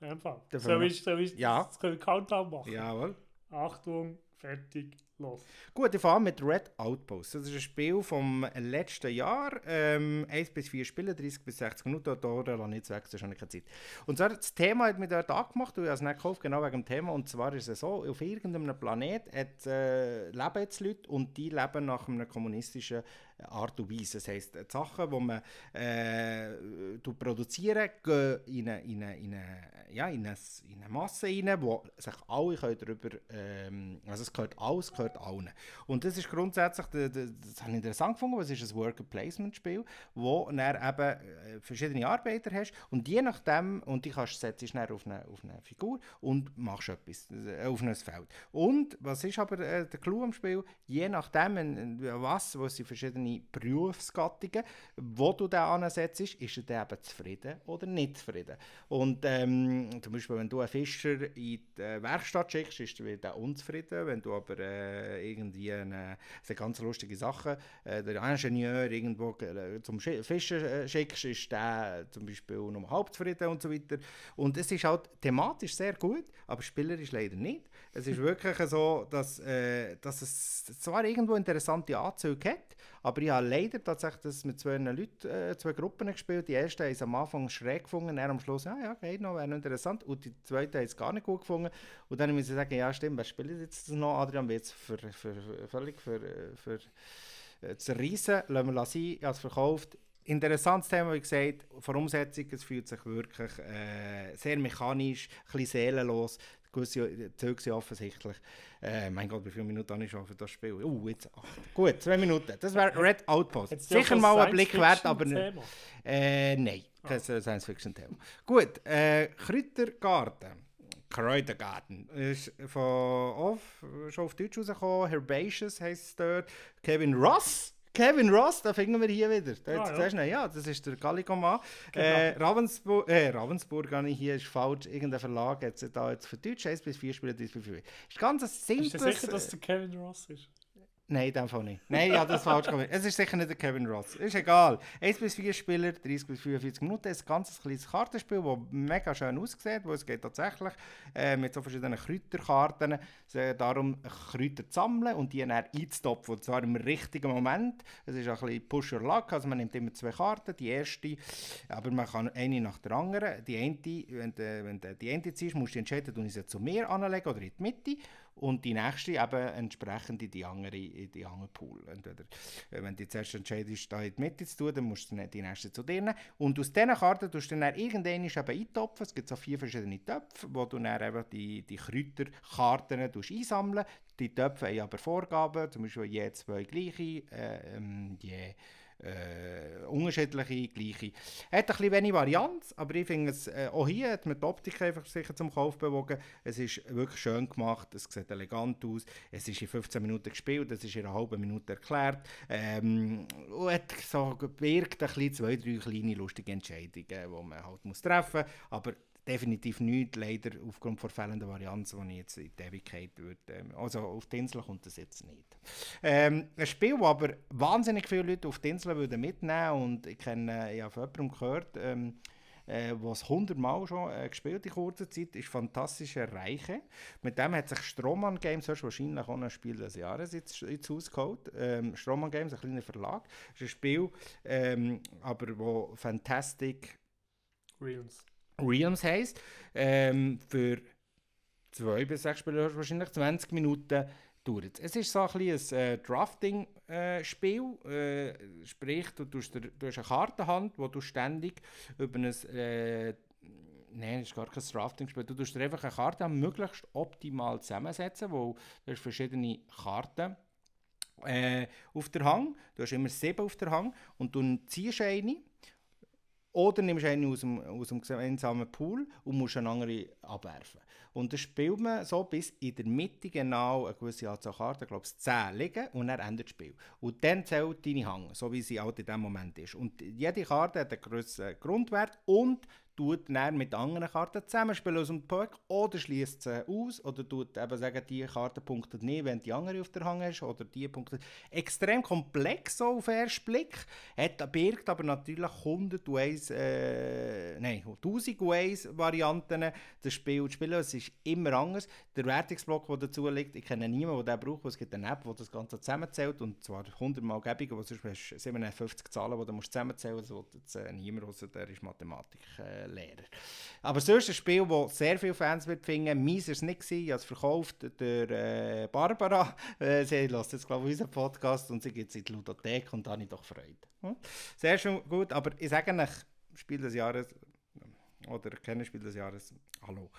Speaker 2: In dem Fall. Ich, soll ich,
Speaker 3: Ja.
Speaker 2: das Countdown machen?
Speaker 3: Jawohl.
Speaker 2: Achtung, fertig, los.
Speaker 3: Gut, ich fange an mit Red Outpost. Das ist ein Spiel vom letzten Jahr. Ähm, 1 bis 4 Spiele, 30 bis 60 Minuten. Da lasse ich jetzt weg, das ist keine Zeit. Und zwar, das Thema hat mich dort angemacht, und ich es nicht gekauft, genau wegen dem Thema. Und zwar ist es so, auf irgendeinem Planet hat, äh, leben jetzt Leute und die leben nach einer kommunistischen Art und Weise. Das heisst, die Sachen, die man äh, du produzieren, gehen in eine, in eine, in eine, ja, in eine, in eine Masse rein, wo sich alle können darüber, ähm, also es gehört alles, gehört allen. Und das ist grundsätzlich, das, das habe ich interessant gefunden, es ist ein Worker-Placement-Spiel, wo du eben äh, verschiedene Arbeiter hast und je nachdem, und die kannst setzt dann auf eine, auf eine Figur und machst etwas äh, auf ein Feld. Und was ist aber äh, der Clou am Spiel? Je nachdem, was, wo sind verschiedene Berufsgattungen, wo du den ansetzt, ist er dann eben zufrieden oder nicht zufrieden. Und ähm, zum Beispiel, wenn du einen Fischer in die äh, Werkstatt schickst, ist er unzufrieden. Wenn du aber äh, irgendwie eine, das ganz lustige Sachen, äh, der Ingenieur irgendwo äh, zum Fischen äh, schickst, ist der zum Beispiel nur halb zufrieden und so weiter. Und es ist halt thematisch sehr gut, aber spielerisch leider nicht. Es ist wirklich so, dass, äh, dass es zwar irgendwo interessante Anzüge hat, aber ich habe leider tatsächlich das mit zwei Leuten, äh, zwei Gruppen gespielt. Die erste es am Anfang schräg gefunden, dann am Schluss, ja, ja, geht noch, wäre noch interessant. Und die zweite haben es gar nicht gut gefunden. Und dann muss ich sagen, ja, stimmt, wer spielt jetzt noch? Adrian wird es für, für, für, völlig für, für, äh, zerreißen. Lassen wir sein, ich habe es verkauft. Interessantes Thema, wie gesagt, Umsetzung, es fühlt sich wirklich äh, sehr mechanisch, ein bisschen seelenlos. Gewisse Züge sind offensichtlich. Äh, mein Gott, wie viele Minuten habe ich schon für das Spiel? Uh, jetzt acht. Gut, zwei Minuten. Das wäre Red Outpost. Sicher mal
Speaker 2: ein
Speaker 3: Blick wert, aber nicht. Äh, nein, kein Science-Fiction-Thema. Gut, äh, Kräutergarten. Kräutergarten. Ist von off, schon auf Deutsch rausgekommen. Herbaceous heisst es dort. Kevin Ross. Kevin Ross, da finden wir hier wieder. Da,
Speaker 2: Ah, ja.
Speaker 3: ihn, ja, das ist der Gallico-Mann.
Speaker 2: Genau.
Speaker 3: Äh, Ravensburg, äh, Ravensburg habe ich hier, ist falsch. Irgendein Verlag hat es da jetzt für Deutsch 1 bis 4 Spiele, 3 bis 5. Ist ganz ein simples...
Speaker 2: Bist du sicher, dass der Kevin Ross ist?
Speaker 3: Nein, in dem Fall nicht. Nein, ja, das falsch gemacht. Es ist sicher nicht der Kevin Ross. Ist egal. 1 bis 4 Spieler, 30 bis 45 Minuten. Ein ganz kleines Kartenspiel, das mega schön aussieht, wo es geht tatsächlich äh, mit so verschiedenen Kräuterkarten äh, darum, Kräuter zu sammeln und die dann einzutopfen. Und zwar im richtigen Moment. Es ist ein bisschen Push or Luck, also man nimmt immer zwei Karten. Die erste, aber man kann eine nach der anderen. Die eine, wenn du, wenn du die eine ziehst, musst du entscheiden, ob ich sie zu mir anlegen oder in die Mitte. Und die nächste eben entsprechend in die andere, in die andere Pool. Entweder, äh, wenn du zuerst entscheidest, da in die Mitte zu tun, dann musst du die nächste zu dir nehmen. Und aus diesen Karten tust du dann irgendwann eintopfen. Es gibt so vier verschiedene Töpfe, wo du dann eben die, die Kräuterkarten einsammeln Die Töpfe haben aber Vorgaben, zum Beispiel je zwei gleiche, äh, ähm, je äh, unterschiedliche, gleiche. Hat ein bisschen wenig Varianz, aber ich finde es, äh, auch hier hat man die Optik einfach sicher zum Kauf bewogen. Es ist wirklich schön gemacht, es sieht elegant aus, es ist in 15 Minuten gespielt, es ist in einer halben Minute erklärt ähm, und hat so birgt ein bisschen zwei, drei kleine lustige Entscheidungen, die man halt muss treffen muss, aber definitiv nicht, leider aufgrund von fehlender Varianz, die ich jetzt in die Ewigkeit würde. Ähm, also auf die Insel kommt das jetzt nicht. Ähm, ein Spiel, das aber wahnsinnig viele Leute auf die Insel würden mitnehmen und ich kenne, habe von jemandem gehört, ähm, äh, was 100 Mal schon äh, gespielt in kurzer Zeit, ist «Fantastische Reiche». Mit dem hat sich Stroman Games wahrscheinlich auch ein Spiel des Jahres ins, ins Haus geholt. Ähm, Stroman Games, ein kleiner Verlag. Ist ein Spiel, ähm, aber wo Fantastic
Speaker 2: Realms.
Speaker 3: Realms heisst. Ähm, für zwei bis sechs Spieler wahrscheinlich 20 Minuten dauert es. ist so ein, ein äh, Drafting-Spiel, äh, äh, sprich, du, tust, du hast eine Kartenhand, wo du ständig über ein äh, Nein, es ist gar kein Drafting-Spiel. Du tust einfach eine Karte möglichst optimal zusammensetzen, wo du hast verschiedene Karten äh, auf der Hang. Du hast immer sieben auf der Hang und du ziehst eine oder nimmst eine aus dem, aus dem gemeinsamen Pool und musst eine andere abwerfen. Und das spielt man so, bis in der Mitte genau eine gewisse Anzahl Karten, ich glaube 10 liegen und dann endet das Spiel. Und dann zählt deine Hang, so wie sie halt in diesem Moment ist. Und jede Karte hat einen gewissen Grundwert und tut dann mit anderen Karten zusammenspielen aus dem Park oder schließt sie aus oder tut eben sagen, die Karte punktet nicht, wenn die andere auf der Hand ist oder die punktet. Extrem komplex so auf den ersten Blick, hat, birgt aber natürlich 100 Ways, äh, nein, 1000 Ways Varianten das Spiel zu spielen. Es ist immer anders. Der Wertungsblock, der dazu liegt, ich kenne niemanden, der den braucht, es gibt eine App, die das Ganze zusammenzählt und zwar 100 Mal gäbiger, wo sonst hast du 57 Zahlen, die du zusammenzählen musst, das will jetzt äh, niemand, außer der ist Mathematik. Äh, Lehrer. Aber sonst ein Spiel, das sehr viele Fans wird finden. Meins war es nicht. Ich habe es verkauft durch äh, Barbara. Äh, sie lässt jetzt, glaube ich, unseren Podcast und sie geht es in die Ludothek und da habe ich doch Freude. Hm? Sehr schön gut, aber ich sage euch, Spiel des Jahres oder kein Spiel des Jahres, hallo.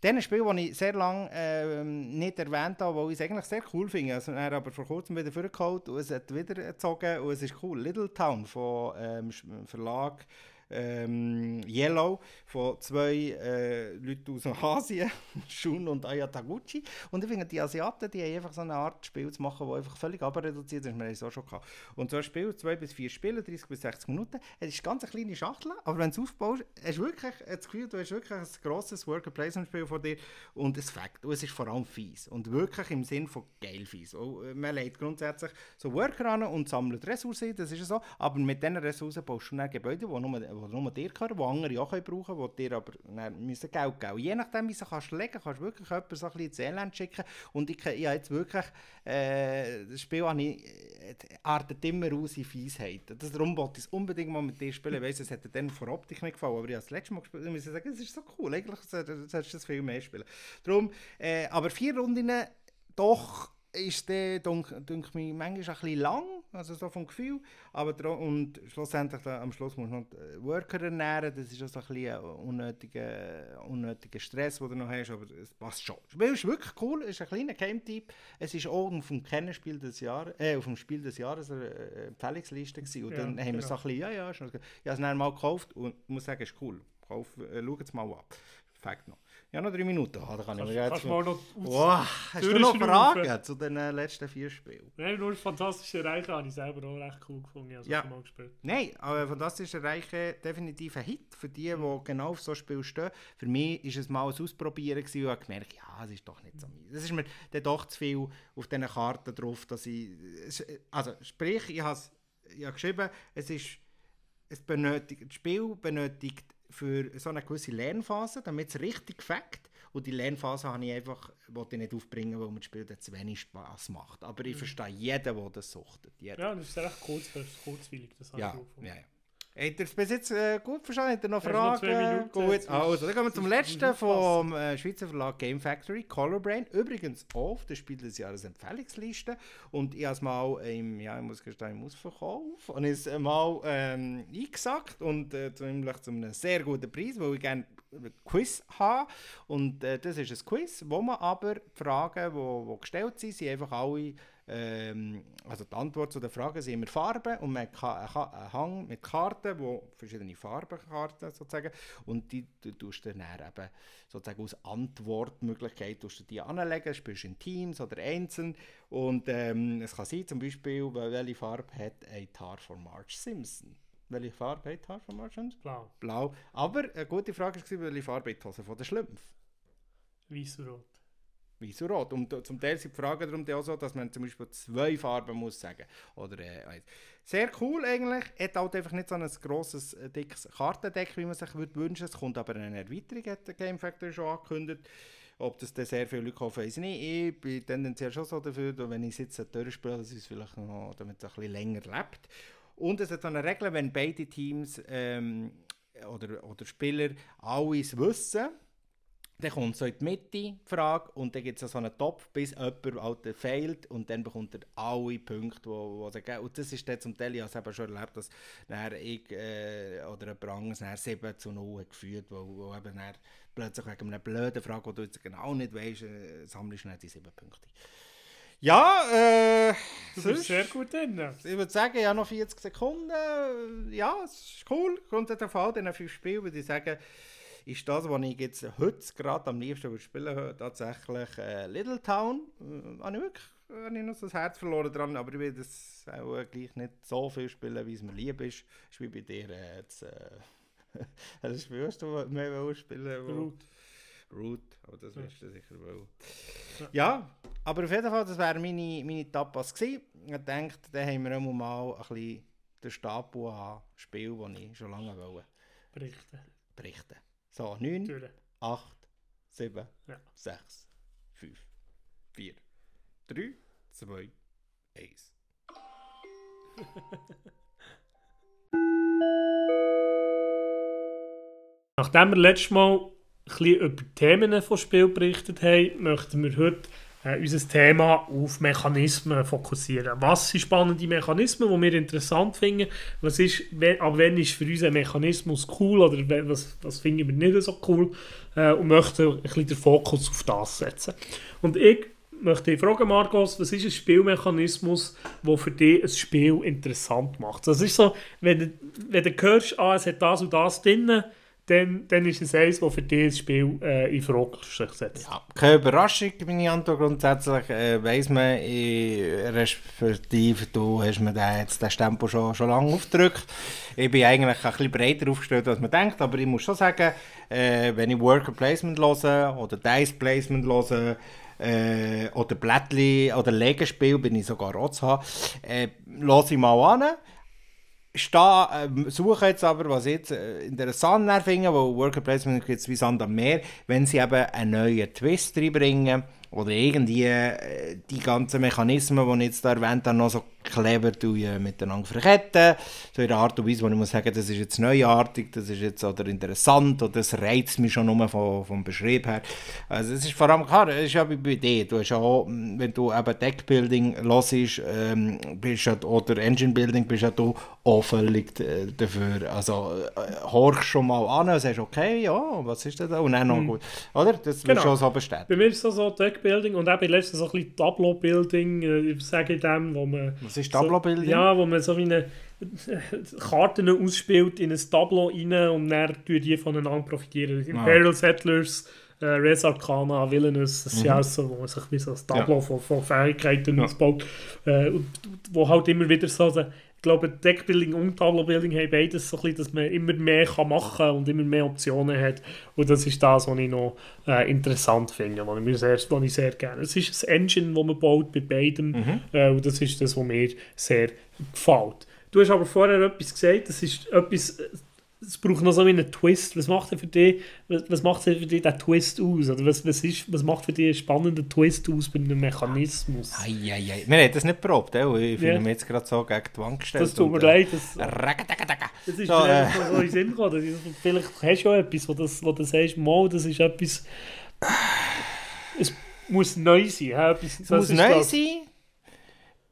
Speaker 3: Dann ein Spiel, das ich sehr lange äh, nicht erwähnt habe, das ich eigentlich sehr cool finde. Also, er aber vor kurzem wieder vorgeholt und es hat wieder gezogen und es ist cool. Little Town von ähm, Verlag ähm, Yellow von zwei äh, Leuten aus Asien, Shun und Ayataguchi. Und ich finde, die Asiaten, die haben einfach so eine Art Spiel zu machen, das einfach völlig abreduziert ist. Wir haben es auch schon gehabt. Und so ein Spiel, zwei bis vier Spiele, 30 bis 60 Minuten. Es ist ganz eine kleine Schachtel, aber wenn du es aufbaust, hast du wirklich das Gefühl, du hast wirklich ein grosses Worker-Placement-Spiel von dir und es fängt. Und es ist vor allem fies. Und wirklich im Sinn von geil fies. Und äh, man legt grundsätzlich so Worker an und sammelt Ressourcen, das ist so. Aber mit diesen Ressourcen baust du dann Gebäude, die nur die nur dir gehören, die andere auch brauchen können, die dir aber müssen Geld geben Je nachdem, wie du kannst legen kannst du wirklich jemanden so ein bisschen ins Elend schicken. Und ich, ich habe jetzt wirklich, äh, das Spiel ich, äh, artet immer aus in Fiesheiten. Das, darum wollte ich es unbedingt mal mit dir spielen. Ich weiss, es hätte dann vor Optik nicht gefallen, aber ich habe das letzte Mal gespielt und muss sagen, es ist so cool. Eigentlich solltest du das viel mehr spielen. Darum, äh, aber vier Runden doch ist der, denke ich, manchmal ein bisschen lang, also so vom Gefühl, aber und schlussendlich am Schluss muss man noch Worker ernähren, das ist auch so ein bisschen unnötiger, unnötiger Stress, den du noch hast, aber es passt schon. Das Spiel ist wirklich cool, es ist ein kleiner Game-Typ, es ist auch auf dem Kennenspiel des Jahres, äh, auf dem Spiel des Jahres eine Empfehlungsliste gewesen und ja, dann haben genau. wir so ein bisschen, ja, ja, schon, ich habe es dann mal gekauft und muss sagen, es ist cool. Kauf, äh, Schau es mal an. Fakt noch. Ja, noch drei Minuten. Ah, da kann ich mir jetzt
Speaker 2: kannst mal noch
Speaker 3: wow, hast du noch Fragen zu den äh, letzten vier Spielen?
Speaker 2: Nein, nur Fantastische Reiche habe ich selber auch recht cool gefunden. Also
Speaker 3: ja. mal gespielt. Nein, aber Fantastische Reiche definitiv ein Hit für die, die genau auf so ein Spiel stehen. Für mich war es mal ein Ausprobieren gewesen, und ich habe gemerkt, ja, es ist doch nicht so meins. Es ist mir dann doch zu viel auf diesen Karten drauf, dass ich... Also sprich, ich habe, ich habe geschrieben, es ist... Es benötigt, das Spiel benötigt für so eine gewisse Lernphase, damit es richtig fängt. Und die Lernphase habe ich einfach, wollte ich nicht aufbringen, weil mir das Spiel zu wenig Spaß macht. Aber ich mhm. verstehe jeden, der das sucht.
Speaker 2: Jeden. Ja, das ist recht kurz, kurzweilig. Das
Speaker 3: ja, ja, ja. Habt ihr es bis jetzt äh, gut verstanden? Habt ihr noch Fragen? Noch gut. Also, dann kommen wir zum letzten vom äh, Schweizer Verlag Game Factory, Colorbrain. Übrigens auf der Spiel des Jahres Empfehlungsliste. Und ich habe es mal im, ja, ich muss gestehen, im Ausverkauf, und es mal ähm, eingesackt und äh, ziemlich zu einem sehr guten Preis, weil ich gerne ein Quiz habe. Und äh, das ist ein Quiz, wo man aber die Fragen, die, die gestellt sind, sind einfach alle ähm, also die Antwort zu der Frage sind immer Farben und man hat einen Hang mit Karten, wo verschiedene Farbenkarten sozusagen und die du tust dann eben sozusagen aus Antwortmöglichkeit tust du die anlegen, spielst in Teams oder einzeln und ähm, es kann sein zum Beispiel, welche Farbe hat ein Tar von Marge Simpson? Welche Farbe hat Tar von Marge Simpson?
Speaker 2: Blau.
Speaker 3: Blau. Aber eine gute Frage war, welche Farbe hat die Hose von der Schlümpf? Weiß und rot. Und zum Teil sind die Fragen darum auch so, dass man zum Beispiel zwei Farben muss sagen. Oder, äh, sehr cool eigentlich. Hat halt einfach nicht so ein grosses, äh, dickes Kartendeck, wie man sich würde wünschen. Es kommt aber eine Erweiterung, hat der Game Factory schon angekündigt. Ob das dann sehr viele Leute kaufen, weiß ich nicht. Ich bin tendenziell schon so dafür, wenn ich es jetzt durchspiele, dass es vielleicht noch, damit es ein bisschen länger lebt. Und es hat so eine Regel, wenn beide Teams ähm, oder, oder Spieler alles wissen, dann kommt so in die Mitte die Frage und dann gibt es so einen Topf, bis jemand halt fehlt und dann bekommt er alle Punkte, die wo, wo Und das ist dann zum Teil, ich habe es schon erlebt, dass ich äh, oder ein Brangs 7 zu 0 geführt, wo, wo eben dann plötzlich wegen einer blöden Frage, die du jetzt genau nicht weißt, äh, sammelst du nicht die 7 Punkte. Ja, äh.
Speaker 2: Du bist sonst, sehr gut drin.
Speaker 3: Ich würde sagen, ja, noch 40 Sekunden. Ja, es ist cool. Kommt auf all diesen fünf Spielen, würde ich sagen, ist das, was ich jetzt heute gerade am liebsten spielen tatsächlich äh, Little Town. Äh, habe ich wirklich habe ich noch so das Herz verloren dran, aber ich will das auch äh, gleich nicht so viel spielen, wie es mir lieb ist. Das ist wie bei dir äh, jetzt, äh, das was du mehr spielen
Speaker 2: Root.
Speaker 3: Root, aber das wirst du sicher wohl. Ja. ja, aber auf jeden Fall, das wären meine, meine Tapas gewesen. Ich denke, da haben wir mal ein bisschen den Stapel an Spiel, das ich schon lange wollte.
Speaker 2: Berichten.
Speaker 3: Berichten. So, 9, 8, 7, 6, 5, 4, 3, 2, 1.
Speaker 2: Nachdem wir letztes Mal ein bisschen über die Themen von Spiel berichtet haben, möchten wir heute äh, unser Thema auf Mechanismen fokussieren. Was sind spannende Mechanismen, die wir interessant finden? Was ist, ab wann ist für uns ein Mechanismus cool oder was, was finden wir nicht so cool? Äh, und möchten ein bisschen den Fokus auf das setzen. Und ich möchte dich fragen, Marcos, was ist ein Spielmechanismus, der für dich ein Spiel interessant macht? Das ist so, wenn, wenn du hörst, ah, es hat das und das drin, dann, dann ist es eins, das für das Spiel äh, in Frage setzt.
Speaker 3: Ja, keine Überraschung, meine Antwort grundsätzlich. Äh, weiss man, ich, respektive du hast mir den, jetzt den Stempel schon, schon lange aufgedrückt. Ich bin eigentlich ein bisschen breiter aufgestellt, als man denkt, aber ich muss schon sagen, äh, wenn ich Worker Placement höre oder Dice Placement höre, äh, oder Blättli oder Legespiel, bin ich sogar auch zu haben, äh, ich mal an stehe, äh, suche jetzt aber, was jetzt äh, interessant finde, wo Worker Placement es wie Sand am Meer, wenn sie eben einen neuen Twist reinbringen oder irgendwie äh, die ganzen Mechanismen, die ich jetzt da erwähnt habe, noch so clever äh, miteinander verketten. So in der Art und Weise, wo ich muss sagen, das ist jetzt neuartig, das ist jetzt oder interessant oder das reizt mich schon nur vom, vom Beschrieb her. Also es ist vor allem klar, es ist ja bei dir, du hast auch, wenn du eben Deckbuilding hörst, ähm, bist ja, oder Engine Building, bist ja du auch völlig äh, dafür, also äh, horchst schon mal an und sagst, okay, ja, was ist das da? Und dann noch mhm. gut, oder? Das genau. schon so bestätigt.
Speaker 2: Bei mir ist das so Deckbuilding und eben letztens so ein bisschen Tableau-Building, äh, ich sage dem, wo man
Speaker 3: was ist Tableau-Building?
Speaker 2: So, ja, wo man so wie eine Karten ausspielt in ein Tableau rein und dann die voneinander profitieren. Ah. Imperial Settlers, äh, Res Arcana, Villainous, das mhm. sind auch so, wo man sich wie so ein Tableau ja. von, von Fähigkeiten ja. ausbaut. Äh, wo halt immer wieder so glaube, Deckbuilding und Tableau-Building haben beides so ein bisschen, dass man immer mehr kann machen kann und immer mehr Optionen hat. Und das ist das, was ich noch äh, interessant finde, was ich, sehr, was ich sehr gerne. Es ist ein Engine, das man baut bei beidem mhm. äh, und das ist das, was mir sehr gefällt. Du hast aber vorher etwas gesagt, das ist etwas es braucht noch so einen Twist. Was macht denn für dich, was, was macht denn für dich der Twist aus? Oder was, was, ist, was macht für dich einen spannenden Twist aus bei einem Mechanismus?
Speaker 3: Eieiei. Wir haben das nicht probt, eh? ich finde ja. mich jetzt gerade so gegen die Wand gestellt.
Speaker 2: Das tut mir leid. Das, das ist so, äh, so in den Sinn gekommen. Vielleicht hast du ja etwas, wo, das, wo du sagst, mal, das ist etwas... Es muss neu sein.
Speaker 3: Es muss neu sein.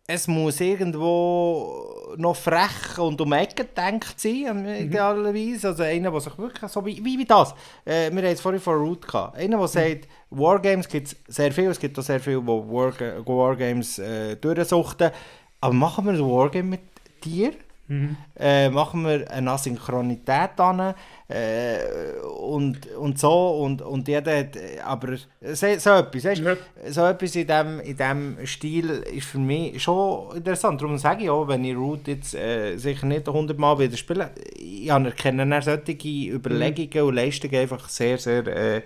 Speaker 3: es muss irgendwo noch frech und um Ecken gedacht sein, mhm. idealerweise. Also einer, der sich wirklich so wie, wie, wie das. Äh, wir haben es vorhin von Root gehabt. Einer, der mhm. sagt, Wargames gibt es sehr viel. Es gibt auch sehr viele, die War, Wargames äh, durchsuchten. Aber machen wir ein Wargame mit dir? Mhm. Äh, machen wir eine Asynchronität an äh, und, und so und, und jeder hat, aber so, so etwas, weißt, ja. so etwas in dem, in dem Stil ist für mich schon interessant, darum sage ich auch, wenn ich Root jetzt äh, sicher nicht 100 Mal wieder spiele, ich anerkenne solche Überlegungen mhm. und Leistungen einfach sehr, sehr äh,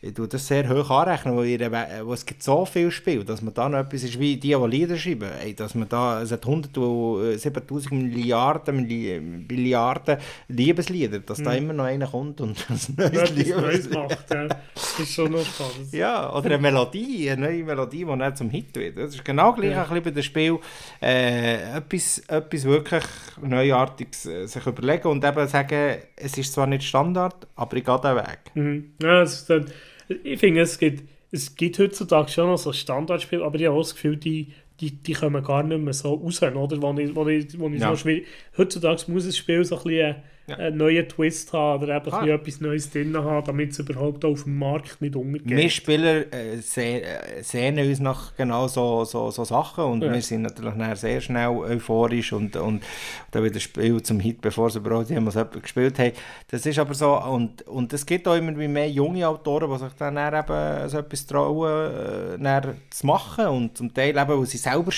Speaker 3: ich tue das sehr hoch anrechnen, weil, ihr, weil es gibt so viele Spiele, dass man da noch etwas ist wie die, die Lieder schreiben, ey, dass man da, es hat 100, 7000 Milliarden, Milliarden Liebeslieder, dass mhm. da immer noch einer kommt und ein neues
Speaker 2: Liebeslied macht, ja. Das ist schon noch spannend.
Speaker 3: Ja, oder eine Melodie, eine neue Melodie, die dann zum Hit wird. Das ist genau gleich ja. ein bisschen bei dem Spiel, äh, etwas, etwas wirklich Neuartiges äh, sich überlegen und eben sagen, es ist zwar nicht Standard, aber ich gehe den Weg.
Speaker 2: Mhm. Ja, das ist dann ich finde, es gibt, es gibt heutzutage schon noch so Standardspiele, aber ich habe auch das Gefühl, die, die, die kommen gar nicht mehr so raus, oder? Wo ich, wo ich, wo ich ja. so schwierig... Heutzutage muss ein Spiel so ein bisschen ja. einen neuen Twist haben oder eben ah. etwas Neues drin haben, damit es überhaupt auf dem Markt nicht umgeht.
Speaker 3: Wir Spieler äh, sehen, äh, sehen uns nach genau so, so, so Sachen und ja. wir sind natürlich sehr schnell euphorisch und, und dann wird das Spiel zum Hit, bevor sie überhaupt jemals gespielt haben. Das ist aber so und, und es gibt auch immer mehr junge Autoren, die sich dann eben so etwas trauen, äh, zu machen und zum Teil eben, weil sie selber,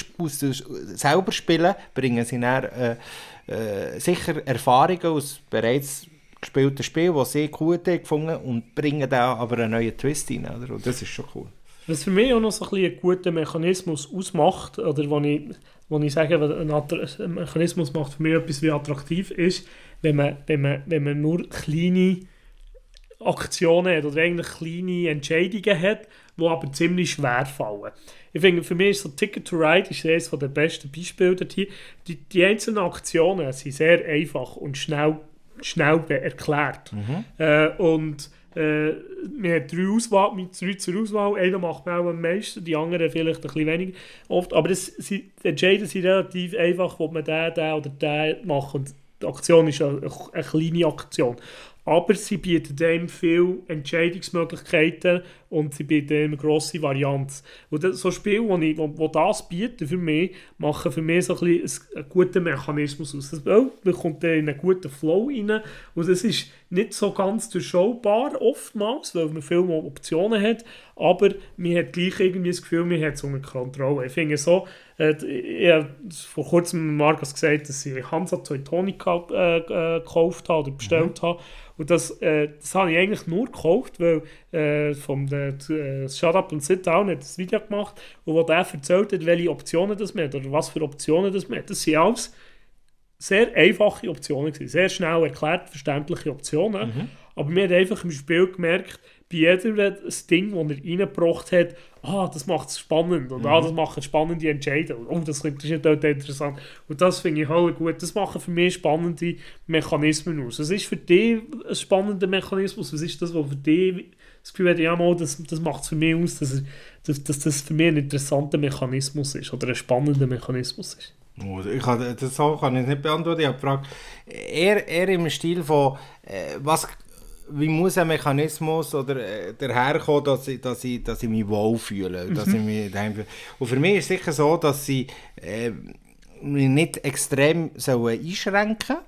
Speaker 3: selber spielen, bringen sie dann äh, äh, sicher Erfahrungen aus bereits gespielten Spielen, die sie gut gefunden und bringen da aber einen neuen Twist rein. Oder? Und das ist schon cool.
Speaker 2: Was für mich auch noch so ein, ein guter Mechanismus ausmacht, oder wo ich, wo ich sage, ein Mechanismus macht für mich etwas wie attraktiv, ist, wenn man, wenn man, wenn man nur kleine Aktionen hat oder eigentlich kleine Entscheidungen hat, die aber ziemlich schwer fallen. Finde, für mich ist so Ticket to Ride ist eines der besten Beispiele hier. Die, die einzelnen Aktionen sind sehr einfach und schnell, schnell erklärt. Mhm. Äh, und äh, wir haben drei, Auswahl, mit drei zur Auswahl. Einer macht man auch am meisten, die anderen vielleicht ein bisschen weniger oft. Aber das, die Entscheidungen sind relativ einfach, ob man den, den oder den macht. Und die Aktion ist eine, eine kleine Aktion aber sie bieten einem viele Entscheidungsmöglichkeiten und sie bieten eine grosse Varianz. Und das, so Spiele, wo, ich, wo, wo, das bieten für mich, machen für mich so ein bisschen einen guten Mechanismus aus. Das, man kommt in einen guten Flow rein und es ist nicht so ganz durchschaubar oftmals, weil man viele Optionen hat, aber man hat gleich irgendwie das Gefühl, man hat so eine Kontrolle. Ich finde so, äh, ich habe vor kurzem Markus gesagt, dass ich Hansa Teutonica äh, äh, gekauft habe oder bestellt mhm. habe und das, äh, das habe ich eigentlich nur gekauft, weil äh, vom der, äh, Shut Up and Sit Down hat das Video gemacht und wo der erzählt hat, welche Optionen das hat oder was für Optionen das hat. Das sind alles sehr einfache Optionen gewesen, sehr schnell erklärt, verständliche Optionen. Mhm. Aber wir haben einfach im Spiel gemerkt, bei jedem Ding, das er reingebracht hat, ah, das macht es spannend und ah, mhm. ah, das macht spannende Entscheidungen. Oh, das ist dort interessant. Und das finde ich halt gut. Das machen für mich spannende Mechanismen aus. Was ist für dich ein spannender Mechanismus? Was ist das, was für dich das Gefühl hat, ja, mal, das, das macht es für mich aus, dass, dass, dass das für mich ein interessanter Mechanismus ist oder ein spannender Mechanismus ist?
Speaker 3: Oh, ich kann, das kann ich nicht beantworten. Ich habe gefragt, eher, eher im Stil von, äh, was wie muss ein Mechanismus oder äh, daherkommen, dass ich, dass, ich, dass ich mich wohlfühle, mhm. dass ich mich daheim. Und für mich ist es sicher so, dass sie äh, mich nicht extrem sollen einschränken sollen.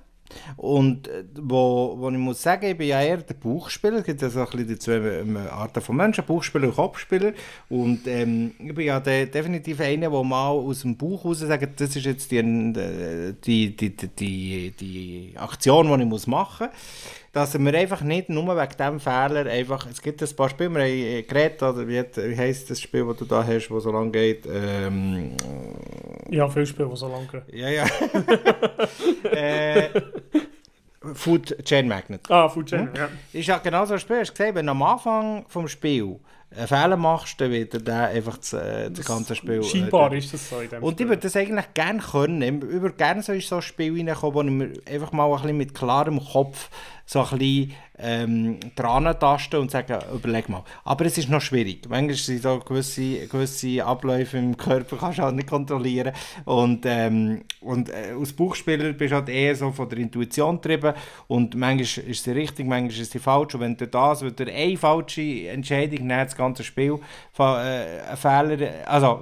Speaker 3: Und äh, wo, wo ich muss sagen, ich bin ja eher der Buchspieler. Es gibt ja so ein bisschen die zwei ähm, Arten von Menschen, Buchspieler und Kopfspieler. Und ähm, ich bin ja de definitiv einer, der mal aus dem Buch raus sagt, das ist jetzt die, äh, die, die, die, die, Aktion, die ich machen muss dass wir einfach nicht nur wegen diesem Fehler einfach, es gibt ein paar Spiele, wir haben äh, geredet, oder wie, wie heisst das Spiel, das du da hast, das so lange geht? Ähm,
Speaker 2: ja, viele Spiele, die so lange gehen.
Speaker 3: Ja, ja. äh, Food Chain Magnet.
Speaker 2: Ah, Food Chain, hm? ja.
Speaker 3: Ist ja genau so ein Spiel, hast du gesehen, wenn am Anfang des Spiels einen Fehler machst, dann wird er einfach das, äh, das ganze Spiel...
Speaker 2: Scheinbar äh, ist das so in
Speaker 3: dem Und Spiel. ich würde das eigentlich gerne können. Ich würde gerne so in so ein Spiel reinkommen, wo ich mir einfach mal ein bisschen mit klarem Kopf so ein bisschen ähm, dran tasten und sagen, überleg mal. Aber es ist noch schwierig. Manchmal sind so gewisse, gewisse Abläufe im Körper, kannst du halt nicht kontrollieren. Und, ähm, und äh, als Buchspieler bist du halt eher so von der Intuition getrieben und manchmal ist sie richtig, manchmal ist sie falsch. Und wenn du das, wenn du eine falsche Entscheidung nach das ganze Spiel äh, Fehler, also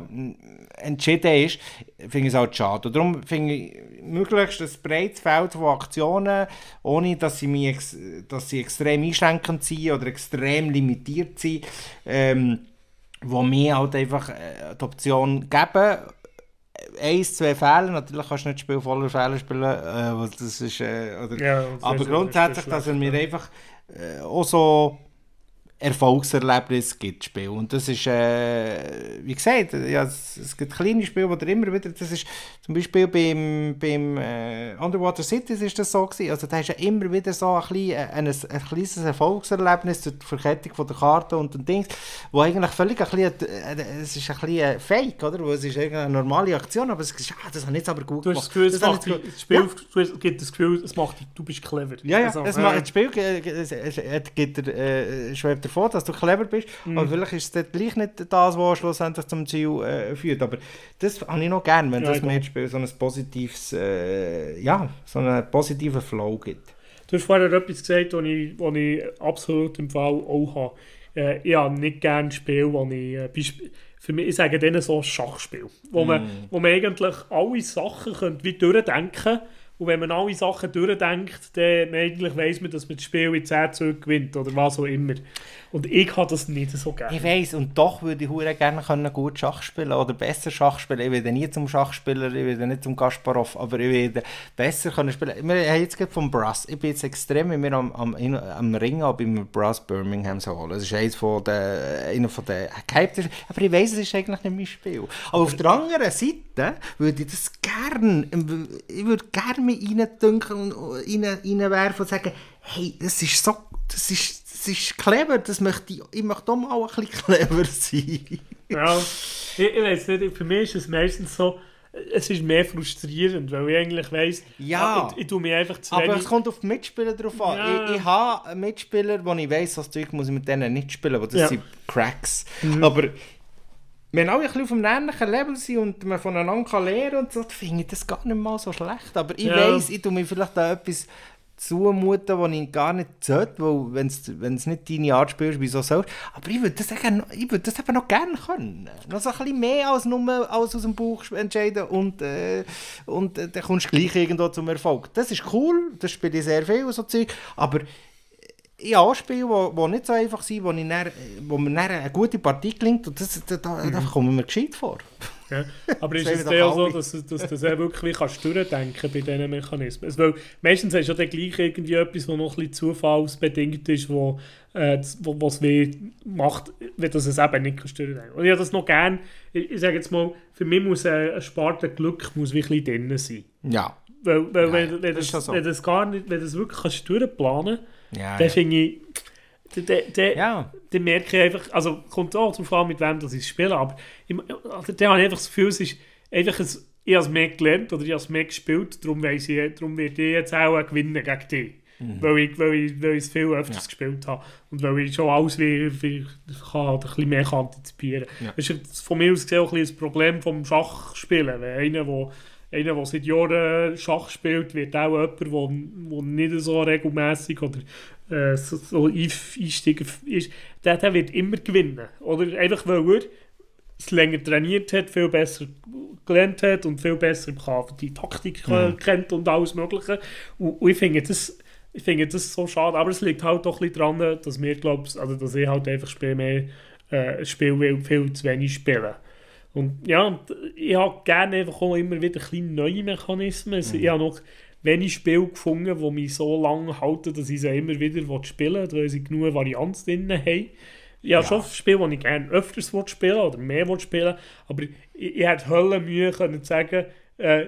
Speaker 3: entschieden ist, finde ich es halt schade. Und darum finde ich möglichst ein breites Feld von Aktionen, ohne dass sie, mich dass sie extrem einschränkend sind oder extrem limitiert sind, ähm, wo mir halt einfach äh, die Option geben, eins, zwei Fehler, natürlich kannst du nicht Spiel voller Fehler spielen, äh, das ist, äh, oder, ja, aber grundsätzlich, dass er mir einfach äh, auch so Erfolgserlebnis gibt, Spiel. Und das ist, äh, wie gesagt, ja, es, es, gibt kleine Spiele, die immer wieder, das ist zum Beispiel beim, beim äh, Underwater Cities ist das so gewesen. Also da hast du ja immer wieder so ein, klein, äh, ein, ein, kleines Erfolgserlebnis die Verkettung von der Karte und den Dings, wo eigentlich völlig ein bisschen, äh, es ist ein bisschen Fake, oder? Wo es ist eine normale Aktion, aber es ist, ah, das habe ich jetzt aber gut
Speaker 2: du gemacht. Du hast das Gefühl, das, das Spiel, ja. gibt das Gefühl, es macht, du bist clever.
Speaker 3: Ja, ja, also, es macht, das Spiel äh, es, es, es, gibt, äh, schwebt davon, dass du clever bist. Mhm. Aber vielleicht ist es gleich nicht das, was schlussendlich zum Ziel äh, führt. Aber das habe ich noch gerne, wenn ja, das Matchspiel so ein positives, äh, ja, so einen positiven Flow gibt.
Speaker 2: Du hast vorher etwas gesagt, was ich, was ich absolut im Fall auch habe. Äh, ich habe nicht gerne Spiele, wo ich, äh, für mich, ich sage denen so Schachspiel, wo, mm. man, wo man eigentlich alle Sachen könnte wie durchdenken könnte und wenn man alle Sachen durchdenkt, dann eigentlich weiss man, dass man das Spiel in 10 Zügen gewinnt oder was auch immer. Und ich habe das nicht so gerne.
Speaker 3: Ich weiss, und doch würde ich gerne können gut Schach spielen oder besser Schach spielen. Ich werde nie zum Schachspieler, ich werde nicht zum Kasparov, aber ich werde besser können spielen. Wir haben jetzt gerade vom Brass, ich bin jetzt extrem wir am, am, am Ring ab im Brass Birmingham so holen. Das ist eines von den, einer von den gehypten, aber ich weiss, es ist eigentlich nicht mein Spiel. Aber auf der anderen Seite würde ich das gerne, ich würde gerne reindünken und reinwerfen und sagen, hey, das ist so, das ist, das ist clever, das möchte ich, ich möchte auch mal ein bisschen clever sein.
Speaker 2: ja, ich, ich weiß nicht, für mich ist es meistens so, es ist mehr frustrierend, weil ich eigentlich weiss,
Speaker 3: ja,
Speaker 2: ich, ich tue mich einfach zu
Speaker 3: Aber es kommt auf die Mitspieler drauf an. Ja. Ich, ich habe Mitspieler, wo ich weiss, das Zeug muss ich mit denen nicht spielen, aber das ja. sind Cracks. Mhm. Aber wenn alle ein bisschen auf einem ähnlichen Level sind und man voneinander lernen kann und so, finde ich das gar nicht mal so schlecht. Aber ich ja. weiss, ich tue mir vielleicht da etwas zumuten, was ich gar nicht sollte, weil wenn es nicht deine Art spielst, wieso sollst Aber ich würde das, würd das eben noch gerne können. Noch so ein bisschen mehr als nur als aus dem Buch entscheiden und, äh, und äh, dann kommst du gleich irgendwo zum Erfolg. Das ist cool, das spiele ich sehr viel, so Zeug, aber ja, Spiele, die, die nicht so einfach sind, wo, ich dann, wo mir dann eine gute Partie klingt und das, da, da, mhm. da kommen wir gescheit vor.
Speaker 2: Ja. Aber ist es ja so, dass, dass du das wirklich kannst durchdenken bei diesen Mechanismen? Also, weil meistens hast du ja dann gleich irgendwie etwas, das noch ein bisschen zufallsbedingt ist, wo, äh, wo, was weh macht, wenn du es eben nicht kannst durchdenken. Und ich habe das noch gerne, ich, ich sage jetzt mal, für mich muss ein, ein Sparte Glück muss wirklich drin sein.
Speaker 3: Ja.
Speaker 2: Weil, weil ja, wenn, wenn, das, das so. wenn das gar nicht, wenn das wirklich kannst durchplanen kannst,
Speaker 3: ja,
Speaker 2: dann ja. finde ich, dann, dann, ja. dann merke ich einfach, also kommt auch darauf an, mit wem das ich spiele, aber ich, also, dann habe ich einfach das Gefühl, es ist einfach ein, ich habe es mehr gelernt oder ich habe es mehr gespielt, darum, weiss ich, darum werde ich jetzt auch gewinnen gegen dich. Mhm. Weil, ich, weil, ich, weil ich es viel öfters ja. gespielt habe und weil ich schon alles wie, wie kann, halt ein bisschen mehr antizipieren kann. Ja. Das ist von mir aus gesehen auch ein, ein Problem vom Schachspielen. Wenn einer, der einer, der seit Jahren Schach spielt, wird auch jemand, der nicht so regelmäßig oder äh, so, so Einsteiger ist, der, der wird immer gewinnen. Oder einfach, weil er es länger trainiert hat, viel besser gelernt hat und viel besser kann, die Taktik mhm. kennt und alles Mögliche. Und, und ich finde das, ich finde das so schade. Aber es liegt halt doch ein bisschen daran, dass wir, glaubst, also dass ich halt einfach Spiel mehr äh, Spiel viel zu wenig spielen. Und ja, ich habe gerne einfach auch immer wieder kleine neue Mechanismen. Also, mhm. Ich habe noch wenig Spiele gefunden, die mich so lange halten, dass ich sie immer wieder spielen will, weil sie genug Varianz drin haben. Ich habe ja. schon Spiele, die ich gerne öfters spielen oder mehr spielen aber ich, ich hätte Höllenmühe können sagen, äh,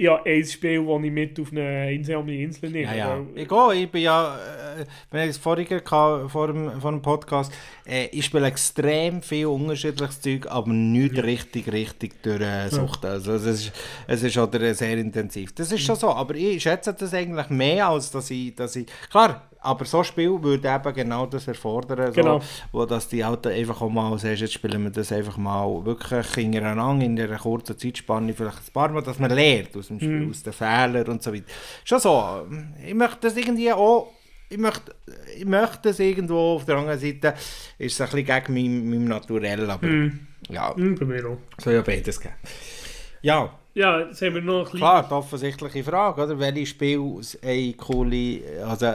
Speaker 2: ja, ein Spiel, das ich mit auf eine Insel, um die Insel nehme.
Speaker 3: Ja, ja. Ich gehe, ich bin ja, äh, wenn ich es vorher hatte, vor dem, vor dem Podcast, äh, ich spiele extrem viel unterschiedliches Zeug, aber nicht ja. richtig, richtig durchsucht. Ja. Also es ist, es ist oder sehr intensiv. Das ist schon so, aber ich schätze das eigentlich mehr, als dass ich, dass ich klar, aber so ein Spiel würde eben genau das erfordern,
Speaker 2: Genau.
Speaker 3: so, wo dass die Alten einfach auch mal sagst, jetzt spielen wir das einfach mal wirklich hintereinander in einer kurzen Zeitspanne, vielleicht ein paar Mal, dass man lernt aus dem Spiel,
Speaker 2: Mhm.
Speaker 3: aus den Fehlern und so weiter. Schon so, ich möchte das irgendwie auch, ich möchte, ich möchte das irgendwo, auf der anderen Seite ist es ein bisschen gegen mein, mein Naturell, aber
Speaker 2: Mhm.
Speaker 3: ja,
Speaker 2: bei mir auch.
Speaker 3: soll ja beides geben. Ja,
Speaker 2: Ja, jetzt haben wir noch ein.
Speaker 3: Klar, die offensichtliche Frage, oder? Welche Spiele eine coole, also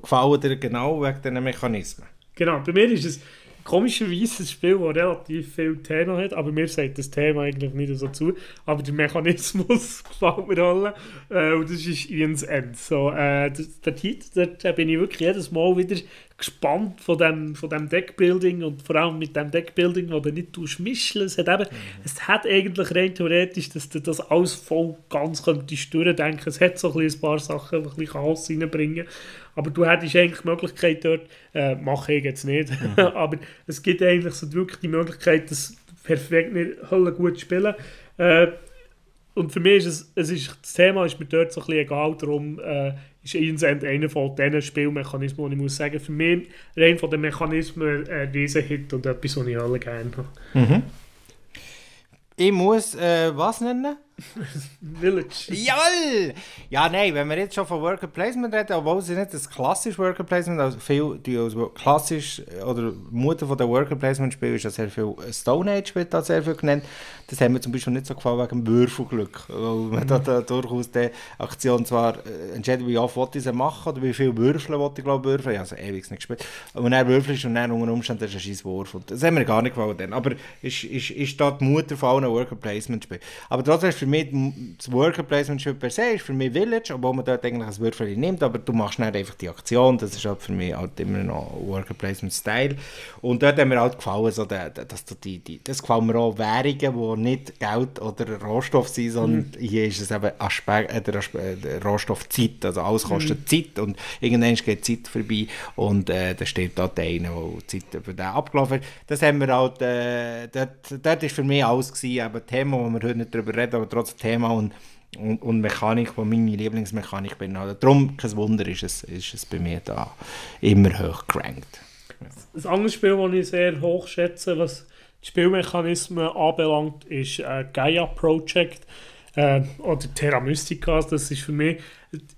Speaker 3: gefallen dir genau wegen diesen Mechanismen?
Speaker 2: Genau, bei mir ist es komischerweise ein Spiel, das relativ viel Thema hat, aber mir sagt das Thema eigentlich nicht so zu. Aber der Mechanismus gefällt mir alle. Äh, und das ist Ian's End. So, äh, der Titel, äh, bin ich wirklich jedes Mal wieder gespannt von dem, von dem Deckbuilding und vor allem mit dem Deckbuilding, wo du nicht mischeln. Es hat eben, es hat eigentlich rein theoretisch, dass du das alles voll ganz könntest durchdenken. Es hat so ein, ein paar Sachen, die ein bisschen Chaos reinbringen. Aber du hättest eigentlich die Möglichkeit dort, äh, mache ich jetzt nicht, aber es gibt eigentlich so wirklich die Möglichkeit, das perfekt nicht Hölle gut zu spielen. Äh, und für mich ist es, es ist, das Thema ist mir dort so ein bisschen egal, darum äh, ist Ian's End einer von diesen Spielmechanismen, die ich muss sagen, für mich rein von den Mechanismen ein Riesenhit und etwas, was ich alle gerne habe.
Speaker 3: Ich muss äh, was nennen?
Speaker 2: Village.
Speaker 3: Jawohl! Ja, nein, wenn wir jetzt schon von Worker Placement reden, obwohl es nicht das klassische Worker Placement, also viel die als klassisch äh, oder Mutter von der Worker Placement Spiel ist ja sehr viel äh, Stone Age wird da sehr viel genannt. Das haben mir zum Beispiel nicht so gefallen wegen dem Würfelglück, weil man da, da durchaus die Aktion zwar äh, entscheidet, wie oft ich sie machen oder wie viel Würfeln wollte ich glaube würfeln, ich habe also ewig nicht gespielt. Und dann würfelst und dann unter Umständen ist ein scheiß Wurf und das haben mir gar nicht gefallen dann. Aber ist, ist, ist da die Mutter von allen Worker Placement Spielen. Aber trotzdem ist für mich das Worker Placement Spiel per se ist für mich Village, obwohl man dort eigentlich ein Würfel nimmt, aber du machst dann einfach die Aktion, das ist halt für mich halt immer noch Worker Placement Style. Und dort hat mir halt gefallen, so der, der, dass du die, die, das gefällt mir auch Währungen, die nicht Geld oder Rohstoff sind, sondern hier ist es eben Aspekt, äh, der, Aspe- äh, der Rohstoff Zeit, also alles kostet Zeit und irgendwann geht Zeit vorbei und äh, da steht einer, der die Zeit über den abgelaufen hat. Das haben wir halt, äh, dort, dort ist für mich alles gewesen, eben Thema, wo wir heute nicht drüber reden, aber trotzdem Thema und, und, und Mechanik, wo meine Lieblingsmechanik bin. Also darum, kein Wunder, ist es, ist es bei mir da immer hoch gerankt.
Speaker 2: Ein anderes Spiel, das ich sehr hoch schätze, was die Spielmechanismen anbelangt, ist äh, Gaia Project äh, oder Terra Mystica. Das ist für mich,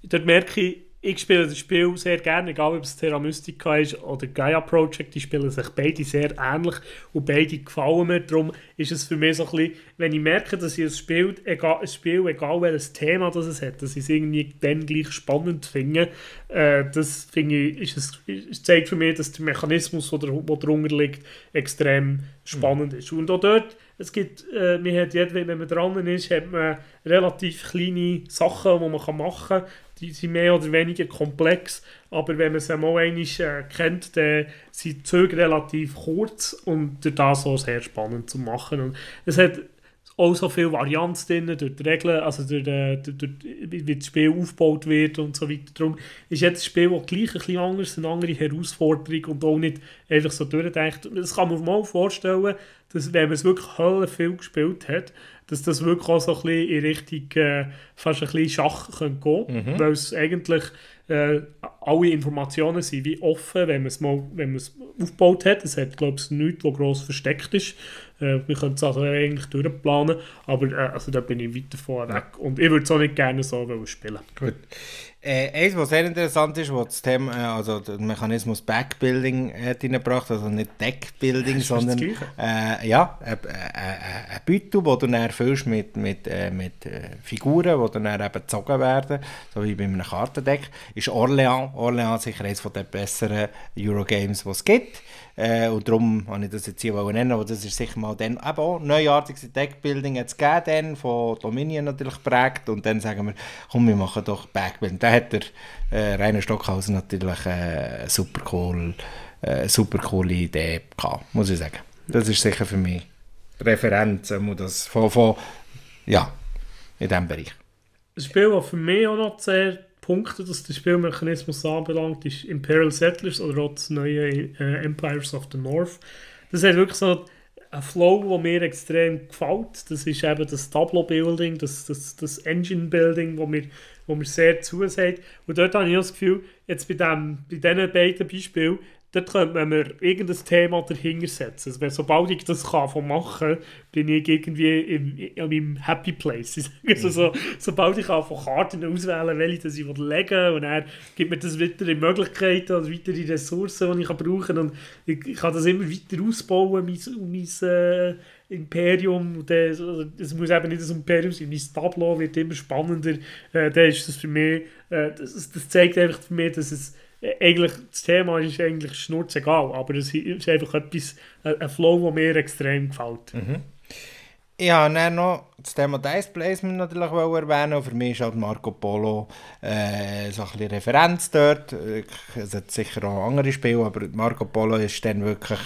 Speaker 2: dort merke ich, ich spiele das Spiel sehr gerne, egal ob es Terra Mystica ist oder Gaia Project, die spielen sich beide sehr ähnlich und beide gefallen mir. Darum ist es für mich so ein bisschen, wenn ich merke, dass ich ein Spiel, egal, ein Spiel, egal welches Thema das es hat, dass ich es irgendwie dann gleich spannend finde, äh, das finde ich, ist es, zeigt für mich, dass der Mechanismus, der, darunter liegt, extrem spannend ist. Und auch dort, es gibt, äh, man hat jeder, wenn man dran ist, hat man relativ kleine Sachen, die man machen kann. Die sind mehr oder weniger komplex, aber wenn man sie mal einmal äh, kennt, dann sind die Züge relativ kurz und durch das auch sehr spannend zu machen. Und es hat auch so viel Varianz drin, durch die Regeln, also durch, äh, durch, durch, wie das Spiel aufgebaut wird und so weiter. Darum ist jetzt das Spiel auch gleich ein bisschen anders, eine andere Herausforderung und auch nicht einfach so durchdenkt. Das kann man mal vorstellen, dass wenn man es wirklich Hölle gespielt hat, dass das wirklich auch so ein bisschen in Richtung äh, fast ein bisschen Schach könnte gehen weil es eigentlich äh, alle Informationen sind wie offen, wenn man es mal wenn man es aufgebaut hat. Es hat, glaube ich, nichts, was gross versteckt ist. Äh, wir können es also eigentlich durchplanen, aber äh, also da bin ich weit davon weg. Und ich würde es auch nicht gerne so spielen.
Speaker 3: Gut. Äh, eins, was sehr interessant ist, was das Thema, äh, also der Mechanismus Backbuilding hat reingebracht, also nicht Deckbuilding,
Speaker 2: ist
Speaker 3: sondern äh, ja, ein, ein, Beutel, wo du dann erfüllst mit, mit, äh, mit äh, Figuren, die dann eben gezogen werden, so wie bei einem Kartendeck, ist Orleans. Orleans sicher eines der besseren Eurogames, die es gibt. Äh, und darum habe ich das jetzt hier nennen, aber das ist sicher mal dann eben auch neuartiges Deckbuilding jetzt gegeben, von Dominion natürlich geprägt und dann sagen wir, komm, wir machen doch Backbuilding. Da hat der äh, Rainer Stockhausen natürlich äh, super cool, äh, super coole Idee gehabt, muss ich sagen. Das ist sicher für mich Referenz, ähm, das von, von, ja, in diesem Bereich.
Speaker 2: Ein Spiel, das für mich auch noch sehr punktet, was den Spielmechanismus anbelangt, ist Imperial Settlers oder auch das neue äh, Empires of the North. Das hat wirklich so einen Flow, der mir extrem gefällt. Das ist eben das Tableau-Building, das, das, das Engine-Building, wo mir wo mir sehr zusagt. Und dort habe ich das Gefühl, jetzt bei, dem, bei diesen beiden Beispielen, dort könnte man mir irgendein Thema dahinter setzen. Also, sobald ich das kann von machen bin ich irgendwie im, in meinem Happy Place. Also, so, sobald ich kann von Karten auswählen welche ich legen und er gibt mir das in Möglichkeiten und weitere Ressourcen, die ich brauchen kann. Und ich, ich kann das immer weiter ausbauen, mein, mein äh, Imperium. Das, also, es muss eben nicht das Imperium sein, mein Tableau wird immer spannender. Äh, das ist das für mich, äh, das, das zeigt einfach für mich, dass es eigentlich, das Thema ist eigentlich schnurzegal, aber es ist einfach etwas, ein Flow, der mir extrem gefällt.
Speaker 3: Mhm. Habe dann noch das Thema Dice Placement natürlich erwähnen. Für mich ist halt Marco Polo äh, so ein Referenz dort. Es hat sicher auch andere Spiele, aber Marco Polo ist dann wirklich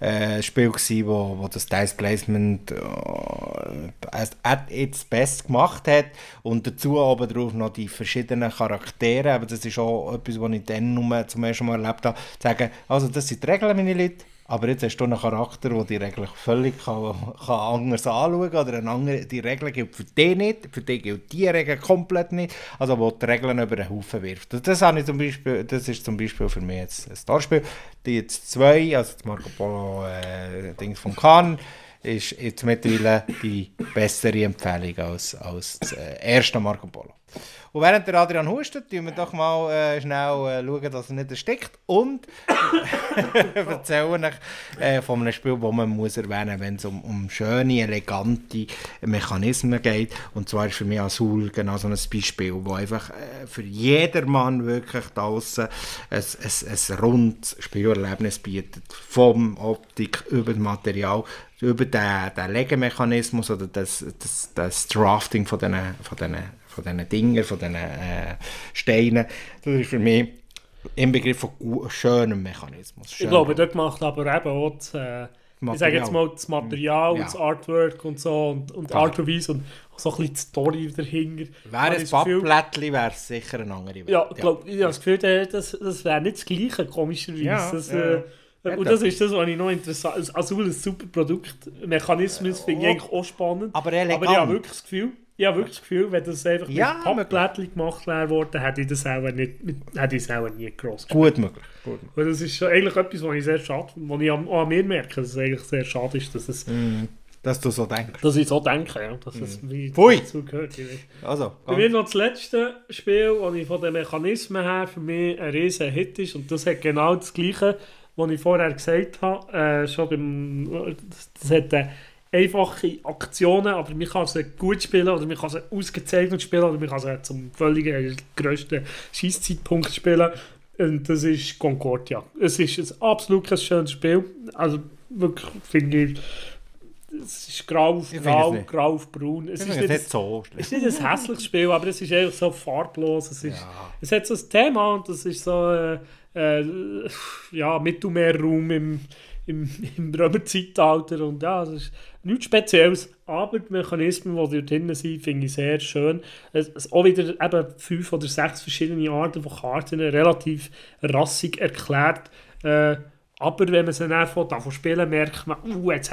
Speaker 3: äh, ein Spiel gewesen, wo, wo das Dice Placement äh, at best gemacht hat und dazu aber drauf noch die verschiedenen Charaktere, aber das ist auch etwas, was ich dann nur zum ersten Mal erlebt habe, zu sagen, also das sind die Regeln, meine Leute, aber jetzt hast du einen Charakter, der die Regeln völlig kann, kann anders anschauen kann. Oder andere, die Regel gilt für dich nicht, für dich gilt die Regel komplett nicht. Also wo die Regeln über den Haufen wirft. Das, habe ich zum Beispiel, das ist zum Beispiel für mich jetzt ein Starspiel. Die jetzt zwei, also das Marco Polo äh, von Khan, ist jetzt mittlerweile die bessere Empfehlung als, als das äh, erste Marco Polo. Und während der Adrian hustet, schauen wir doch mal äh, schnell äh, schauen, dass er nicht erstickt. Und erzählen euch äh, von einem Spiel, das man muss erwähnen muss, wenn es um, um schöne, elegante Mechanismen geht. Und zwar ist für mich Azul genau so ein Beispiel, wo einfach äh, für jedermann wirklich draußen ein, ein, ein rundes Spielerlebnis bietet. Vom Optik über das Material über den, den Legemechanismus oder das, das, das Drafting von diesen von von diesen Dingen, von diesen äh, Steinen. Das ist für mich im Begriff von schönem Mechanismus.
Speaker 2: Schön ich glaube, dort macht aber eben auch das, äh, ich sage jetzt mal das Material ja. und das Artwork und so und, und Art und Weise und so ein bisschen die Story dahinter.
Speaker 3: Wäre ein Pappblättchen, wäre es sicher eine andere
Speaker 2: Welt. Ja, ich glaube, ich habe das Gefühl, das, das wäre nicht das Gleiche, komischerweise. Ja, das, ja. Äh, und das ist das, was ich noch interessant finde. Also ein super Produkt. Mechanismus finde ich eigentlich auch spannend.
Speaker 3: Aber, elegant.
Speaker 2: aber ich habe wirklich das Gefühl, ich habe wirklich das Gefühl, wenn das einfach ja, mit Pappblättchen gemacht wäre worden, hätte ich das auch, nicht, hätte ich es auch nie gross
Speaker 3: Gut möglich.
Speaker 2: Gut. Das ist eigentlich etwas, was ich sehr schade was ich auch an mir merke, dass es eigentlich sehr schade ist, dass es...
Speaker 3: Mm, dass du so denkst.
Speaker 2: Dass ich so denke, ja. Dass mm. es wie dazu gehört.
Speaker 3: Also,
Speaker 2: Bei mir noch das letzte Spiel, das ich von den Mechanismen her für mich ein riesen Hit ist und das hat genau das gleiche, was ich vorher gesagt habe. Äh, schon beim, das hat... Äh, einfache Aktionen, aber man kann sie gut spielen oder man kann sie ausgezeichnet spielen oder man kann sie zum völligen äh, grössten Schießzeitpunkt spielen. Und das ist Concordia. Es ist ein absolut schönes Spiel. Also wirklich finde ich, es ist grau auf grau, grau auf braun.
Speaker 3: Es ist nicht, nicht so
Speaker 2: Es ist nicht ein hässliches Spiel, aber es ist einfach so farblos. Es, ist, ja. es hat so ein Thema und das ist so äh, äh, ja, Mittelmeerraum im, im, im Römerzeitalter und ja, es ist nichts Spezielles, aber die Mechanismen, die dort drin sind, finde ich sehr schön. Es, es auch wieder eben fünf oder sechs verschiedene Arten von Karten, relativ rassig erklärt. Äh, aber wenn man sie dann davon spielen merkt man, uh, jetzt,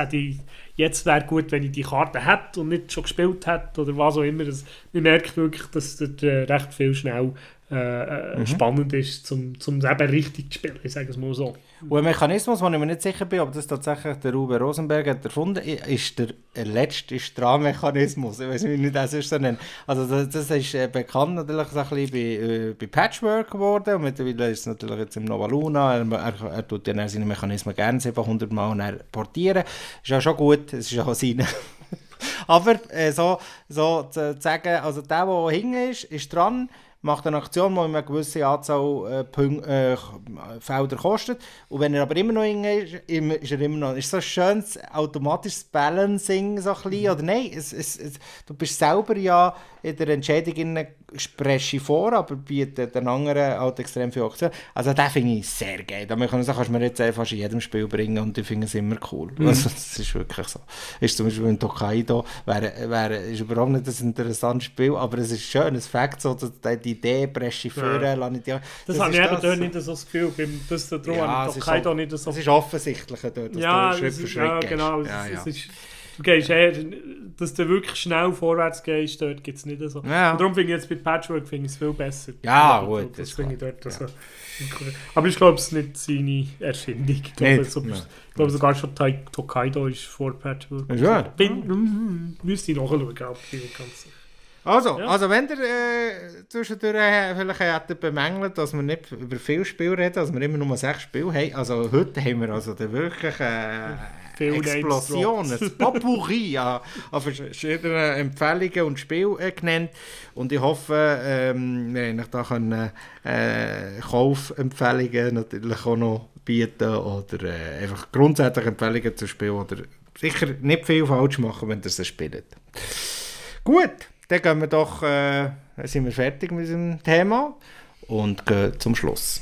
Speaker 2: jetzt wäre gut, wenn ich die Karte hätte und nicht schon gespielt hätte oder was auch immer. Das, man merkt wirklich, dass das äh, recht viel schnell äh, äh, mhm. spannend ist, um zum eben richtig zu spielen, ich sage es mal so.
Speaker 3: Und ein Mechanismus, wo ich mir nicht sicher bin, ob das tatsächlich der Uwe Rosenberg hat erfunden hat, ist der letzte Strahmechanismus. Ich weiß nicht, wie das ist so nennen. Also das, das ist äh, bekannt natürlich so ein bisschen bei, äh, bei Patchwork geworden und mittlerweile ist es natürlich jetzt im Nova Luna. Er, er, er tut dann seine Mechanismen gerne 700 Mal portieren. Ist ja schon gut, es ist auch seine. Aber äh, so, so zu sagen, also der, der hinten ist, ist dran macht eine Aktion, die eine gewisse Anzahl äh, äh, Felder kostet. Und wenn er aber immer noch ist, ist er immer noch. Ist so ein schönes automatisches Balancing so ein bisschen, mhm. oder nein? Es, es, es, du bist selber ja in der Entscheidung spreche vor, aber bietet den anderen halt extrem viel Aktion. Also den finde ich sehr geil. Da kann sagen, kannst du mir jetzt einfach in jedem Spiel bringen und ich finde es immer cool. Mhm. Also das ist wirklich so. Ist zum Beispiel in Tokaido, wäre, wäre, ist überhaupt nicht ein interessantes Spiel, aber es ist schön, es fängt so, dass die Idee presche führen, ja.
Speaker 2: die, das, das habe ich eben dort nicht so das Gefühl, beim das darum ja,
Speaker 3: Tokaido nicht so... Es ist offensichtlicher dort, dass
Speaker 2: ja,
Speaker 3: du Schritt für Schritt
Speaker 2: ja, genau, ja, es, ja. Es ist, du gehst eher, dass du wirklich schnell vorwärts gehst, dort gibt es nicht so.
Speaker 3: Ja.
Speaker 2: Und darum finde ich jetzt bei Patchwork finde ich es viel besser.
Speaker 3: Ja, gut,
Speaker 2: Das,
Speaker 3: das
Speaker 2: finde ich dort also, Aber ich glaube, es ist nicht seine Erfindung. Ich glaube, so, sogar schon Tokaido ist vor Patchwork. Bin, mm, müsste ich nachschauen, aber ich ganz sicher.
Speaker 3: Also,
Speaker 2: Ja.
Speaker 3: also wenn ihr äh, zwischendurch äh, vielleicht hättet bemängelt, dass wir nicht über viel Spiel reden, dass wir immer nur sechs Spiele haben, also heute haben wir also dann wirklich äh, Explosion, ein Potpourri an, an verschiedenen Empfehlungen und Spielen äh, genannt und ich hoffe, ähm, wir haben euch da können, äh, Kaufempfehlungen natürlich auch noch bieten oder äh, einfach grundsätzlich Empfehlungen zu spielen oder sicher nicht viel falsch machen, wenn ihr es spielt. Gut, dann gehen wir doch, äh, sind wir fertig mit unserem Thema und gehen zum Schluss.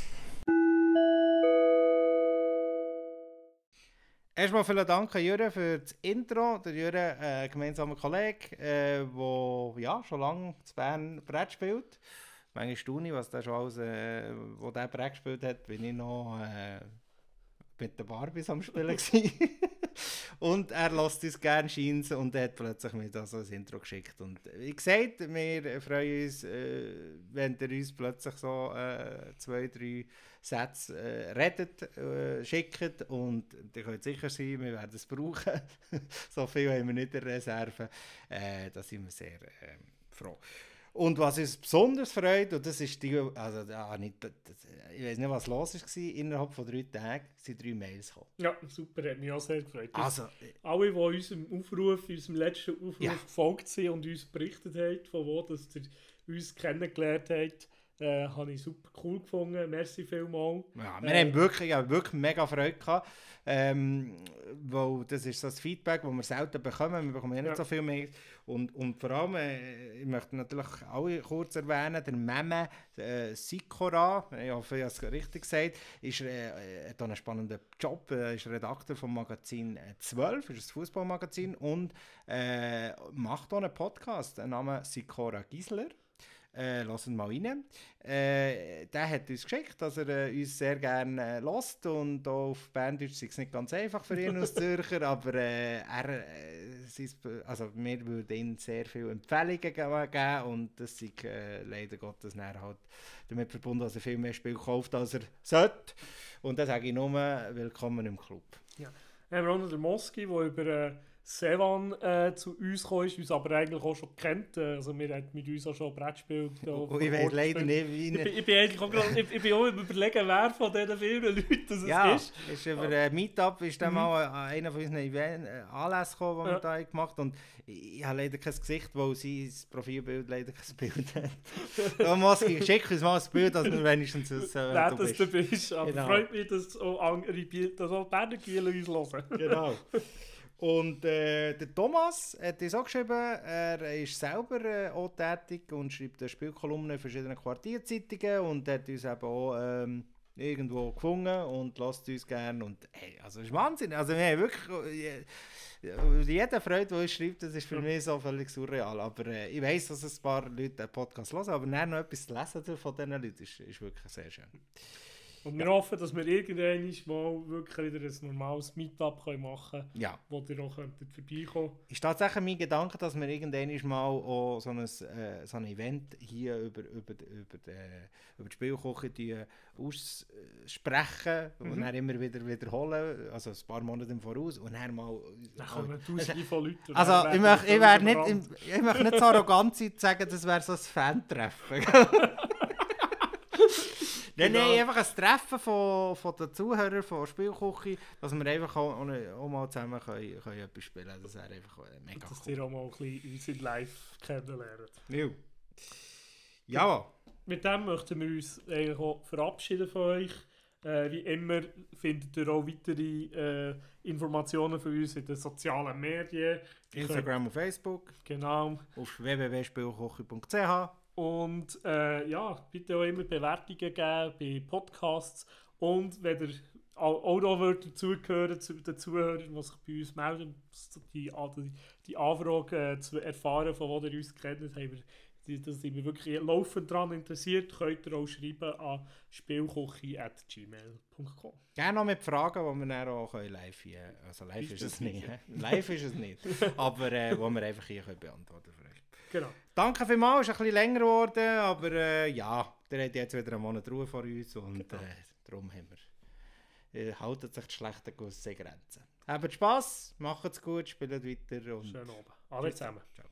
Speaker 3: Erstmal vielen Dank an Jürgen für das Intro. Der Jürgen, äh, gemeinsamer Kollege, äh, der ja, schon lange zu Bern Brett spielt. Manchmal staune ich, was der schon alles, äh, wo der Brett gespielt hat, bin ich noch äh, mit den Barbies am Spielen. Und er lässt uns gerne scheint und er hat plötzlich mir da so ein Intro geschickt. Und wie gesagt, wir freuen uns, äh, wenn ihr uns plötzlich so äh, zwei, drei Sätze äh, redet, äh, schickt. Und ihr könnt sicher sein, wir werden es brauchen. so viel haben wir nicht in Reserve. Äh, da sind wir sehr äh, froh. Und was uns besonders freut, und das ist die, also ja, nicht, ich weiß nicht, was los war, innerhalb von drei Tagen sind drei Mails gekommen.
Speaker 2: Ja, super, hat mich auch sehr gefreut.
Speaker 3: Also,
Speaker 2: Alle, die unserem Aufruf, unserem letzten Aufruf
Speaker 3: Ja.
Speaker 2: gefolgt sind und uns berichtet haben, von wo dass ihr uns kennengelernt habt, äh, habe ich super cool gefunden. Merci vielmals.
Speaker 3: Ja, wir
Speaker 2: Äh,
Speaker 3: haben wirklich, ja, wirklich mega Freude gehabt. Ähm, weil das ist so das Feedback, das wir selten bekommen. Wir bekommen ja nicht so viel mehr. Und, und vor allem, äh, ich möchte natürlich alle kurz erwähnen, der Meme äh, Sikora, ich hoffe, ich habe es richtig gesagt, ist, äh, hat einen spannenden Job, äh, ist Redakteur vom Magazin äh, 12, ist ein Fußballmagazin und äh, macht auch einen Podcast, den Namen Sikora Gisler. Äh, lassen mal rein. Äh, der hat uns geschickt, dass er äh, uns sehr gerne äh, lässt und auch auf Berndeutsch ist es nicht ganz einfach für ihn als Zürcher, aber äh, er, äh, sein- also wir würden ihm sehr viele Empfehlungen ge- geben und das ist äh, leider Gottes nachher halt damit verbunden, dass er viel mehr Spiel kauft, als er sollte. Und dann sage ich nur, willkommen im Club.
Speaker 2: Dann haben wir auch noch den Moski, der über äh, Sevan äh, zu uns gekommen ist, uns aber eigentlich auch schon kennt. Äh, Also wir haben mit uns auch schon Brettspiel da
Speaker 3: Und
Speaker 2: vor
Speaker 3: ich weiß leider nicht, wie
Speaker 2: Ich ich bin eigentlich auch, gerade- ich, ich bin auch am überlegen, wer von diesen vielen Leuten das
Speaker 3: Ja,
Speaker 2: ist.
Speaker 3: ist über ein Meetup ist dann mal an einer von unseren Event, äh, Anlässen gekommen, die
Speaker 2: Ja.
Speaker 3: wir da haben gemacht haben. Und ich, ich habe leider kein Gesicht, weil sein Profilbild leider kein Bild hat. Ich schick uns mal ein Bild, dass wir wenigstens wissen, wer
Speaker 2: Wer
Speaker 3: du bist.
Speaker 2: du bist. Aber
Speaker 3: Genau.
Speaker 2: freut mich, dass auch andere Biel- dass auch Berner uns hören.
Speaker 3: Genau. Und äh, der Thomas hat uns auch geschrieben, er ist selber äh, auch tätig und schreibt eine Spielkolumnen in verschiedenen Quartierzeitungen und hat uns eben auch ähm, irgendwo gefunden und lässt uns gerne. Und hey, also das ist Wahnsinn. Also wir haben wirklich... Äh, jeder Freude, der uns schreibt, das ist für mich so völlig surreal. Aber äh, ich weiß, dass ein paar Leute den Podcast hören, aber noch etwas zu lesen von diesen Leuten ist, ist wirklich sehr schön.
Speaker 2: Und wir hoffen, dass wir irgendwann mal wirklich wieder ein normales Meetup können machen können,
Speaker 3: Ja.
Speaker 2: wo ihr auch könntet vorbeikommen
Speaker 3: ist tatsächlich mein Gedanke, dass wir irgendwann mal auch so ein, äh, so ein Event hier über, über, über, die, über die Spielküche die aussprechen und
Speaker 2: Mhm.
Speaker 3: dann immer wieder wiederholen, also ein paar Monate im Voraus und dann mal...
Speaker 2: Dann kommen tausende von Leuten. und
Speaker 3: Also ich möchte, ich, wär nicht, ich, ich möchte nicht so arrogant sein zu sagen, das wäre so ein Fan-Treffen. Nein,
Speaker 2: Genau.
Speaker 3: nein, einfach ein Treffen von, von den Zuhörern von Spielküche, dass wir einfach auch, auch, mal zusammen können, können etwas spielen können. Das wäre einfach äh, mega
Speaker 2: Dass
Speaker 3: cool.
Speaker 2: ihr auch mal ein bisschen uns in live kennenlernt.
Speaker 3: Ja. Ja,
Speaker 2: Mit dem möchten wir uns eigentlich auch verabschieden von euch. Äh, wie immer findet ihr auch weitere äh, Informationen von uns in den sozialen Medien.
Speaker 3: Instagram und Facebook,
Speaker 2: genau.
Speaker 3: auf www.spielküche.ch.
Speaker 2: Und äh, ja, bitte auch immer Bewertungen geben bei Podcasts. Und wenn ihr auch noch wollt dazugehören zu den Zuhörern, die sich bei uns melden, die, die, die Anfrage äh, zu erfahren, von wo ihr uns kennt, haben wir dass sind wir wirklich laufend daran interessiert, könnt ihr auch schreiben an spielkochi.gmail.com.
Speaker 3: Gerne noch mit Fragen, die wir dann auch live hier, also live ist, es nicht, live ist es nicht, aber äh, wo wir einfach hier können beantworten können.
Speaker 2: Genau.
Speaker 3: Danke vielmals, es ist ein bisschen länger geworden, aber äh, ja, der hat jetzt wieder einen Monat Ruhe vor uns und genau. äh, darum haben wir, äh, haltet sich die schlechten Gusse Grenzen. Habt Spass, macht's gut, spielt weiter und...
Speaker 2: Schönen Abend. Alle zusammen. Ciao.